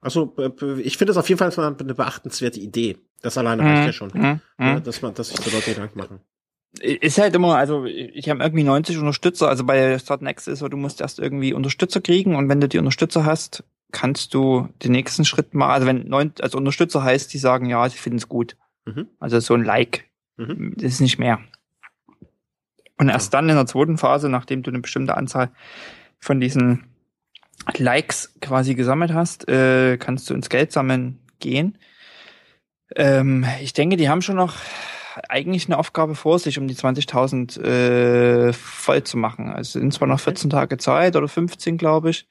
Also äh, ich finde es auf jeden Fall eine beachtenswerte Idee. Das alleine reicht mhm. ja schon, mhm. ja, dass man, dass sich die Leute Gedanken machen. Ist halt immer, also ich habe irgendwie 90 Unterstützer, also bei Startnext ist so, du musst erst irgendwie Unterstützer kriegen und wenn du die Unterstützer hast, kannst du den nächsten Schritt mal, also wenn neun, also Unterstützer heißt, die sagen, ja, sie finden es gut. Mhm. Also so ein Like. Mhm. Das ist nicht mehr. Und erst dann in der zweiten Phase, nachdem du eine bestimmte Anzahl von diesen Likes quasi gesammelt hast, äh, kannst du ins Geld sammeln gehen. Ähm, ich denke, die haben schon noch eigentlich eine Aufgabe vor sich, um die 20.000 äh, voll zu machen. Also sind zwar noch 14 Tage Zeit oder 15, glaube ich.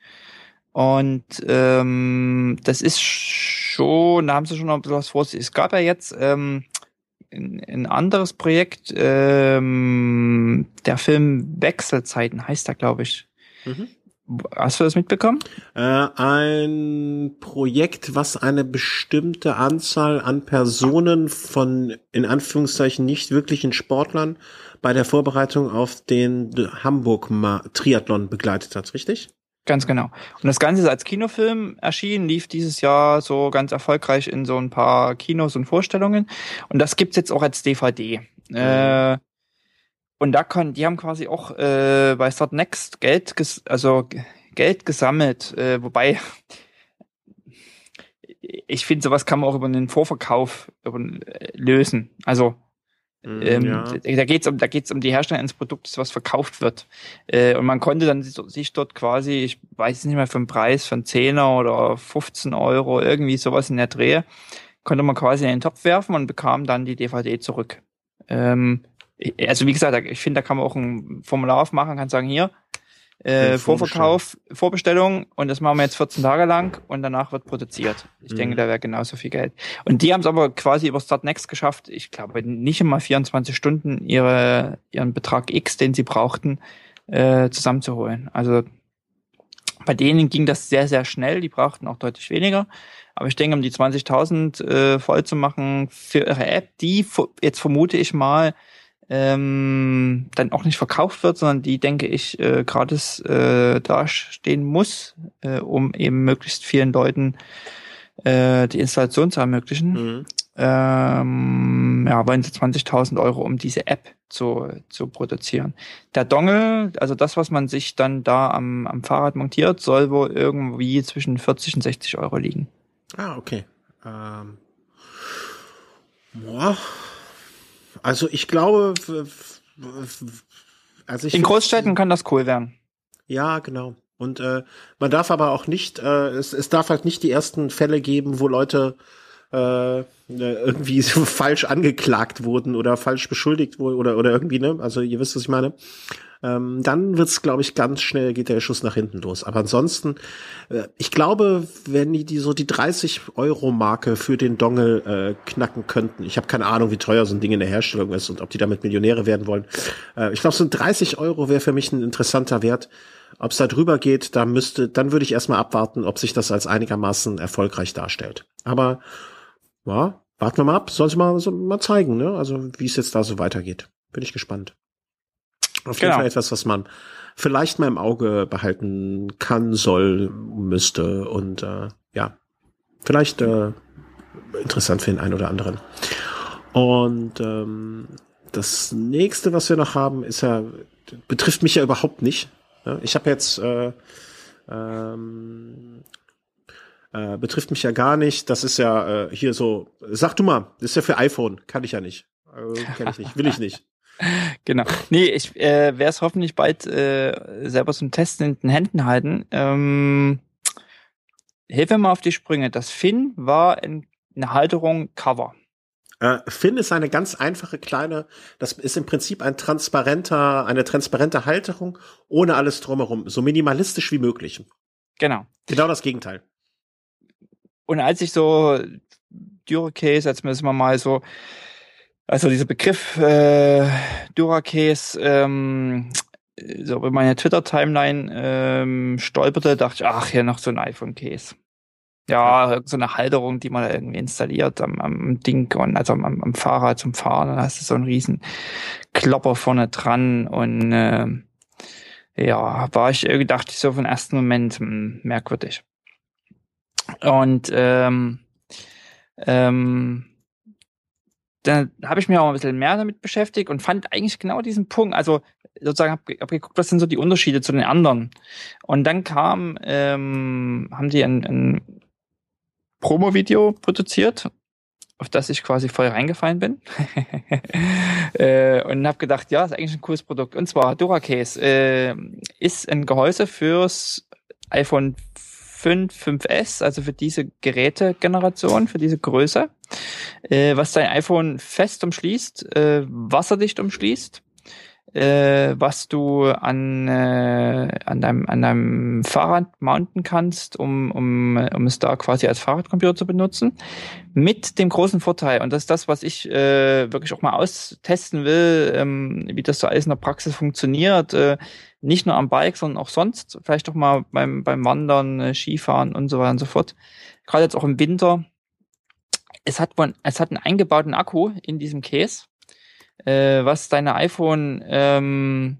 Und ähm, das ist schon, da haben sie schon noch ein bisschen was vor sich. Es gab ja jetzt ähm, ein, ein anderes Projekt, ähm, der Film Wechselzeiten heißt er, glaube ich. Mhm. Hast du das mitbekommen? Äh, ein Projekt, was eine bestimmte Anzahl an Personen von in Anführungszeichen nicht wirklichen Sportlern bei der Vorbereitung auf den Hamburg Triathlon begleitet hat, richtig? Ganz genau. Und das Ganze ist als Kinofilm erschienen, lief dieses Jahr so ganz erfolgreich in so ein paar Kinos und Vorstellungen. Und das gibt's jetzt auch als DVD. Mhm. Äh, und da kann, die haben quasi auch äh, bei Start Next Geld, ges also Geld gesammelt, äh, wobei ich finde, sowas kann man auch über einen Vorverkauf äh, lösen. Also ähm, ja. Da geht's um, da geht's um die Herstellung eines Produktes, was verkauft wird. Äh, und man konnte dann sich dort quasi, ich weiß nicht mehr für den Preis, von 10er oder 15 Euro, irgendwie sowas in der Drehe, konnte man quasi in den Topf werfen und bekam dann die DVD zurück. Ähm, also wie gesagt, ich finde, da kann man auch ein Formular aufmachen, kann sagen, hier, äh, Vorverkauf, Vorbestellung und das machen wir jetzt 14 Tage lang und danach wird produziert. Ich mhm. denke, da wäre genauso viel Geld. Und die haben es aber quasi über Start Next geschafft, ich glaube nicht immer 24 Stunden ihre, ihren Betrag X, den sie brauchten, äh, zusammenzuholen. Also bei denen ging das sehr, sehr schnell, die brauchten auch deutlich weniger. Aber ich denke, um die 20.000 äh, voll zu machen für ihre App, die jetzt vermute ich mal ähm, dann auch nicht verkauft wird, sondern die, denke ich, äh, gratis äh, dastehen muss, äh, um eben möglichst vielen Leuten äh, die Installation zu ermöglichen. Mhm. ähm, ja, wollen sie 20.000 Euro, um diese App zu, zu produzieren. Der Dongle, also das, was man sich dann da am, am Fahrrad montiert, soll wohl irgendwie zwischen 40 und 60 Euro liegen. Ah, okay. Ähm, boah. Also ich glaube, also ich in Großstädten kann das cool werden. Ja, genau. Und äh, man darf aber auch nicht, äh, es, es darf halt nicht die ersten Fälle geben, wo Leute äh, irgendwie so falsch angeklagt wurden oder falsch beschuldigt wurden oder oder irgendwie ne also ihr wisst was ich meine ähm, dann wird's glaube ich ganz schnell geht der Schuss nach hinten los aber ansonsten äh, ich glaube wenn die, die so die 30 Euro Marke für den Dongle äh, knacken könnten ich habe keine Ahnung wie teuer so ein Ding in der Herstellung ist und ob die damit Millionäre werden wollen äh, ich glaube so 30 Euro wäre für mich ein interessanter Wert ob es da drüber geht, da müsste, dann würde ich erstmal abwarten, ob sich das als einigermaßen erfolgreich darstellt. Aber ja, warten wir mal ab. Soll es mal, so, mal zeigen, ne? Also wie es jetzt da so weitergeht. Bin ich gespannt. Auf jeden genau. Fall etwas, was man vielleicht mal im Auge behalten kann, soll, müsste und äh, ja, vielleicht äh, interessant für den einen oder anderen. Und ähm, das nächste, was wir noch haben, ist ja betrifft mich ja überhaupt nicht. Ich habe jetzt äh, ähm, äh, betrifft mich ja gar nicht. Das ist ja äh, hier so. Sag du mal, das ist ja für iPhone. Kann ich ja nicht. Äh, Kenn ich nicht. Will ich nicht. genau. Nee, ich äh, werde es hoffentlich bald äh, selber zum Testen in den Händen halten. Ähm, hilf mir mal auf die Sprünge. Das Finn war in, eine Halterung Cover. Äh, Finn ist eine ganz einfache kleine, das ist im Prinzip ein transparenter, eine transparente Halterung ohne alles drumherum, so minimalistisch wie möglich. Genau. Genau das Gegenteil. Und als ich so Dura-Case, als mir das mal so, also dieser Begriff äh, Dura-Case, ähm, so über meine Twitter-Timeline ähm, stolperte, dachte ich, ach, hier noch so ein iPhone-Case. Ja, so eine Halterung, die man irgendwie installiert am, am Ding und also am, am Fahrrad zum Fahren. Dann hast du so einen riesen Klopper vorne dran und äh, ja, war ich irgendwie, dachte ich so von ersten Moment mh, hm, merkwürdig. Und ähm, ähm, dann habe ich mich auch ein bisschen mehr damit beschäftigt und fand eigentlich genau diesen Punkt, also sozusagen habe hab geguckt, was sind so die Unterschiede zu den anderen. Und dann kam, ähm, haben die ein, ein Promo-Video produziert, auf das ich quasi voll reingefallen bin. äh, und habe gedacht, ja, ist eigentlich ein cooles Produkt. Und zwar Duracase äh, ist ein Gehäuse fürs iPhone 5, 5S, also für diese Gerätegeneration, für diese Größe, äh, was dein iPhone fest umschließt, äh, wasserdicht umschließt, äh, was du an, äh, an, deinem, an deinem Fahrrad mounten kannst, um, um, um es da quasi als Fahrradcomputer zu benutzen. Mit dem großen Vorteil, und das ist das, was ich äh, wirklich auch mal austesten will, ähm, wie das so alles in der Praxis funktioniert, äh, nicht nur am Bike, sondern auch sonst, vielleicht auch mal beim, beim Wandern, äh, Skifahren und so weiter und so fort. Gerade jetzt auch im Winter. Es hat, es hat einen eingebauten Akku in diesem Case, äh, was deine iPhone ähm,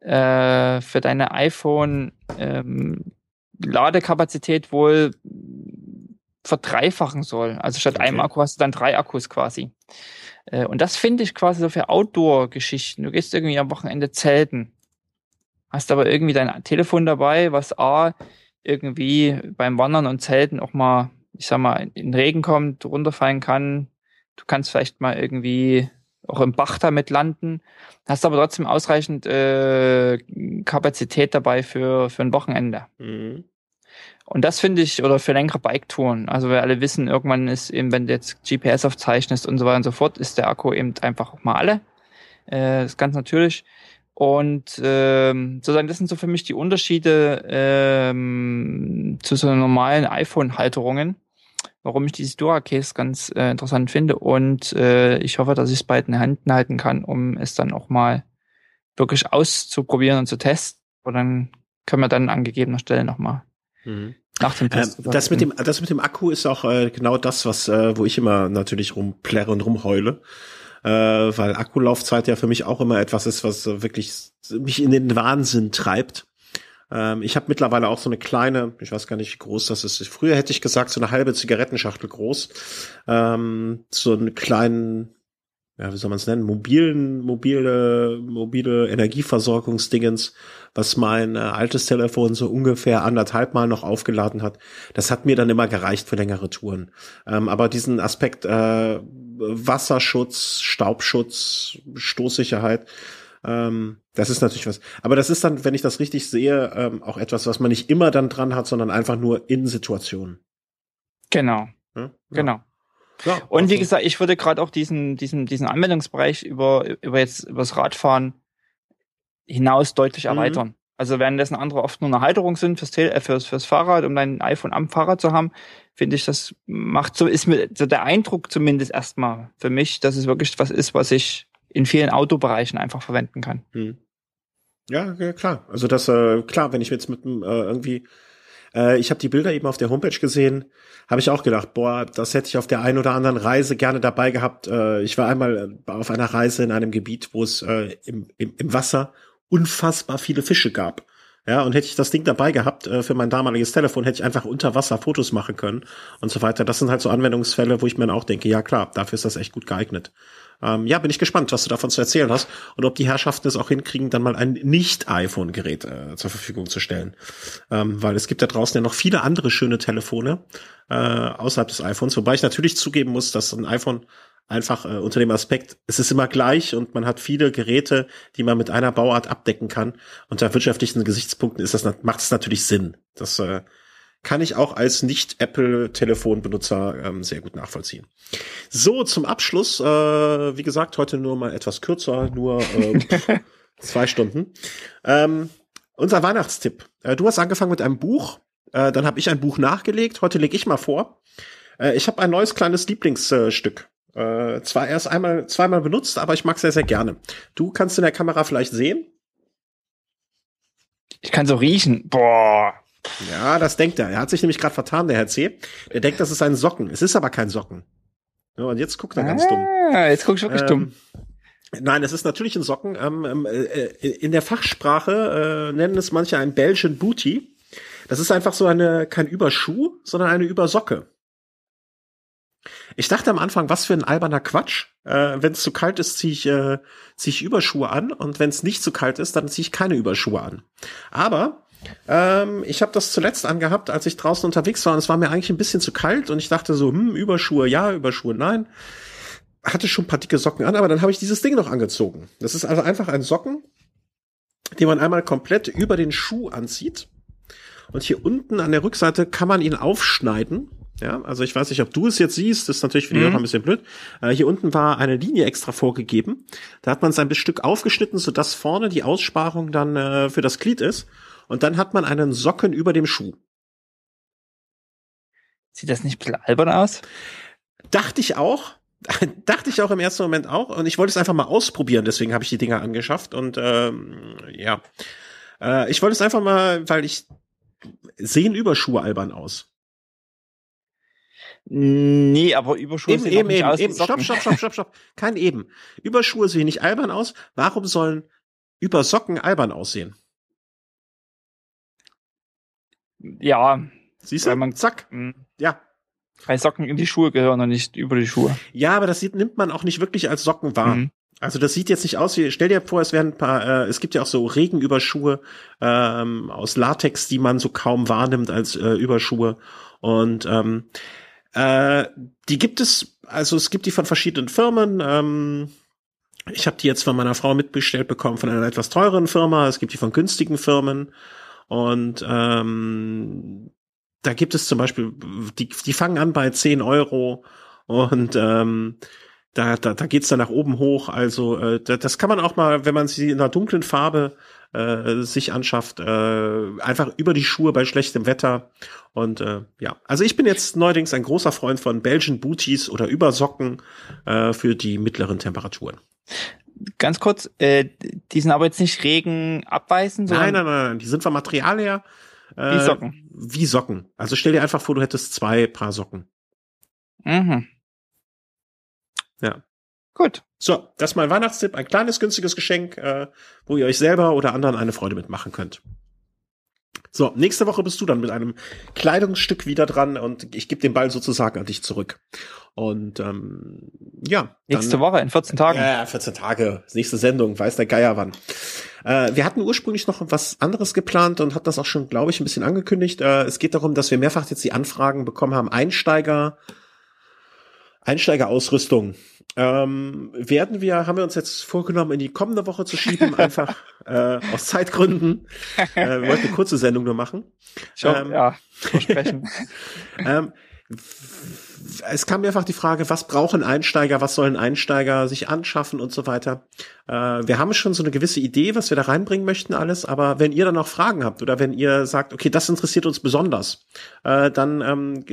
äh, für deine iPhone ähm, Ladekapazität wohl verdreifachen soll. Also statt okay. einem Akku hast du dann drei Akkus quasi. Äh, und das finde ich quasi so für Outdoor-Geschichten. Du gehst irgendwie am Wochenende zelten hast aber irgendwie dein Telefon dabei, was A, irgendwie beim Wandern und Zelten auch mal, ich sag mal, in den Regen kommt, runterfallen kann. Du kannst vielleicht mal irgendwie auch im Bach damit landen, hast aber trotzdem ausreichend äh, Kapazität dabei für, für ein Wochenende. Mhm. Und das finde ich, oder für längere Bike-Touren. Also wir alle wissen, irgendwann ist eben, wenn du jetzt GPS aufzeichnest und so weiter und so fort, ist der Akku eben einfach auch mal alle. Äh, das ist ganz natürlich. Und ähm, sozusagen, das sind so für mich die Unterschiede ähm, zu so normalen iPhone-Halterungen, warum ich dieses Dura-Case ganz äh, interessant finde. Und äh, ich hoffe, dass ich es bald in den Händen halten kann, um es dann auch mal wirklich auszuprobieren und zu testen. Und dann können wir dann an gegebener Stelle nochmal mhm. nach dem Test. Ähm, das mit dem, das mit dem Akku ist auch äh, genau das, was, äh, wo ich immer natürlich rumplärre und rumheule äh, weil Akkulaufzeit ja für mich auch immer etwas ist, was wirklich mich in den Wahnsinn treibt. Ähm, ich habe mittlerweile auch so eine kleine, ich weiß gar nicht, wie groß das ist. Früher hätte ich gesagt, so eine halbe Zigarettenschachtel groß. Ähm, so einen kleinen, ja, wie soll man es nennen, mobilen, mobile, mobile Energieversorgungsdingens, was mein äh, altes Telefon so ungefähr anderthalb Mal noch aufgeladen hat. Das hat mir dann immer gereicht für längere Touren. Ähm, aber diesen Aspekt äh, Wasserschutz, Staubschutz, Stoßsicherheit, ähm, das ist natürlich was. Aber das ist dann, wenn ich das richtig sehe, ähm, auch etwas, was man nicht immer dann dran hat, sondern einfach nur in Situationen. Genau. Ja? Genau. Ja, und also. wie gesagt, ich würde gerade auch diesen, diesen, diesen Anwendungsbereich über, über jetzt übers Radfahren hinaus deutlich mhm. erweitern. Also währenddessen andere oft nur eine Halterung sind fürs, Tel äh, fürs, fürs Fahrrad, um dein iPhone am Fahrrad zu haben, finde ich, das macht so, ist mir so der Eindruck zumindest erstmal für mich, dass es wirklich was ist, was ich in vielen Autobereichen einfach verwenden kann. Hm. Ja, ja, klar. Also das, äh, klar, wenn ich jetzt mit äh, irgendwie äh, ich habe die Bilder eben auf der Homepage gesehen, habe ich auch gedacht, boah, das hätte ich auf der einen oder anderen Reise gerne dabei gehabt. Äh, ich war einmal äh, auf einer Reise in einem Gebiet, wo es äh, im, im, im Wasser unfassbar viele Fische gab. Ja, und hätte ich das Ding dabei gehabt äh, für mein damaliges Telefon, hätte ich einfach unter Wasser Fotos machen können und so weiter. Das sind halt so Anwendungsfälle, wo ich mir dann auch denke, ja klar, dafür ist das echt gut geeignet. Ähm, ja, bin ich gespannt, was du davon zu erzählen hast und ob die Herrschaften es auch hinkriegen, dann mal ein Nicht-iPhone-Gerät äh, zur Verfügung zu stellen. Ähm, weil es gibt da draußen ja noch viele andere schöne Telefone äh, außerhalb des iPhones, wobei ich natürlich zugeben muss, dass ein iPhone einfach äh, unter dem Aspekt, es ist immer gleich und man hat viele Geräte, die man mit einer Bauart abdecken kann. Unter wirtschaftlichen Gesichtspunkten ist das macht es natürlich Sinn. Das äh, kann ich auch als Nicht-Apple-Telefonbenutzer ähm, sehr gut nachvollziehen. So, zum Abschluss, äh, wie gesagt, heute nur mal etwas kürzer, nur äh, zwei Stunden. Ähm, unser Weihnachtstipp. Äh, du hast angefangen mit einem Buch, äh, dann habe ich ein Buch nachgelegt, heute lege ich mal vor. Äh, ich habe ein neues kleines Lieblingsstück. Äh, zwar erst einmal, zweimal benutzt, aber ich mag sehr, sehr gerne. Du kannst in der Kamera vielleicht sehen. Ich kann so riechen. Boah. Ja, das denkt er. Er hat sich nämlich gerade vertan, der Herr C. Er denkt, das ist ein Socken. Es ist aber kein Socken. Ja, und jetzt guckt er ah, ganz dumm. Jetzt guck ich wirklich ähm, dumm. Nein, es ist natürlich ein Socken. Ähm, ähm äh, in der Fachsprache äh, nennen es manche ein Belgian Booty. Das ist einfach so eine, kein Überschuh, sondern eine Übersocke. Ich dachte am Anfang, was für ein alberner Quatsch. Äh, wenn es zu kalt ist, ziehe ich, äh, zieh ich Überschuhe an und wenn es nicht zu kalt ist, dann ziehe ich keine Überschuhe an. Aber ähm, ich habe das zuletzt angehabt, als ich draußen unterwegs war und es war mir eigentlich ein bisschen zu kalt und ich dachte so, hm, Überschuhe ja, Überschuhe nein. Hatte schon ein paar dicke Socken an, aber dann habe ich dieses Ding noch angezogen. Das ist also einfach ein Socken, den man einmal komplett über den Schuh anzieht. Und hier unten an der Rückseite kann man ihn aufschneiden. Ja, also ich weiß nicht, ob du es jetzt siehst, das ist natürlich für dich mhm. auch ein bisschen blöd. Äh, hier unten war eine Linie extra vorgegeben. Da hat man es ein Stück aufgeschnitten, sodass vorne die Aussparung dann äh, für das Glied ist und dann hat man einen Socken über dem Schuh. Sieht das nicht ein bisschen albern aus? Dachte ich auch. Dachte ich auch im ersten Moment auch. Und ich wollte es einfach mal ausprobieren, deswegen habe ich die Dinger angeschafft. Und ähm, ja. Äh, ich wollte es einfach mal, weil ich sehen Überschuhe albern aus. Nee, aber Überschuhe eben, sehen eben, nicht eben, aus eben. Stopp, stopp, stopp, stopp, stopp. Kein eben. Überschuhe sehen nicht albern aus. Warum sollen Übersocken albern aussehen? Ja. Siehst du? Man, Zack. Mh. Ja. Weil Socken in die Schuhe gehören und nicht über die Schuhe. Ja, aber das sieht, nimmt man auch nicht wirklich als Socken wahr. Mhm. Also das sieht jetzt nicht aus wie, stell dir vor, es wären ein paar, äh, es gibt ja auch so Regenüberschuhe ähm, aus Latex, die man so kaum wahrnimmt als äh, Überschuhe. Und ähm, äh, die gibt es, also es gibt die von verschiedenen Firmen. Ähm, ich habe die jetzt von meiner Frau mitbestellt bekommen von einer etwas teureren Firma. Es gibt die von günstigen Firmen. Und ähm, da gibt es zum Beispiel, die, die fangen an bei 10 Euro und ähm, da, da, da geht's dann nach oben hoch. Also äh, das kann man auch mal, wenn man sie in einer dunklen Farbe äh, sich anschafft, äh, einfach über die Schuhe bei schlechtem Wetter. Und äh, ja, also ich bin jetzt neuerdings ein großer Freund von Belgian Booties oder Übersocken äh, für die mittleren Temperaturen ganz kurz, äh, die sind aber jetzt nicht Regen abweisen, sondern. Nein, nein, nein, die sind vom Material her. Äh, wie Socken. Wie Socken. Also stell dir einfach vor, du hättest zwei Paar Socken. Mhm. Ja. Gut. So, das ist mein Weihnachtstipp. Ein kleines, günstiges Geschenk, äh, wo ihr euch selber oder anderen eine Freude mitmachen könnt. So, nächste Woche bist du dann mit einem Kleidungsstück wieder dran und ich gebe den Ball sozusagen an dich zurück. Und ähm, ja. Nächste dann, Woche in 14 Tagen. Ja, 14 Tage. Nächste Sendung, weiß der Geier wann. Äh, wir hatten ursprünglich noch was anderes geplant und hatten das auch schon, glaube ich, ein bisschen angekündigt. Äh, es geht darum, dass wir mehrfach jetzt die Anfragen bekommen haben, Einsteiger, Einsteigerausrüstung. Ähm, werden wir, haben wir uns jetzt vorgenommen, in die kommende Woche zu schieben, einfach äh, aus Zeitgründen. Äh, wir wollten eine kurze Sendung nur machen. Schon, ähm, ja, versprechen. ähm, es kam mehrfach die Frage, was brauchen Einsteiger, was sollen Einsteiger sich anschaffen und so weiter. Äh, wir haben schon so eine gewisse Idee, was wir da reinbringen möchten alles, aber wenn ihr dann noch Fragen habt oder wenn ihr sagt, okay, das interessiert uns besonders, äh, dann ähm,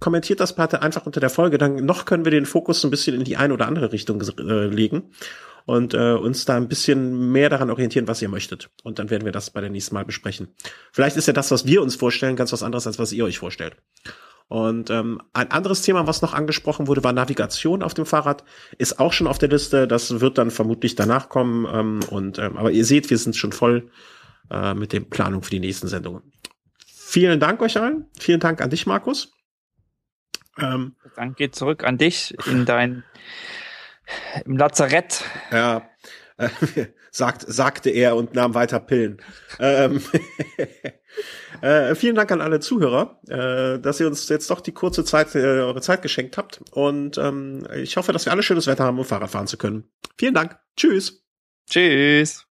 kommentiert das bitte einfach unter der Folge, dann noch können wir den Fokus ein bisschen in die eine oder andere Richtung äh, legen und äh, uns da ein bisschen mehr daran orientieren, was ihr möchtet. Und dann werden wir das bei der nächsten Mal besprechen. Vielleicht ist ja das, was wir uns vorstellen, ganz was anderes, als was ihr euch vorstellt. Und ähm, ein anderes Thema, was noch angesprochen wurde, war Navigation auf dem Fahrrad. Ist auch schon auf der Liste. Das wird dann vermutlich danach kommen. Ähm, und ähm, aber ihr seht, wir sind schon voll äh, mit der Planung für die nächsten Sendungen. Vielen Dank euch allen. Vielen Dank an dich, Markus. Ähm, Dank geht zurück an dich in dein im Lazarett. Ja, äh, sagt, sagte er und nahm weiter Pillen. ähm, äh, vielen Dank an alle Zuhörer, äh, dass ihr uns jetzt doch die kurze Zeit, äh, eure Zeit geschenkt habt. Und ähm, ich hoffe, dass wir alle schönes Wetter haben, um Fahrrad fahren zu können. Vielen Dank. Tschüss. Tschüss.